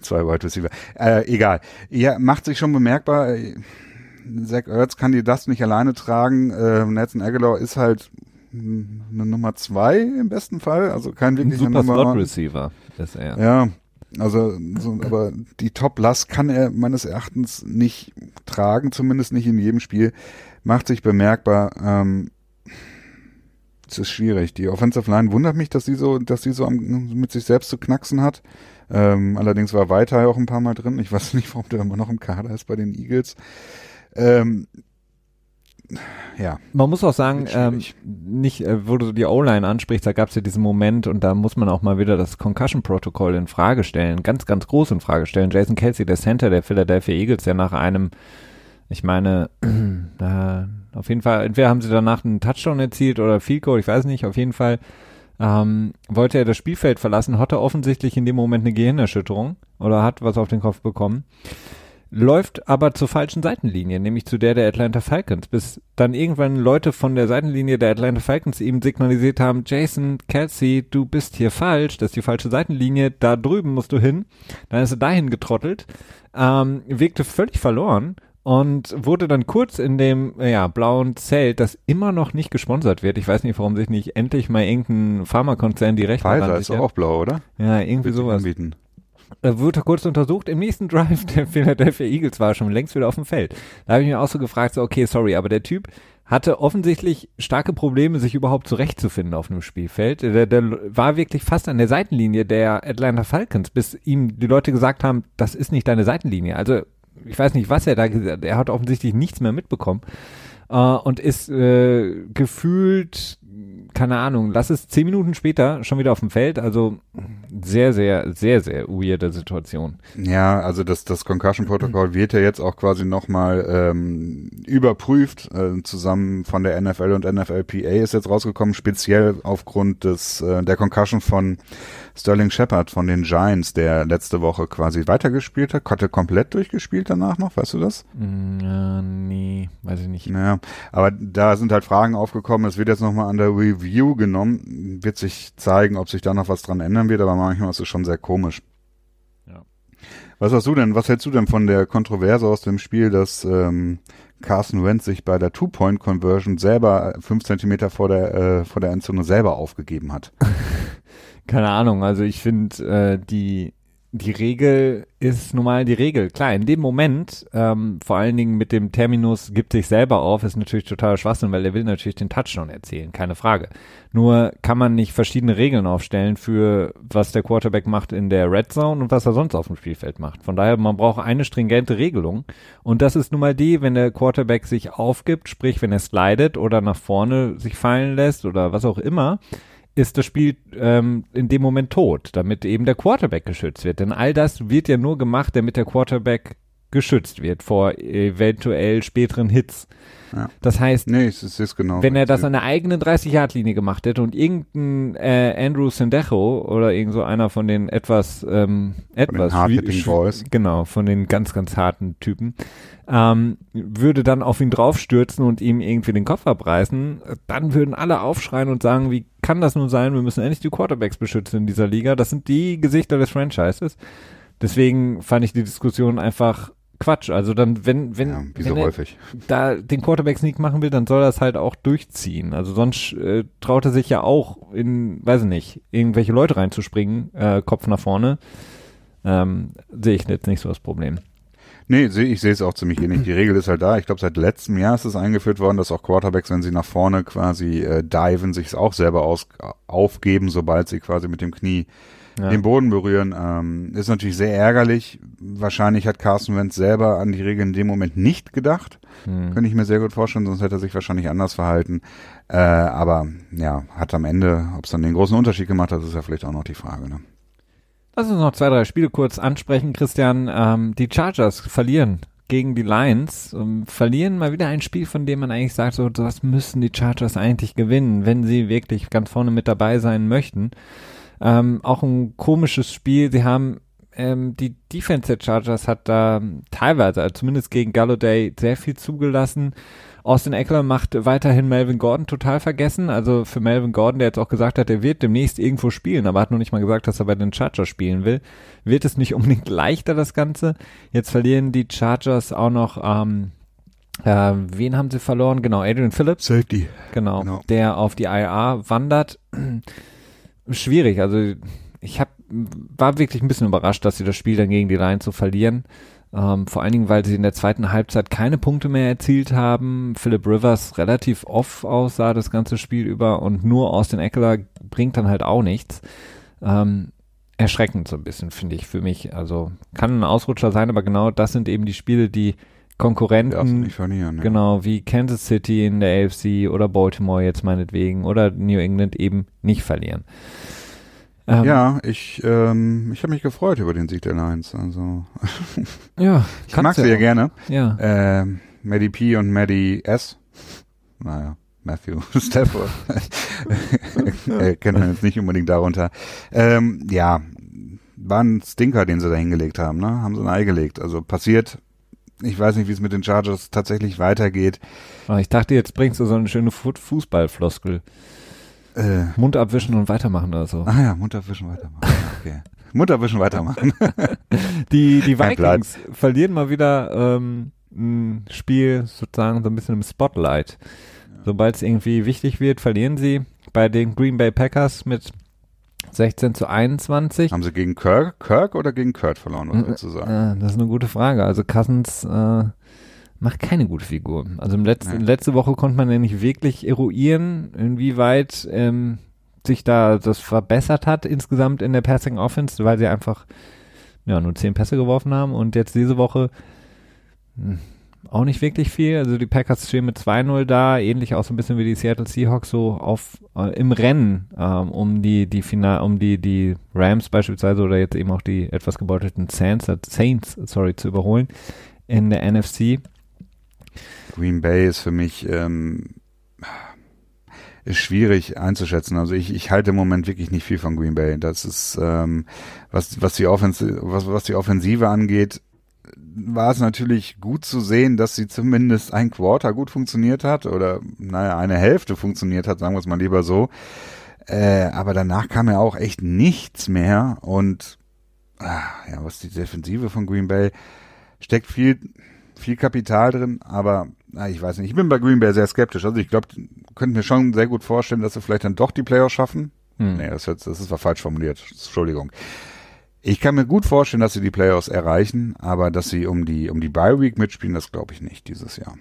zwei Wide Receiver. Äh, egal. Ja, macht sich schon bemerkbar. Zach Ertz kann die das nicht alleine tragen. Äh, Nelson Aguilar ist halt eine Nummer zwei im besten Fall, also kein wirklicher Nummer. Slot Receiver ist er. Ja, also so, aber die Top Last kann er meines Erachtens nicht tragen, zumindest nicht in jedem Spiel. Macht sich bemerkbar. Ähm, es ist schwierig. Die Offensive Line wundert mich, dass sie so, dass sie so am, mit sich selbst zu knacksen hat. Ähm, allerdings war Weiter auch ein paar Mal drin. Ich weiß nicht, warum der immer noch im Kader ist bei den Eagles. Ähm, ja. Man muss auch sagen, ähm, nicht, äh, wo du die O-Line ansprichst, da gab es ja diesen Moment und da muss man auch mal wieder das Concussion-Protokoll in Frage stellen, ganz, ganz groß in Frage stellen. Jason Kelsey, der Center der Philadelphia Eagles, der nach einem, ich meine, äh, auf jeden Fall, entweder haben sie danach einen Touchdown erzielt oder Field Goal, ich weiß nicht, auf jeden Fall ähm, wollte er das Spielfeld verlassen, hatte offensichtlich in dem Moment eine Gehirnerschütterung oder hat was auf den Kopf bekommen läuft aber zur falschen Seitenlinie, nämlich zu der der Atlanta Falcons, bis dann irgendwann Leute von der Seitenlinie der Atlanta Falcons ihm signalisiert haben, Jason, Kelsey, du bist hier falsch, das ist die falsche Seitenlinie, da drüben musst du hin. Dann ist er dahin getrottelt, ähm, wirkte völlig verloren und wurde dann kurz in dem ja, blauen Zelt, das immer noch nicht gesponsert wird. Ich weiß nicht, warum sich nicht endlich mal irgendein Pharmakonzern die Rechte Pfizer ist auch blau, oder? Ja, irgendwie sowas. Anbieten. Äh, wurde kurz untersucht. Im nächsten Drive der Philadelphia Eagles war schon längst wieder auf dem Feld. Da habe ich mir auch so gefragt, so, okay, sorry, aber der Typ hatte offensichtlich starke Probleme, sich überhaupt zurechtzufinden auf einem Spielfeld. Der, der war wirklich fast an der Seitenlinie der Atlanta Falcons, bis ihm die Leute gesagt haben, das ist nicht deine Seitenlinie. Also ich weiß nicht, was er da gesagt hat. Er hat offensichtlich nichts mehr mitbekommen äh, und ist äh, gefühlt keine Ahnung, lass es zehn Minuten später schon wieder auf dem Feld. Also sehr, sehr, sehr, sehr weirde Situation. Ja, also das, das Concussion-Protokoll wird ja jetzt auch quasi nochmal ähm, überprüft, äh, zusammen von der NFL und NFLPA ist jetzt rausgekommen, speziell aufgrund des äh, der Concussion von Sterling Shepard von den Giants, der letzte Woche quasi weitergespielt hat, hatte komplett durchgespielt danach noch, weißt du das? Mm, ja, nee, weiß ich nicht. Naja, aber da sind halt Fragen aufgekommen, es wird jetzt nochmal an der Review genommen, wird sich zeigen, ob sich da noch was dran ändern wird, aber manchmal ist es schon sehr komisch. Ja. Was hast du denn, was hältst du denn von der Kontroverse aus dem Spiel, dass ähm, Carson Wentz sich bei der Two-Point-Conversion selber fünf Zentimeter vor der, äh, vor der Endzone selber aufgegeben hat? Keine Ahnung, also ich finde, äh, die, die Regel ist normal die Regel. Klar, in dem Moment, ähm, vor allen Dingen mit dem Terminus gibt sich selber auf, ist natürlich total Schwachsinn, weil er will natürlich den Touchdown erzählen, keine Frage. Nur kann man nicht verschiedene Regeln aufstellen für was der Quarterback macht in der Red Zone und was er sonst auf dem Spielfeld macht. Von daher, man braucht eine stringente Regelung. Und das ist nun mal die, wenn der Quarterback sich aufgibt, sprich, wenn er slidet oder nach vorne sich fallen lässt oder was auch immer, ist das Spiel ähm, in dem Moment tot, damit eben der Quarterback geschützt wird. Denn all das wird ja nur gemacht, damit der Quarterback geschützt wird vor eventuell späteren Hits. Ja. Das heißt, Nee, es ist, es ist genau. wenn er das an der eigenen 30-Yard-Linie gemacht hätte und irgendein äh, Andrew Sendejo oder irgend so einer von den etwas ähm, etwas schwi- schwi- Boys. genau von den ganz ganz harten Typen ähm, würde dann auf ihn draufstürzen und ihm irgendwie den Kopf abreißen, dann würden alle aufschreien und sagen, wie kann das nun sein? Wir müssen endlich die Quarterbacks beschützen in dieser Liga. Das sind die Gesichter des Franchises. Deswegen fand ich die Diskussion einfach Quatsch. Also dann, wenn, wenn, ja, wie wenn so er häufig. da den Quarterback Sneak machen will, dann soll er es halt auch durchziehen. Also sonst äh, traut er sich ja auch in, weiß ich nicht, irgendwelche Leute reinzuspringen, äh, Kopf nach vorne. Ähm, Sehe ich jetzt nicht so das Problem. Nee, ich sehe es auch ziemlich ähnlich. Die Regel ist halt da. Ich glaube, seit letztem Jahr ist es eingeführt worden, dass auch Quarterbacks, wenn sie nach vorne quasi äh, diven, sich auch selber aus, aufgeben, sobald sie quasi mit dem Knie Ja. den Boden berühren. Ähm, ist natürlich sehr ärgerlich. Wahrscheinlich hat Carson Wentz selber an die Regel in dem Moment nicht gedacht. Hm. Könnte ich mir sehr gut vorstellen, sonst hätte er sich wahrscheinlich anders verhalten. Äh, aber ja, hat am Ende, ob es dann den großen Unterschied gemacht hat, ist ja vielleicht auch noch die Frage. Ne? Lass uns noch zwei, drei Spiele kurz ansprechen, Christian. Ähm, die Chargers verlieren gegen die Lions, ähm, verlieren mal wieder ein Spiel, von dem man eigentlich sagt, so, das müssen die Chargers eigentlich gewinnen, wenn sie wirklich ganz vorne mit dabei sein möchten. Ähm, auch ein komisches Spiel. Sie haben ähm, die Defense der Chargers hat da teilweise, also zumindest gegen Galladay, sehr viel zugelassen. Austin Eckler macht weiterhin Melvin Gordon total vergessen. Also für Melvin Gordon, der jetzt auch gesagt hat, er wird demnächst irgendwo spielen, aber hat noch nicht mal gesagt, dass er bei den Chargers spielen will, wird es nicht unbedingt leichter, das Ganze. Jetzt verlieren die Chargers auch noch, ähm, äh, wen haben sie verloren? Genau, Adrian Phillips. Safety. Genau, Genau. der auf die IR wandert. Schwierig, also ich hab, war wirklich ein bisschen überrascht, dass sie das Spiel dann gegen die Lions so verlieren. Ähm, vor allen Dingen, weil sie in der zweiten Halbzeit keine Punkte mehr erzielt haben. Philip Rivers relativ off aussah das ganze Spiel über und nur Austin Eckler bringt dann halt auch nichts. Ähm, erschreckend so ein bisschen, finde ich, für mich. Also kann ein Ausrutscher sein, aber genau das sind eben die Spiele, die Konkurrenten nicht verlieren. Ja. Genau, wie Kansas City in der AFC oder Baltimore jetzt meinetwegen oder New England eben nicht verlieren. Ähm, Ja, ich, ähm, ich habe mich gefreut über den Sieg der Lions. Also ja ich mag sie ja gerne. Ja, Ähm, Maddie P und Maddie S. Naja, Matthew Stafford. äh, kennt man jetzt nicht unbedingt darunter. Ähm, ja, war ein Stinker, den sie da hingelegt haben, ne? Haben sie ein Ei gelegt. Also passiert. Ich weiß nicht, wie es mit den Chargers tatsächlich weitergeht. aber ich dachte, jetzt bringst du so eine schöne Fu- Fußballfloskel. Äh, Mund abwischen und weitermachen oder so. ah ja, Mutterwischen weitermachen. Okay. Mutterwischen weitermachen. Die, die. Vikings verlieren mal wieder ähm, ein Spiel sozusagen so ein bisschen im Spotlight. Sobald es irgendwie wichtig wird, verlieren sie bei den Green Bay Packers mit 16 zu 21. Haben sie gegen Kirk, Kirk oder gegen Kurt verloren, was würdest du sagen? Äh, das ist eine gute Frage. Also Cousins äh, macht keine gute Figur. Also im letzten, Nee. letzte Woche konnte man ja nicht wirklich eruieren, inwieweit ähm, sich da das verbessert hat insgesamt in der Passing Offense, weil sie einfach ja nur zehn Pässe geworfen haben und jetzt diese Woche hm, auch nicht wirklich viel. Also die Packers stehen mit 2-0 da, ähnlich auch so ein bisschen wie die Seattle Seahawks so auf äh, im Rennen ähm, um die die Final, um die die Rams beispielsweise oder jetzt eben auch die etwas gebeutelten Saints, äh, Saints sorry zu überholen in der NFC. Green Bay ist für mich ähm, ist schwierig einzuschätzen. Also ich, ich halte im Moment wirklich nicht viel von Green Bay. Das ist ähm, was was die Offensive was was die Offensive angeht, war es natürlich gut zu sehen, dass sie zumindest ein Quarter gut funktioniert hat oder naja eine Hälfte funktioniert hat, sagen wir es mal lieber so. Äh, aber danach kam ja auch echt nichts mehr und ah, ja, was die Defensive von Green Bay steckt viel viel Kapital drin, aber na, ich weiß nicht. Ich bin bei Green Bay sehr skeptisch. Also ich glaube, könnte mir schon sehr gut vorstellen, dass sie vielleicht dann doch die Playoffs schaffen. Hm. Nee, das, hört- das ist war falsch formuliert. Entschuldigung. Ich kann mir gut vorstellen, dass sie die Playoffs erreichen, aber dass sie um die um die Bye Week mitspielen, das glaube ich nicht dieses Jahr.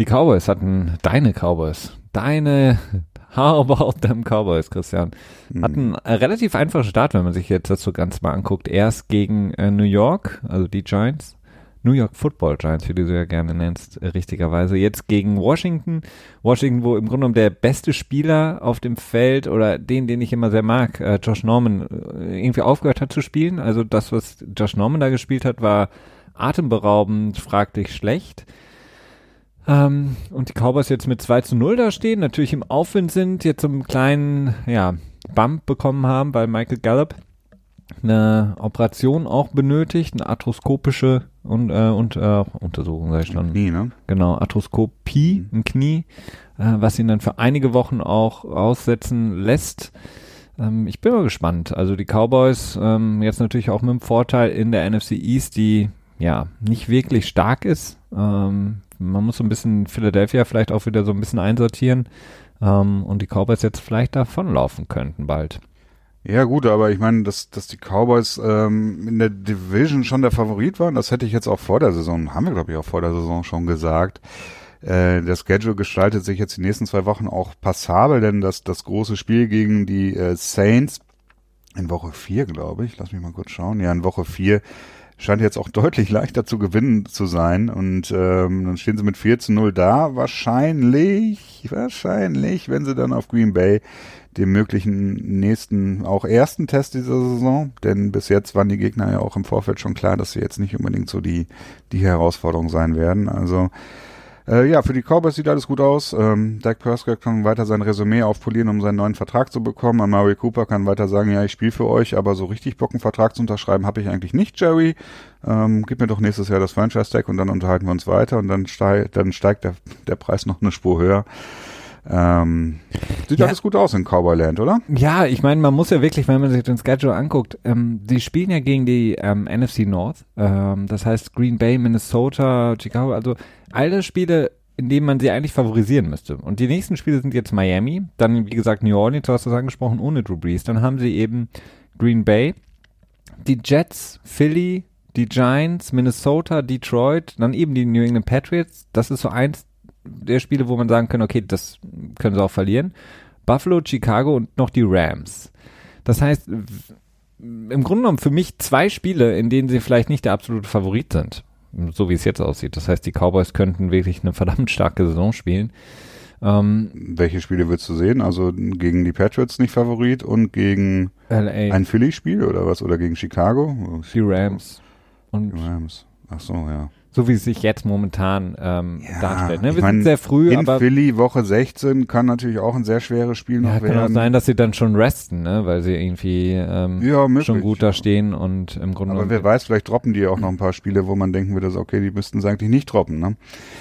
Die Cowboys hatten deine Cowboys, deine How about them Cowboys, Christian? Hm. Hatten einen relativ einfachen Start, wenn man sich jetzt das so ganz mal anguckt. Erst gegen äh, New York, also die Giants. New York Football Giants, wie du sie ja gerne nennst, äh, richtigerweise. Jetzt gegen Washington. Washington, wo im Grunde genommen der beste Spieler auf dem Feld oder den, den ich immer sehr mag, äh, Josh Norman, äh, irgendwie aufgehört hat zu spielen. Also das, was Josh Norman da gespielt hat, war atemberaubend, fraglich schlecht. Ähm, und die Cowboys jetzt mit 2 zu 0 da stehen, natürlich im Aufwind sind, jetzt so einen kleinen, ja, Bump bekommen haben, weil Michael Gallup eine Operation auch benötigt, eine arthroskopische und, äh, und äh, Untersuchung, sag ich schon. Nie, ne? Genau, Arthroskopie im Knie, äh, was ihn dann für einige Wochen auch aussetzen lässt. Ähm, ich bin mal gespannt. Also die Cowboys ähm, jetzt natürlich auch mit dem Vorteil in der NFC East, die ja nicht wirklich stark ist. Ähm, man muss so ein bisschen Philadelphia vielleicht auch wieder so ein bisschen einsortieren ähm, und die Cowboys jetzt vielleicht davonlaufen könnten bald. Ja gut, aber ich meine, dass, dass die Cowboys ähm, in der Division schon der Favorit waren, das hätte ich jetzt auch vor der Saison, haben wir glaube ich auch vor der Saison schon gesagt. Äh, der Schedule gestaltet sich jetzt die nächsten zwei Wochen auch passabel, denn das, das große Spiel gegen die äh, Saints in Woche vier, glaube ich, lass mich mal kurz schauen, ja, in Woche vier scheint jetzt auch deutlich leichter zu gewinnen zu sein und ähm, dann stehen sie mit 4 zu 0 da, wahrscheinlich, wahrscheinlich, wenn sie dann auf Green Bay dem möglichen nächsten, auch ersten Test dieser Saison, denn bis jetzt waren die Gegner ja auch im Vorfeld schon klar, dass sie jetzt nicht unbedingt so die, die Herausforderung sein werden. Also äh, ja, für die Cowboys sieht alles gut aus. Ähm, Dak Prescott kann weiter sein Resümee aufpolieren, um seinen neuen Vertrag zu bekommen. Amari Cooper kann weiter sagen, ja, ich spiele für euch, aber so richtig Bock, einen Vertrag zu unterschreiben, habe ich eigentlich nicht, Jerry. Ähm, gib mir doch nächstes Jahr das Franchise-Tag und dann unterhalten wir uns weiter und dann, steig, dann steigt der, der Preis noch eine Spur höher. Ähm, sieht Ja. alles gut aus in Cowboyland, oder? Ja, ich meine, man muss ja wirklich, wenn man sich den Schedule anguckt, ähm, die spielen ja gegen die ähm, NFC North, ähm, das heißt Green Bay, Minnesota, Chicago, also alle Spiele, in denen man sie eigentlich favorisieren müsste. Und die nächsten Spiele sind jetzt Miami, dann wie gesagt New Orleans, du hast das angesprochen, ohne Drew Brees, dann haben sie eben Green Bay, die Jets, Philly, die Giants, Minnesota, Detroit, dann eben die New England Patriots. Das ist so eins der Spiele, wo man sagen kann, okay, das können sie auch verlieren. Buffalo, Chicago und noch die Rams. Das heißt, im Grunde genommen für mich zwei Spiele, in denen sie vielleicht nicht der absolute Favorit sind. So wie es jetzt aussieht. Das heißt, die Cowboys könnten wirklich eine verdammt starke Saison spielen. Ähm, Welche Spiele willst du sehen? Also gegen die Patriots nicht Favorit und gegen LA, ein Philly-Spiel oder was? Oder gegen Chicago? die Rams. Und Die Rams. Ach so, ja. So wie es sich jetzt momentan ähm, Ja, darstellt. Ne? Wir mein, sind sehr früh, In aber Philly Woche 16 kann natürlich auch ein sehr schweres Spiel ja, noch kann auch werden. sein, dass sie dann schon resten, ne? weil sie irgendwie ähm, ja, möglich. schon gut da stehen und im Grunde Aber wer weiß, vielleicht droppen die auch noch ein paar Spiele, wo man denken würde, okay, die müssten sie eigentlich nicht droppen, ne?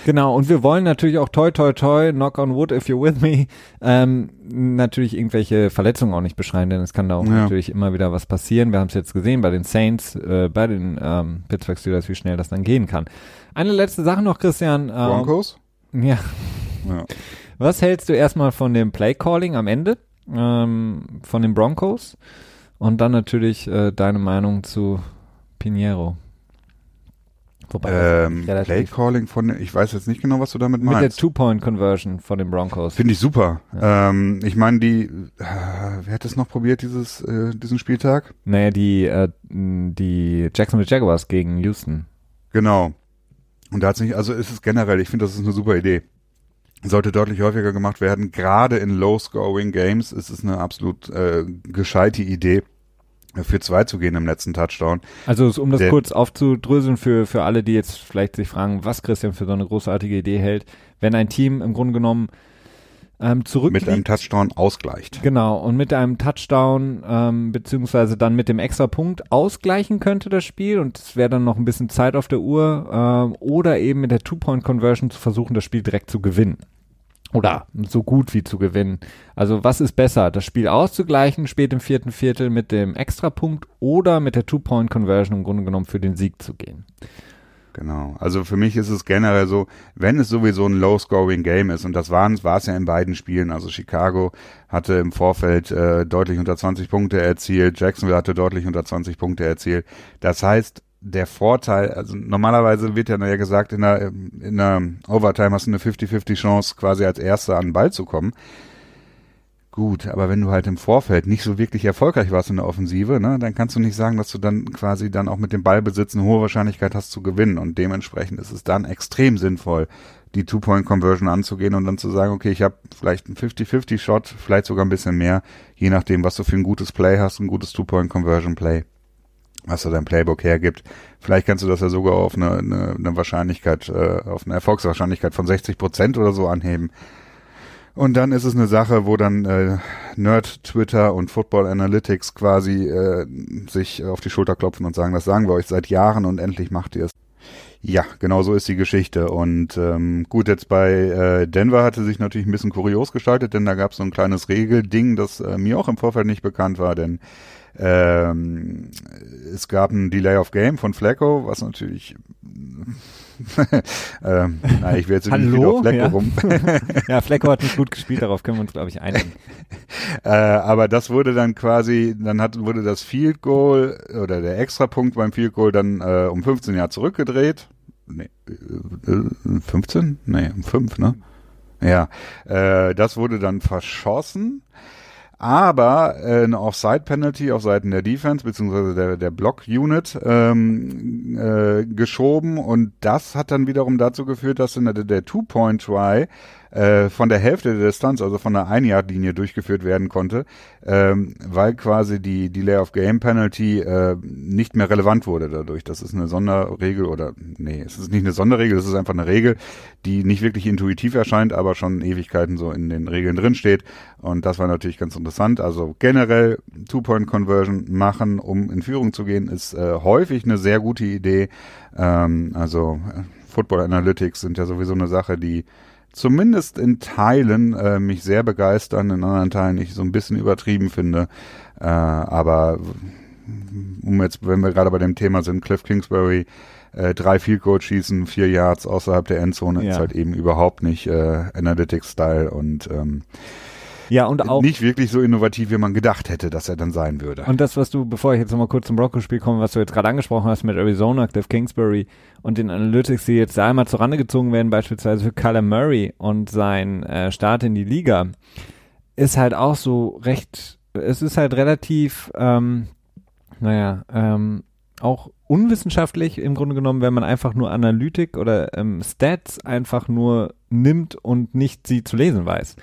Genau, und wir wollen natürlich auch toi toi toi, knock on wood if you're with me, ähm, natürlich irgendwelche Verletzungen auch nicht beschreien, denn es kann da auch Ja. natürlich immer wieder was passieren. Wir haben es jetzt gesehen bei den Saints, äh, bei den ähm, Pittsburgh Steelers, wie schnell das dann gehen kann. Eine letzte Sache noch, Christian. Ähm, Broncos? ja, Ja. was hältst du erstmal von dem Play Calling am Ende? ähm, von den Broncos und dann natürlich äh, deine Meinung zu Pinheiro. Wobei ähm, Play Calling von, ich weiß jetzt nicht genau, was du damit meinst. Mit der Two-Point-Conversion von den Broncos. Finde ich super. Ja. Ähm, ich meine, die, äh, wer hat das noch probiert, dieses, äh, diesen Spieltag? Naja, die, äh, die Jacksonville Jaguars gegen Houston. Genau. Und da hat es nicht, also ist es generell, ich finde, das ist eine super Idee. Sollte deutlich häufiger gemacht werden. Gerade in Low-Scoring Games ist es eine absolut äh, gescheite Idee für zwei zu gehen im letzten Touchdown. Also um das Der, kurz aufzudröseln für, für alle, die jetzt vielleicht sich fragen, was Christian für so eine großartige Idee hält, wenn ein Team im Grunde genommen ähm, zurück mit einem Touchdown ausgleicht. Genau, und mit einem Touchdown ähm, beziehungsweise dann mit dem extra Punkt ausgleichen könnte das Spiel und es wäre dann noch ein bisschen Zeit auf der Uhr ähm, oder eben mit der Two-Point-Conversion zu versuchen, das Spiel direkt zu gewinnen oder so gut wie zu gewinnen. Also was ist besser, das Spiel auszugleichen spät im vierten Viertel mit dem Extrapunkt oder mit der Two-Point-Conversion im Grunde genommen für den Sieg zu gehen? Genau. Also für mich ist es generell so, wenn es sowieso ein Low-Scoring-Game ist, und das war es ja in beiden Spielen, also Chicago hatte im Vorfeld äh, deutlich unter 20 Punkte erzielt, Jacksonville hatte deutlich unter 20 Punkte erzielt. Das heißt, der Vorteil, also normalerweise wird ja ja gesagt, in der, in der Overtime hast du eine 50-50 Chance, quasi als Erster an den Ball zu kommen. Gut, aber wenn du halt im Vorfeld nicht so wirklich erfolgreich warst in der Offensive, ne, dann kannst du nicht sagen, dass du dann quasi dann auch mit dem Ballbesitz eine hohe Wahrscheinlichkeit hast zu gewinnen. Und dementsprechend ist es dann extrem sinnvoll, die Two-Point-Conversion anzugehen und dann zu sagen, okay, ich habe vielleicht einen 50-50-Shot, vielleicht sogar ein bisschen mehr, je nachdem, was du für ein gutes Play hast, ein gutes Two-Point-Conversion-Play was da dein Playbook hergibt. Vielleicht kannst du das ja sogar auf eine, eine, eine Wahrscheinlichkeit, äh, auf eine Erfolgswahrscheinlichkeit von 60 Prozent oder so anheben. Und dann ist es eine Sache, wo dann äh, Nerd Twitter und Football Analytics quasi äh, sich auf die Schulter klopfen und sagen, das sagen wir euch seit Jahren und endlich macht ihr es. Ja, genau so ist die Geschichte. Und ähm, gut, jetzt bei äh, Denver hatte sich natürlich ein bisschen kurios gestaltet, denn da gab es so ein kleines Regelding, das äh, mir auch im Vorfeld nicht bekannt war, denn ähm, es gab ein Delay of Game von Flacco, was natürlich ähm, na, ich will jetzt nicht wieder auf Flecko ja. rum. ja, Flecko hat nicht gut gespielt, darauf können wir uns, glaube ich, einigen. äh, aber das wurde dann quasi, dann hat, wurde das Field Goal oder der Extrapunkt beim Field Goal dann äh, um 15 Jahre zurückgedreht. Nee, äh, 15? Nee, um 5, ne? Ja, äh, das wurde dann verschossen aber äh, eine Offside-Penalty auf Seiten der Defense beziehungsweise der, der Block-Unit ähm, äh, geschoben und das hat dann wiederum dazu geführt, dass in der, der Two-Point-Try äh, von der Hälfte der Distanz, also von der Ein-Yard-Linie durchgeführt werden konnte, ähm, weil quasi die Delay of Game Penalty äh, nicht mehr relevant wurde dadurch. Das ist eine Sonderregel oder nee, es ist nicht eine Sonderregel, es ist einfach eine Regel, die nicht wirklich intuitiv erscheint, aber schon Ewigkeiten so in den Regeln drin steht. Und das war natürlich ganz interessant. Also generell Two-Point-Conversion machen, um in Führung zu gehen, ist äh, häufig eine sehr gute Idee. Ähm, also äh, Football Analytics sind ja sowieso eine Sache, die zumindest in Teilen äh, mich sehr begeistern, in anderen Teilen ich so ein bisschen übertrieben finde. Äh, aber um jetzt, wenn wir gerade bei dem Thema sind, Cliff Kingsbury, äh, drei Field Goal schießen, vier Yards außerhalb der Endzone ja. ist halt eben überhaupt nicht äh, Analytics-Style und ähm, ja, und auch nicht wirklich so innovativ, wie man gedacht hätte, dass er dann sein würde. Und das, was du, bevor ich jetzt nochmal kurz zum Broncos-Spiel komme, was du jetzt gerade angesprochen hast mit Arizona, Cliff Kingsbury und den Analytics, die jetzt da einmal zur Rande gezogen werden, beispielsweise für Kyler Murray und sein äh, Start in die Liga, ist halt auch so recht, es ist halt relativ, ähm, naja, ähm, auch unwissenschaftlich im Grunde genommen, wenn man einfach nur Analytik oder ähm, Stats einfach nur nimmt und nicht sie zu lesen weiß.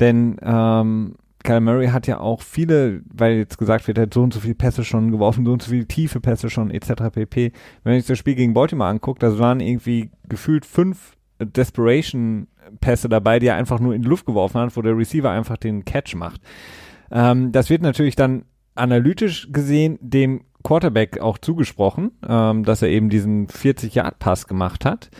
Denn ähm, Kyle Murray hat ja auch viele, weil jetzt gesagt wird, er hat so und so viele Pässe schon geworfen, so und so viele tiefe Pässe schon, etc. pp. Wenn sich das Spiel gegen Baltimore anguckt, das waren irgendwie gefühlt fünf Desperation-Pässe dabei, die er einfach nur in die Luft geworfen hat, wo der Receiver einfach den Catch macht. Ähm, das wird natürlich dann analytisch gesehen dem Quarterback auch zugesprochen, ähm, dass er eben diesen 40-Yard-Pass gemacht hat.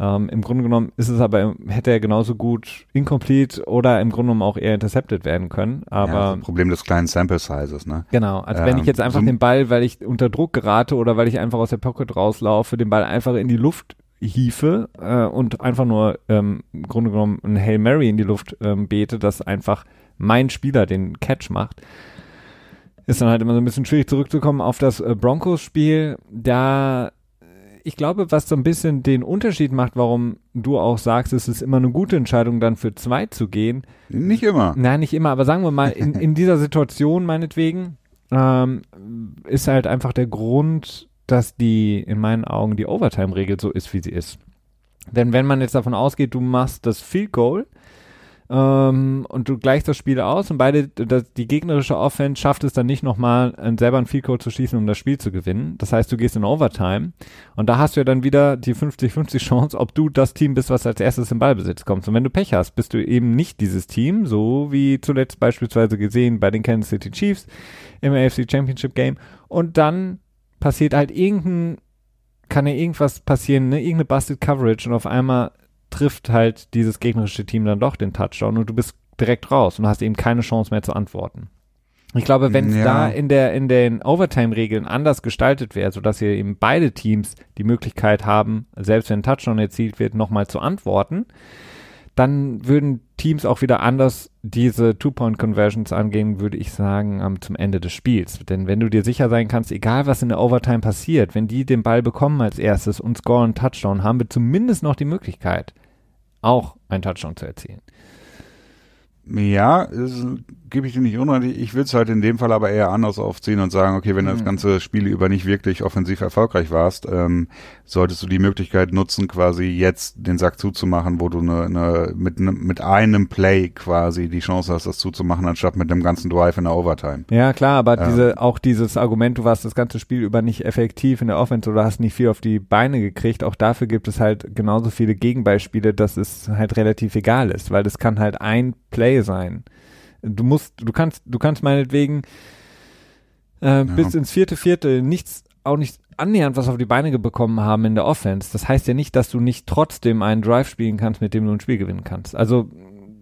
Ähm, Im Grunde genommen ist es aber, hätte er genauso gut incomplete oder im Grunde genommen auch eher intercepted werden können. Aber ja, das Problem des kleinen Sample Sizes, ne? Genau. Also ähm, wenn ich jetzt einfach so den Ball, weil ich unter Druck gerate oder weil ich einfach aus der Pocket rauslaufe, den Ball einfach in die Luft hiefe äh, und einfach nur ähm, im Grunde genommen ein Hail Mary in die Luft ähm, bete, dass einfach mein Spieler den Catch macht, ist dann halt immer so ein bisschen schwierig zurückzukommen auf das äh, Broncos-Spiel. Da ich glaube, was so ein bisschen den Unterschied macht, warum du auch sagst, es ist immer eine gute Entscheidung, dann für zwei zu gehen. Nicht immer. Nein, nicht immer, aber sagen wir mal, in, in dieser Situation meinetwegen, ähm, ist halt einfach der Grund, dass die, in meinen Augen, die Overtime-Regel so ist, wie sie ist. Denn wenn man jetzt davon ausgeht, du machst das Field Goal, ähm, und du gleichst das Spiel aus und beide, das, die gegnerische Offense schafft es dann nicht nochmal, selber ein Field Goal zu schießen, um das Spiel zu gewinnen. Das heißt, du gehst in Overtime und da hast du ja dann wieder die 50-50 Chance, ob du das Team bist, was als erstes im Ballbesitz kommt. Und wenn du Pech hast, bist du eben nicht dieses Team, so wie zuletzt beispielsweise gesehen bei den Kansas City Chiefs im AFC Championship Game. Und dann passiert halt irgendein kann ja irgendwas passieren, ne? irgendeine Busted Coverage und auf einmal trifft halt dieses gegnerische Team dann doch den Touchdown und du bist direkt raus und hast eben keine Chance mehr zu antworten. Ich glaube, wenn es ja. da in der in den Overtime-Regeln anders gestaltet wäre, sodass hier eben beide Teams die Möglichkeit haben, selbst wenn ein Touchdown erzielt wird, nochmal zu antworten, dann würden Teams auch wieder anders diese Two-Point-Conversions angehen, würde ich sagen, um, zum Ende des Spiels. Denn wenn du dir sicher sein kannst, egal was in der Overtime passiert, wenn die den Ball bekommen als erstes und scoren Touchdown, haben wir zumindest noch die Möglichkeit, auch einen Touchdown zu erzielen. Ja, gebe ich dir nicht unrecht. Ich würde es halt in dem Fall aber eher anders aufziehen und sagen, okay, wenn du mhm. das ganze Spiel über nicht wirklich offensiv erfolgreich warst, ähm, solltest du die Möglichkeit nutzen, quasi jetzt den Sack zuzumachen, wo du ne, ne, mit, ne, mit einem Play quasi die Chance hast, das zuzumachen, anstatt mit dem ganzen Drive in der Overtime. Ja, klar, aber ähm. diese, auch dieses Argument, du warst das ganze Spiel über nicht effektiv in der Offense oder hast nicht viel auf die Beine gekriegt, auch dafür gibt es halt genauso viele Gegenbeispiele, dass es halt relativ egal ist, weil das kann halt ein Play sein. Du musst, du kannst, du kannst meinetwegen äh, ja. bis ins vierte Viertel nichts, auch nicht annähernd was auf die Beine bekommen haben in der Offense. Das heißt ja nicht, dass du nicht trotzdem einen Drive spielen kannst, mit dem du ein Spiel gewinnen kannst. Also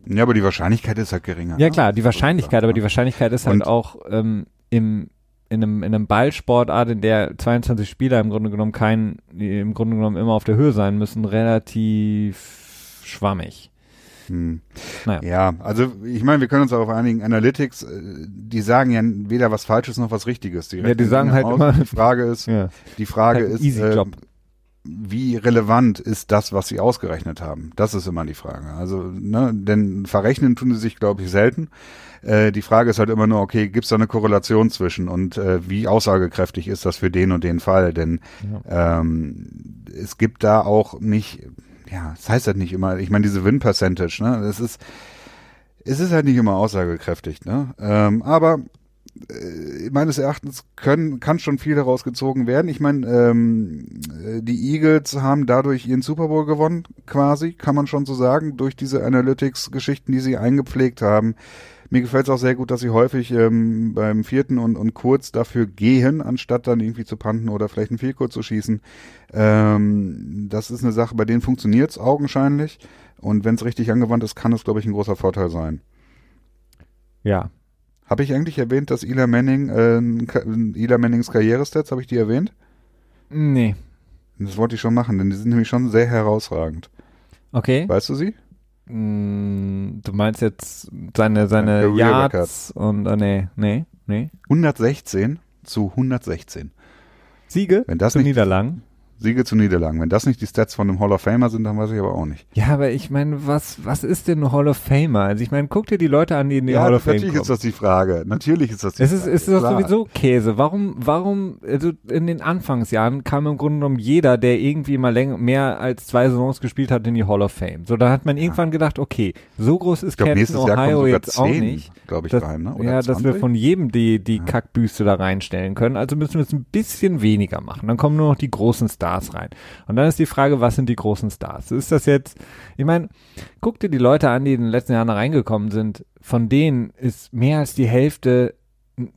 ja, aber die Wahrscheinlichkeit ist halt geringer. Ja ne? klar, die Wahrscheinlichkeit, aber die Wahrscheinlichkeit ist halt auch ähm, im in einem, in einem Ballsportart, in der 22 Spieler im Grunde genommen kein, im Grunde genommen immer auf der Höhe sein müssen, relativ schwammig. Hm. Naja. Ja, also ich meine, wir können uns auch auf einigen Analytics, äh, die sagen ja weder was Falsches noch was Richtiges. Die ja, die sagen halt aus. immer. Die Frage ist, ja. die Frage halt ist, easy äh, Job. wie relevant ist das, was sie ausgerechnet haben? Das ist immer die Frage. Also, ne, denn verrechnen tun sie sich, glaube ich, selten. Äh, die Frage ist halt immer nur, okay, gibt es da eine Korrelation zwischen und äh, wie aussagekräftig ist das für den und den Fall? Denn ja. ähm, es gibt da auch nicht, ja, das heißt halt nicht immer, ich meine, diese Win-Percentage, ne, das ist, es ist halt nicht immer aussagekräftig, ne, ähm, aber äh, meines Erachtens können, kann schon viel daraus gezogen werden. Ich meine, ähm, die Eagles haben dadurch ihren Super Bowl gewonnen, quasi, kann man schon so sagen, durch diese Analytics-Geschichten, die sie eingepflegt haben. Mir gefällt es auch sehr gut, dass sie häufig ähm, beim vierten und, und kurz dafür gehen, anstatt dann irgendwie zu panten oder vielleicht ein Vielkurz zu schießen. Ähm, das ist eine Sache, bei denen funktioniert es augenscheinlich. Und wenn es richtig angewandt ist, kann es, glaube ich, ein großer Vorteil sein. Ja. Habe ich eigentlich erwähnt, dass Ila Manning, äh, Ila Mannings Karrierestats, habe ich die erwähnt? Nee. Das wollte ich schon machen, denn die sind nämlich schon sehr herausragend. Okay. Weißt du sie? Mm, du meinst jetzt seine, seine Yards und, äh, nee, nee, nee. 116 zu 116. Siege Wenn das zu nicht, Niederlagen. Siege zu Niederlagen. Wenn das nicht die Stats von einem Hall of Famer sind, dann weiß ich aber auch nicht. Ja, aber ich meine, was, was ist denn ein Hall of Famer? Also ich meine, guck dir die Leute an, die in die ja, Hall of Fame natürlich ist das die Frage. Natürlich ist das die es Frage. Ist, es ist doch sowieso Käse. Warum, warum, also in den Anfangsjahren kam im Grunde genommen jeder, der irgendwie mal länger, mehr als zwei Saisons gespielt hat, in die Hall of Fame. So, da hat man irgendwann ja. gedacht, okay, so groß ist glaub, Canton, Ohio jetzt 10, auch nicht. glaube ich, dass, rein, ne? Oder ja, 20? dass wir von jedem die, die ja. Kackbüste da reinstellen können. Also müssen wir es ein bisschen weniger machen. Dann kommen nur noch die großen Stars rein. Und dann ist die Frage, was sind die großen Stars? Ist das jetzt, ich meine, guck dir die Leute an, die in den letzten Jahren reingekommen sind. Von denen ist mehr als die Hälfte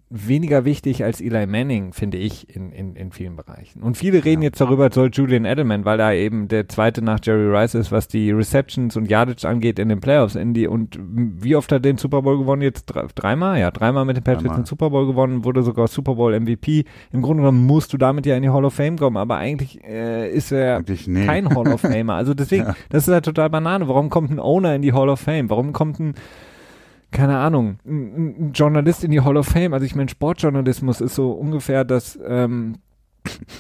weniger wichtig als Eli Manning, finde ich, in, in, in vielen Bereichen. Und viele reden ja. jetzt darüber, soll Julian Edelman, weil er eben der zweite nach Jerry Rice ist, was die Receptions und Yardage angeht in den Playoffs. In die, und wie oft hat er den Super Bowl gewonnen? Jetzt dreimal? Ja, dreimal mit den Patriots den Super Bowl gewonnen, wurde sogar Super Bowl MVP. Im Grunde genommen musst du damit ja in die Hall of Fame kommen, aber eigentlich äh, ist er nee. kein Hall of Famer. Also deswegen, ja. das ist halt total Banane. Warum kommt ein Owner in die Hall of Fame? Warum kommt ein keine Ahnung, ein, ein Journalist in die Hall of Fame. Also ich meine, Sportjournalismus ist so ungefähr das, ähm,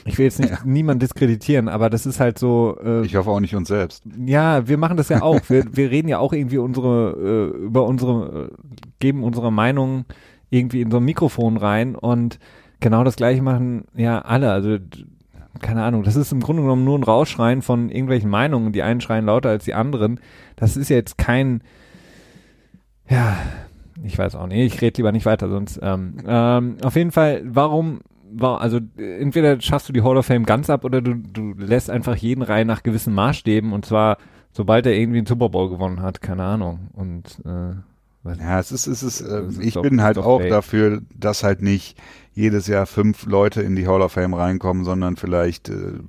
ich will jetzt nicht ja. niemand diskreditieren, aber das ist halt so. Äh, ich hoffe auch nicht uns selbst. Ja, wir machen das ja auch. wir, wir reden ja auch irgendwie unsere äh, über unsere äh, geben unsere Meinung irgendwie in so ein Mikrofon rein und genau das gleiche machen ja alle. Also keine Ahnung, das ist im Grunde genommen nur ein Rausschreien von irgendwelchen Meinungen. Die einen schreien lauter als die anderen. Das ist ja jetzt kein ja, ich weiß auch nicht, ich rede lieber nicht weiter, sonst. Ähm, ähm, auf jeden Fall, warum, war, also entweder schaffst du die Hall of Fame ganz ab oder du, du lässt einfach jeden rein nach gewissen Maßstäben und zwar sobald er irgendwie einen Super Bowl gewonnen hat, keine Ahnung. Und äh, ja, es ist, es ist, äh, ich doch, bin halt auch fake. dafür, dass halt nicht jedes Jahr fünf Leute in die Hall of Fame reinkommen, sondern vielleicht äh,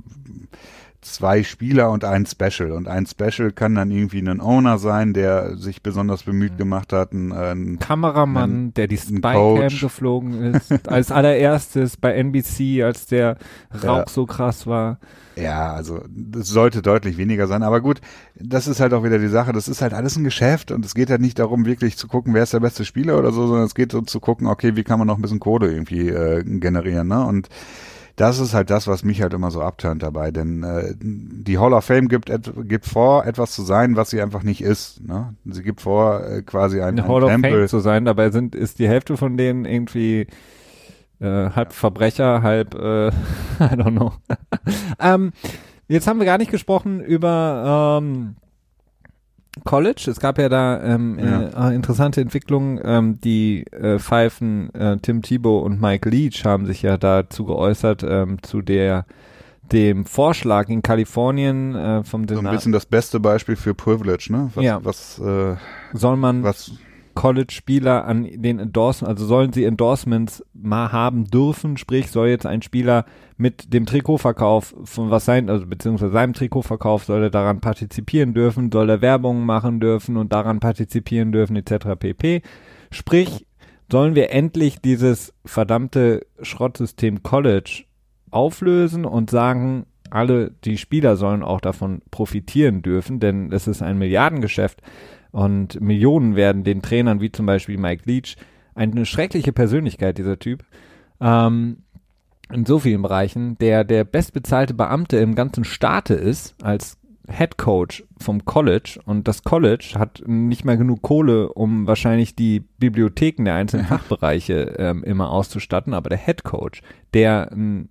zwei Spieler und ein Special. Und ein Special kann dann irgendwie ein Owner sein, der sich besonders bemüht gemacht hat. Ein, ein Kameramann, ein, der die Spycam geflogen ist. als allererstes bei NBC, als der Rauch ja. so krass war. Ja, also das sollte deutlich weniger sein. Aber gut, das ist halt auch wieder die Sache. Das ist halt alles ein Geschäft und es geht halt nicht darum, wirklich zu gucken, wer ist der beste Spieler oder so, sondern es geht so zu gucken, okay, wie kann man noch ein bisschen Kohle irgendwie äh, generieren. Ne? Und das ist halt das, was mich halt immer so abturnt dabei, denn äh, die Hall of Fame gibt, gibt vor, etwas zu sein, was sie einfach nicht ist. Ne? Sie gibt vor, äh, quasi ein, ein Hall Tempel. of Fame zu sein, dabei sind ist die Hälfte von denen irgendwie äh, halb Verbrecher, halb äh, I don't know. ähm, jetzt haben wir gar nicht gesprochen über ähm, College. Es gab ja da ähm, ja. Äh, interessante Entwicklungen. Ähm, die äh, Pfeifen äh, Tim Thibault und Mike Leach haben sich ja dazu geäußert, ähm, zu der dem Vorschlag in Kalifornien äh, vom Senat. So ein bisschen das beste Beispiel für Privilege, ne? Was, ja. was äh, soll man was College-Spieler an den Endorsements, also sollen sie Endorsements mal haben dürfen, sprich soll jetzt ein Spieler mit dem Trikotverkauf von was sein, also beziehungsweise seinem Trikotverkauf soll er daran partizipieren dürfen, soll er Werbung machen dürfen und daran partizipieren dürfen etc. pp. Sprich, sollen wir endlich dieses verdammte Schrottsystem College auflösen und sagen, alle die Spieler sollen auch davon profitieren dürfen, denn es ist ein Milliardengeschäft und Millionen werden den Trainern, wie zum Beispiel Mike Leach, eine schreckliche Persönlichkeit, dieser Typ, ähm, in so vielen Bereichen, der der bestbezahlte Beamte im ganzen Staate ist, als Head Coach vom College. Und das College hat nicht mehr genug Kohle, um wahrscheinlich die Bibliotheken der einzelnen Fachbereiche ähm, immer auszustatten, aber der Head Coach, der ein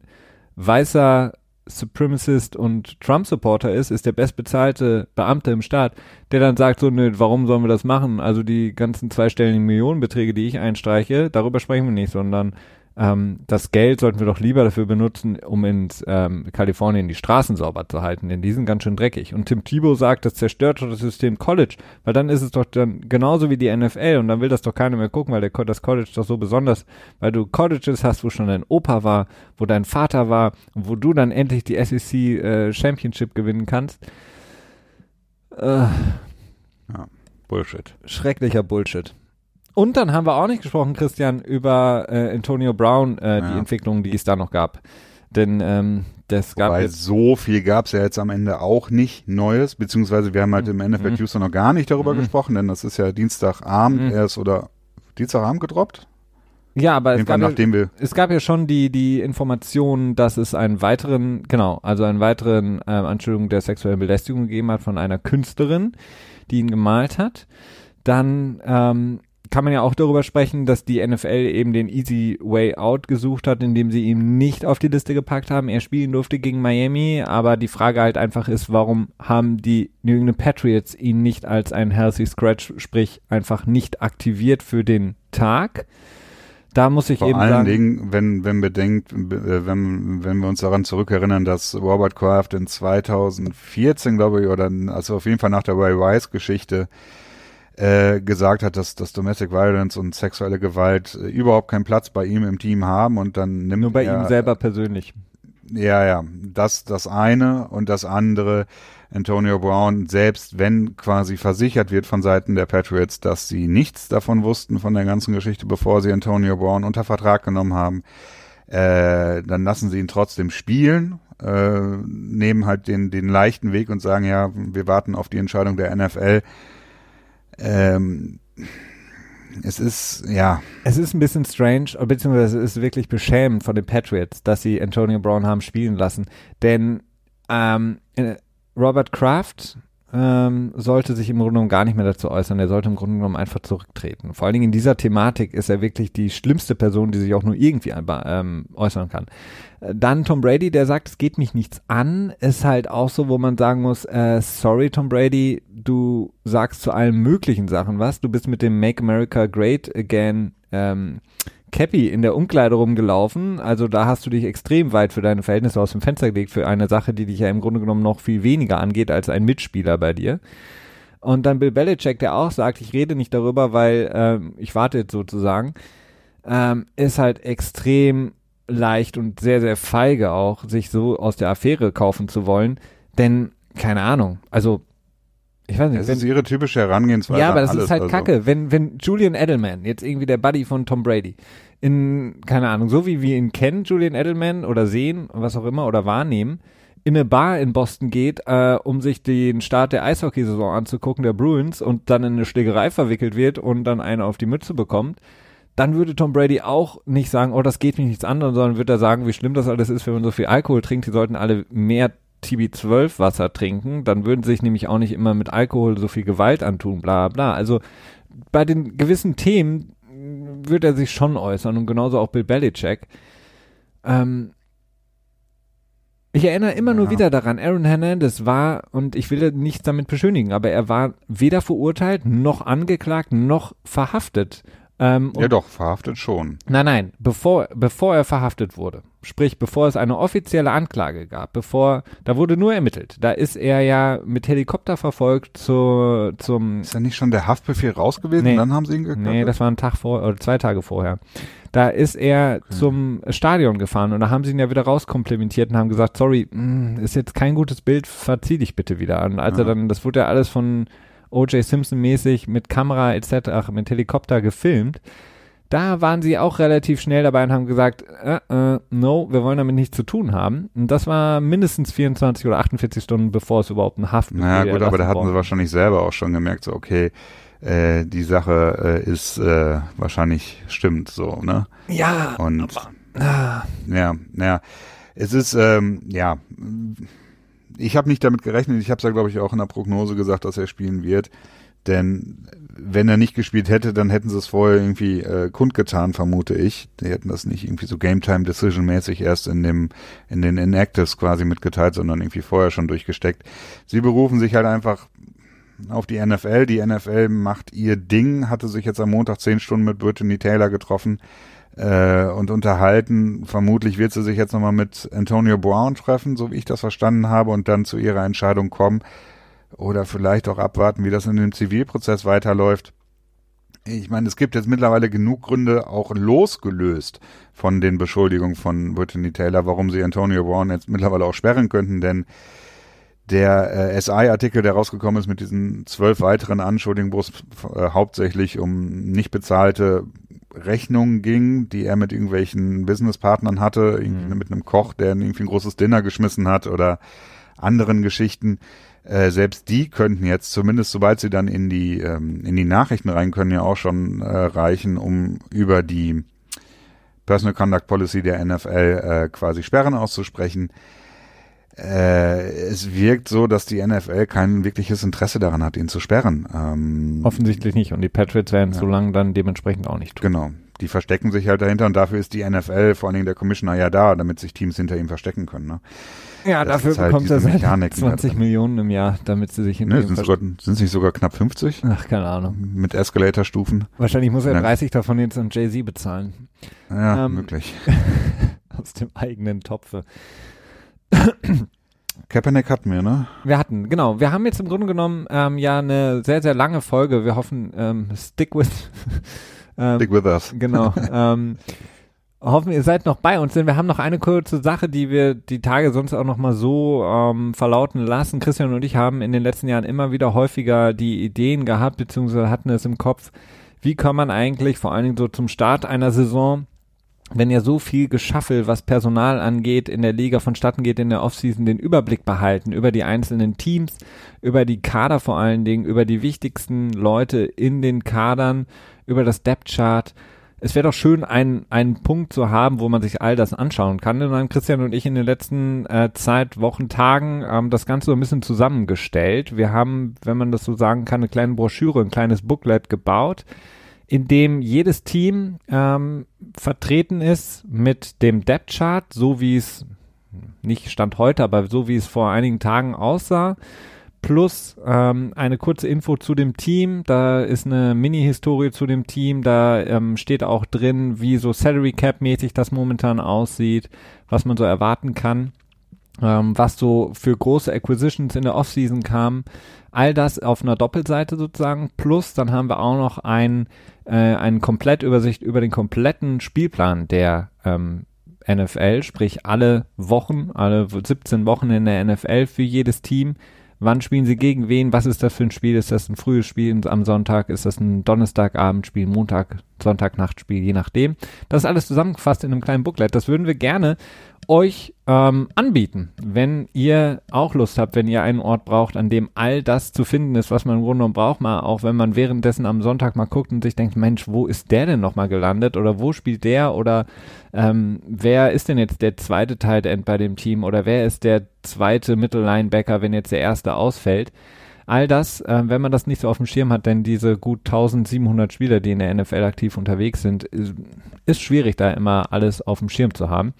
weißer Supremacist und Trump-Supporter ist, ist der bestbezahlte Beamte im Staat, der dann sagt so, nö, warum sollen wir das machen? Also die ganzen zweistelligen Millionenbeträge, die ich einstreiche, darüber sprechen wir nicht, sondern ähm, das Geld sollten wir doch lieber dafür benutzen, um in ähm, Kalifornien die Straßen sauber zu halten, denn die sind ganz schön dreckig. Und Tim Thibault sagt, das zerstört doch das System College, weil dann ist es doch dann genauso wie die NFL und dann will das doch keiner mehr gucken, weil der, das College doch so besonders, weil du Colleges hast, wo schon dein Opa war, wo dein Vater war und wo du dann endlich die SEC äh, Championship gewinnen kannst. Äh, ja, Bullshit. Schrecklicher Bullshit. Und dann haben wir auch nicht gesprochen, Christian, über äh, Antonio Brown, äh, ja. die Entwicklung, die es da noch gab. Denn ähm, das gab Weil so viel gab es ja jetzt am Ende auch nicht Neues, beziehungsweise wir haben halt im NFL mhm. Houston noch gar nicht darüber mhm. gesprochen, denn das ist ja Dienstagabend mhm. erst oder Dienstagabend gedroppt. Ja, aber es gab, ja, es gab ja schon die, die Information, dass es einen weiteren, genau, also einen weiteren äh, Anschuldigung der sexuellen Belästigung gegeben hat von einer Künstlerin, die ihn gemalt hat. Dann ähm, kann man ja auch darüber sprechen, dass die NFL eben den easy way out gesucht hat, indem sie ihn nicht auf die Liste gepackt haben. Er spielen durfte gegen Miami, aber die Frage halt einfach ist, warum haben die New England Patriots ihn nicht als ein healthy scratch, sprich einfach nicht aktiviert für den Tag? Da muss ich Vor eben allen sagen, Dingen, wenn wenn bedenkt, äh, wenn wenn wir uns daran zurückerinnern, dass Robert Kraft in 2014, glaube ich, oder also auf jeden Fall nach der Ray Rice Geschichte äh, gesagt hat, dass, dass Domestic Violence und sexuelle Gewalt äh, überhaupt keinen Platz bei ihm im Team haben und dann nimmt Nur bei er, ihm selber persönlich. Ja, ja, das das eine und das andere. Antonio Brown, selbst wenn quasi versichert wird von Seiten der Patriots, dass sie nichts davon wussten von der ganzen Geschichte, bevor sie Antonio Brown unter Vertrag genommen haben, äh, dann lassen sie ihn trotzdem spielen, äh, nehmen halt den, den leichten Weg und sagen, ja, wir warten auf die Entscheidung der NFL. Ähm, es ist, ja. Es ist ein bisschen strange, beziehungsweise es ist wirklich beschämend von den Patriots, dass sie Antonio Brown haben spielen lassen. Denn ähm, äh, Robert Kraft ähm, sollte sich im Grunde genommen gar nicht mehr dazu äußern. Er sollte im Grunde genommen einfach zurücktreten. Vor allen Dingen in dieser Thematik ist er wirklich die schlimmste Person, die sich auch nur irgendwie ähm, äußern kann. Äh, dann Tom Brady, der sagt, es geht mich nichts an, ist halt auch so, wo man sagen muss, äh, sorry Tom Brady, du sagst zu allen möglichen Sachen was. Du bist mit dem Make America Great Again ähm, Cappy in der Umkleide rumgelaufen. Also da hast du dich extrem weit für deine Verhältnisse aus dem Fenster gelegt für eine Sache, die dich ja im Grunde genommen noch viel weniger angeht als ein Mitspieler bei dir. Und dann Bill Belichick, der auch sagt, ich rede nicht darüber, weil ähm, ich warte jetzt sozusagen, ähm, ist halt extrem leicht und sehr, sehr feige auch, sich so aus der Affäre kaufen zu wollen. Denn, keine Ahnung, also ich weiß nicht. Das wenn, ist ihre typische Herangehensweise. Ja, aber das alles, ist halt also. kacke. Wenn, wenn Julian Edelman, jetzt irgendwie der Buddy von Tom Brady, in, keine Ahnung, so wie wir ihn kennen, Julian Edelman, oder sehen, was auch immer, oder wahrnehmen, in eine Bar in Boston geht, äh, um sich den Start der Eishockeysaison anzugucken, der Bruins, und dann in eine Schlägerei verwickelt wird und dann eine auf die Mütze bekommt, dann würde Tom Brady auch nicht sagen, oh, das geht mich nichts an, sondern würde er sagen, wie schlimm das alles ist, wenn man so viel Alkohol trinkt, die sollten alle mehr TB12 Wasser trinken, dann würden sie sich nämlich auch nicht immer mit Alkohol so viel Gewalt antun, bla bla. Also bei den gewissen Themen würde er sich schon äußern und genauso auch Bill Belichick. Ähm, ich erinnere immer ja. nur wieder daran, Aaron Hernandez war, und ich will nichts damit beschönigen, aber er war weder verurteilt, noch angeklagt, noch verhaftet. Ähm, ja doch, verhaftet schon. Nein, nein, bevor, bevor er verhaftet wurde. Sprich, bevor es eine offizielle Anklage gab, bevor, da wurde nur ermittelt. Da ist er ja mit Helikopter verfolgt zu, zum. Ist ja nicht schon der Haftbefehl raus gewesen? Nee, dann haben sie ihn gekappt? Nee, das war ein Tag vor, oder zwei Tage vorher. Da ist er okay. zum Stadion gefahren und da haben sie ihn ja wieder rauskomplimentiert und haben gesagt, sorry, mh, mm, ist jetzt kein gutes Bild, verzieh dich bitte wieder. Und als ja. er dann, das wurde ja alles von O.J. Simpson mäßig mit Kamera etc., ach, mit Helikopter gefilmt. Da waren sie auch relativ schnell dabei und haben gesagt, äh, äh, no, wir wollen damit nichts zu tun haben. Und das war mindestens 24 oder 48 Stunden, bevor es überhaupt ein Haft Naja gut, aber da hatten sie wahrscheinlich selber auch schon gemerkt, so okay, äh, die Sache äh, ist äh, wahrscheinlich stimmt so, ne? Ja. Und aber, ah. ja, ja. Es ist, ähm, ja, ich habe nicht damit gerechnet. Ich habe es ja, glaube ich, auch in der Prognose gesagt, dass er spielen wird. Denn wenn er nicht gespielt hätte, dann hätten sie es vorher irgendwie äh, kundgetan, vermute ich. Die hätten das nicht irgendwie so Game Time Decision mäßig erst in dem in den Inactives quasi mitgeteilt, sondern irgendwie vorher schon durchgesteckt. Sie berufen sich halt einfach auf die NFL. Die NFL macht ihr Ding, hatte sich jetzt am Montag zehn Stunden mit Brittany Taylor getroffen äh, und unterhalten. Vermutlich wird sie sich jetzt nochmal mit Antonio Brown treffen, so wie ich das verstanden habe, und dann zu ihrer Entscheidung kommen. Oder vielleicht auch abwarten, wie das in dem Zivilprozess weiterläuft. Ich meine, es gibt jetzt mittlerweile genug Gründe, auch losgelöst von den Beschuldigungen von Brittany Taylor, warum sie Antonio Brown jetzt mittlerweile auch sperren könnten, denn der äh, SI-Artikel, der rausgekommen ist mit diesen zwölf weiteren Anschuldigungen, wo es äh, hauptsächlich um nicht bezahlte Rechnungen ging, die er mit irgendwelchen Businesspartnern hatte, mhm. mit einem Koch, der irgendwie ein großes Dinner geschmissen hat oder anderen Geschichten. Äh, selbst die könnten jetzt, zumindest sobald sie dann in die ähm, in die Nachrichten rein können, ja auch schon äh, reichen, um über die Personal Conduct Policy der NFL äh, quasi Sperren auszusprechen äh, es wirkt so, dass die NFL kein wirkliches Interesse daran hat, ihn zu sperren. Ähm, Offensichtlich nicht. Und die Patriots werden ja. so lange dann dementsprechend auch nicht tun. Genau. Die verstecken sich halt dahinter und dafür ist die NFL, vor allen Dingen der Commissioner ja da, damit sich Teams hinter ihm verstecken können. Ne? Ja, das dafür halt bekommt er seit 20 Millionen im Jahr, damit sie sich hinter ne, ihm verstecken. Sind es nicht sogar knapp 50? Ach, keine Ahnung. Mit Escalator-Stufen. Wahrscheinlich muss er 30 davon jetzt an Jay-Z bezahlen. Ja, ähm, möglich. aus dem eigenen Topfe. Kaepernick hatten wir, ne? Wir hatten, genau. Wir haben jetzt im Grunde genommen ähm, ja eine sehr, sehr lange Folge. Wir hoffen, ähm, stick with. ähm, stick with us. Genau. ähm, hoffen, ihr seid noch bei uns, denn wir haben noch eine kurze Sache, die wir die Tage sonst auch noch mal so ähm, verlauten lassen. Christian und ich haben in den letzten Jahren immer wieder häufiger die Ideen gehabt, beziehungsweise hatten es im Kopf, wie kann man eigentlich vor allen Dingen so zum Start einer Saison wenn ja so viel Geschaffel, was Personal angeht, in der Liga vonstatten geht in der Offseason, den Überblick behalten über die einzelnen Teams, über die Kader vor allen Dingen, über die wichtigsten Leute in den Kadern, über das Depth Chart. Es wäre doch schön, einen, einen Punkt zu haben, wo man sich all das anschauen kann. Und dann haben Christian und ich in den letzten äh, Zeit, Wochen, Tagen ähm, das Ganze so ein bisschen zusammengestellt. Wir haben, wenn man das so sagen kann, eine kleine Broschüre, ein kleines Booklet gebaut in dem jedes Team ähm, vertreten ist mit dem Depth Chart, so wie es nicht stand heute, aber so wie es vor einigen Tagen aussah, plus ähm, eine kurze Info zu dem Team. Da ist eine Mini-Historie zu dem Team. Da ähm, steht auch drin, wie so Salary Cap mäßig das momentan aussieht, was man so erwarten kann, ähm, was so für große Acquisitions in der Offseason kam. All das auf einer Doppelseite sozusagen. Plus dann haben wir auch noch ein, äh, eine Komplettübersicht über den kompletten Spielplan der ähm, NFL, sprich alle Wochen, alle 17 Wochen in der NFL für jedes Team. Wann spielen sie gegen wen? Was ist das für ein Spiel? Ist das ein frühes Spiel am Sonntag? Ist das ein Donnerstagabendspiel, Montag, Sonntagnachtspiel, je nachdem? Das ist alles zusammengefasst in einem kleinen Booklet. Das würden wir gerne euch ähm, anbieten, wenn ihr auch Lust habt, wenn ihr einen Ort braucht, an dem all das zu finden ist, was man im Grunde braucht, mal auch wenn man währenddessen am Sonntag mal guckt und sich denkt, Mensch, wo ist der denn nochmal gelandet oder wo spielt der oder ähm, wer ist denn jetzt der zweite Tight End bei dem Team oder wer ist der zweite Mittellinebacker, wenn jetzt der erste ausfällt. All das, äh, wenn man das nicht so auf dem Schirm hat, denn diese gut 1700 Spieler, die in der NFL aktiv unterwegs sind, ist, ist schwierig, da immer alles auf dem Schirm zu haben.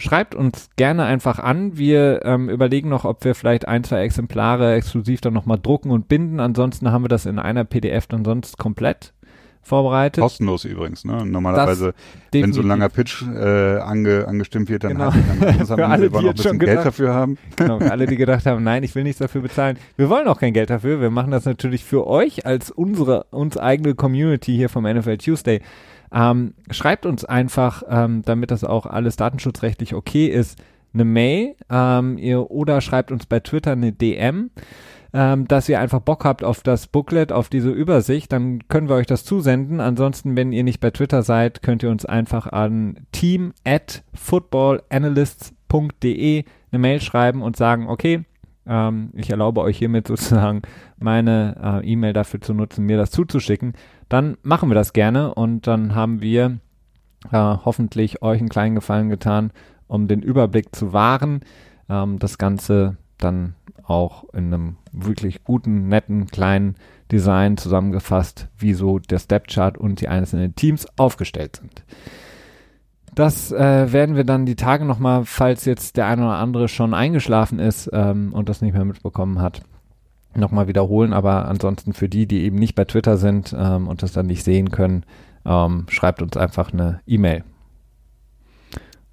Schreibt uns gerne einfach an. Wir ähm, überlegen noch, ob wir vielleicht ein, zwei Exemplare exklusiv dann nochmal drucken und binden. Ansonsten haben wir das in einer PDF dann sonst komplett vorbereitet. Kostenlos übrigens, ne? Normalerweise, wenn so ein langer Pitch äh, ange, angestimmt wird, dann genau. hat dann für alle, die noch ein bisschen Geld dafür haben. Genau, für alle, die gedacht haben, nein, ich will nichts dafür bezahlen. Wir wollen auch kein Geld dafür. Wir machen das natürlich für euch als unsere uns eigene Community hier vom NFL Tuesday. Ähm, schreibt uns einfach, ähm, damit das auch alles datenschutzrechtlich okay ist, eine Mail ähm, ihr, oder schreibt uns bei Twitter eine DM, ähm, dass ihr einfach Bock habt auf das Booklet, auf diese Übersicht, dann können wir euch das zusenden. Ansonsten, wenn ihr nicht bei Twitter seid, könnt ihr uns einfach an team at footballanalysts.de eine Mail schreiben und sagen, okay, ähm, ich erlaube euch hiermit sozusagen meine äh, E-Mail dafür zu nutzen, mir das zuzuschicken dann machen wir das gerne und dann haben wir äh, hoffentlich euch einen kleinen Gefallen getan, um den Überblick zu wahren. Ähm, das Ganze dann auch in einem wirklich guten, netten, kleinen Design zusammengefasst, wie so der Stepchart und die einzelnen Teams aufgestellt sind. Das äh, werden wir dann die Tage nochmal, falls jetzt der eine oder andere schon eingeschlafen ist ähm, und das nicht mehr mitbekommen hat, nochmal wiederholen, aber ansonsten für die, die eben nicht bei Twitter sind ähm, und das dann nicht sehen können, ähm, schreibt uns einfach eine E-Mail.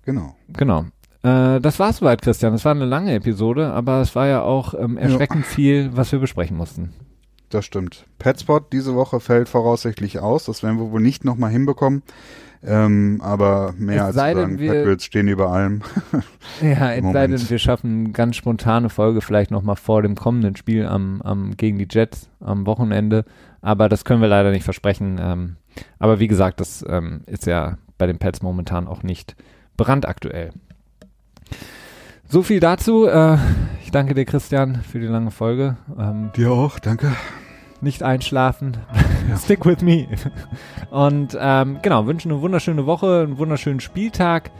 Genau. Genau. Äh, das war soweit, Christian. Es war eine lange Episode, aber es war ja auch ähm, erschreckend ja. viel, was wir besprechen mussten. Das stimmt. Petspot diese Woche fällt voraussichtlich aus. Das werden wir wohl nicht nochmal hinbekommen. Ähm, aber mehr es als sagen, wir, stehen über allem. ja, es sei denn, wir schaffen eine ganz spontane Folge vielleicht nochmal vor dem kommenden Spiel am, am, gegen die Jets am Wochenende. Aber das können wir leider nicht versprechen. Ähm, aber wie gesagt, das ähm, ist ja bei den Pets momentan auch nicht brandaktuell. So viel dazu. Äh, ich danke dir, Christian, für die lange Folge. Ähm, dir auch, danke nicht einschlafen. Stick with me. Und ähm, genau, wünschen eine wunderschöne Woche, einen wunderschönen Spieltag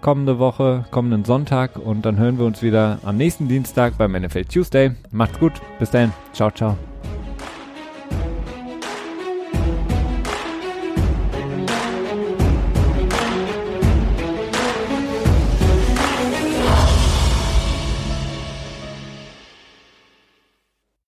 kommende Woche, kommenden Sonntag und dann hören wir uns wieder am nächsten Dienstag beim NFL Tuesday. Macht's gut, bis dahin, ciao, ciao.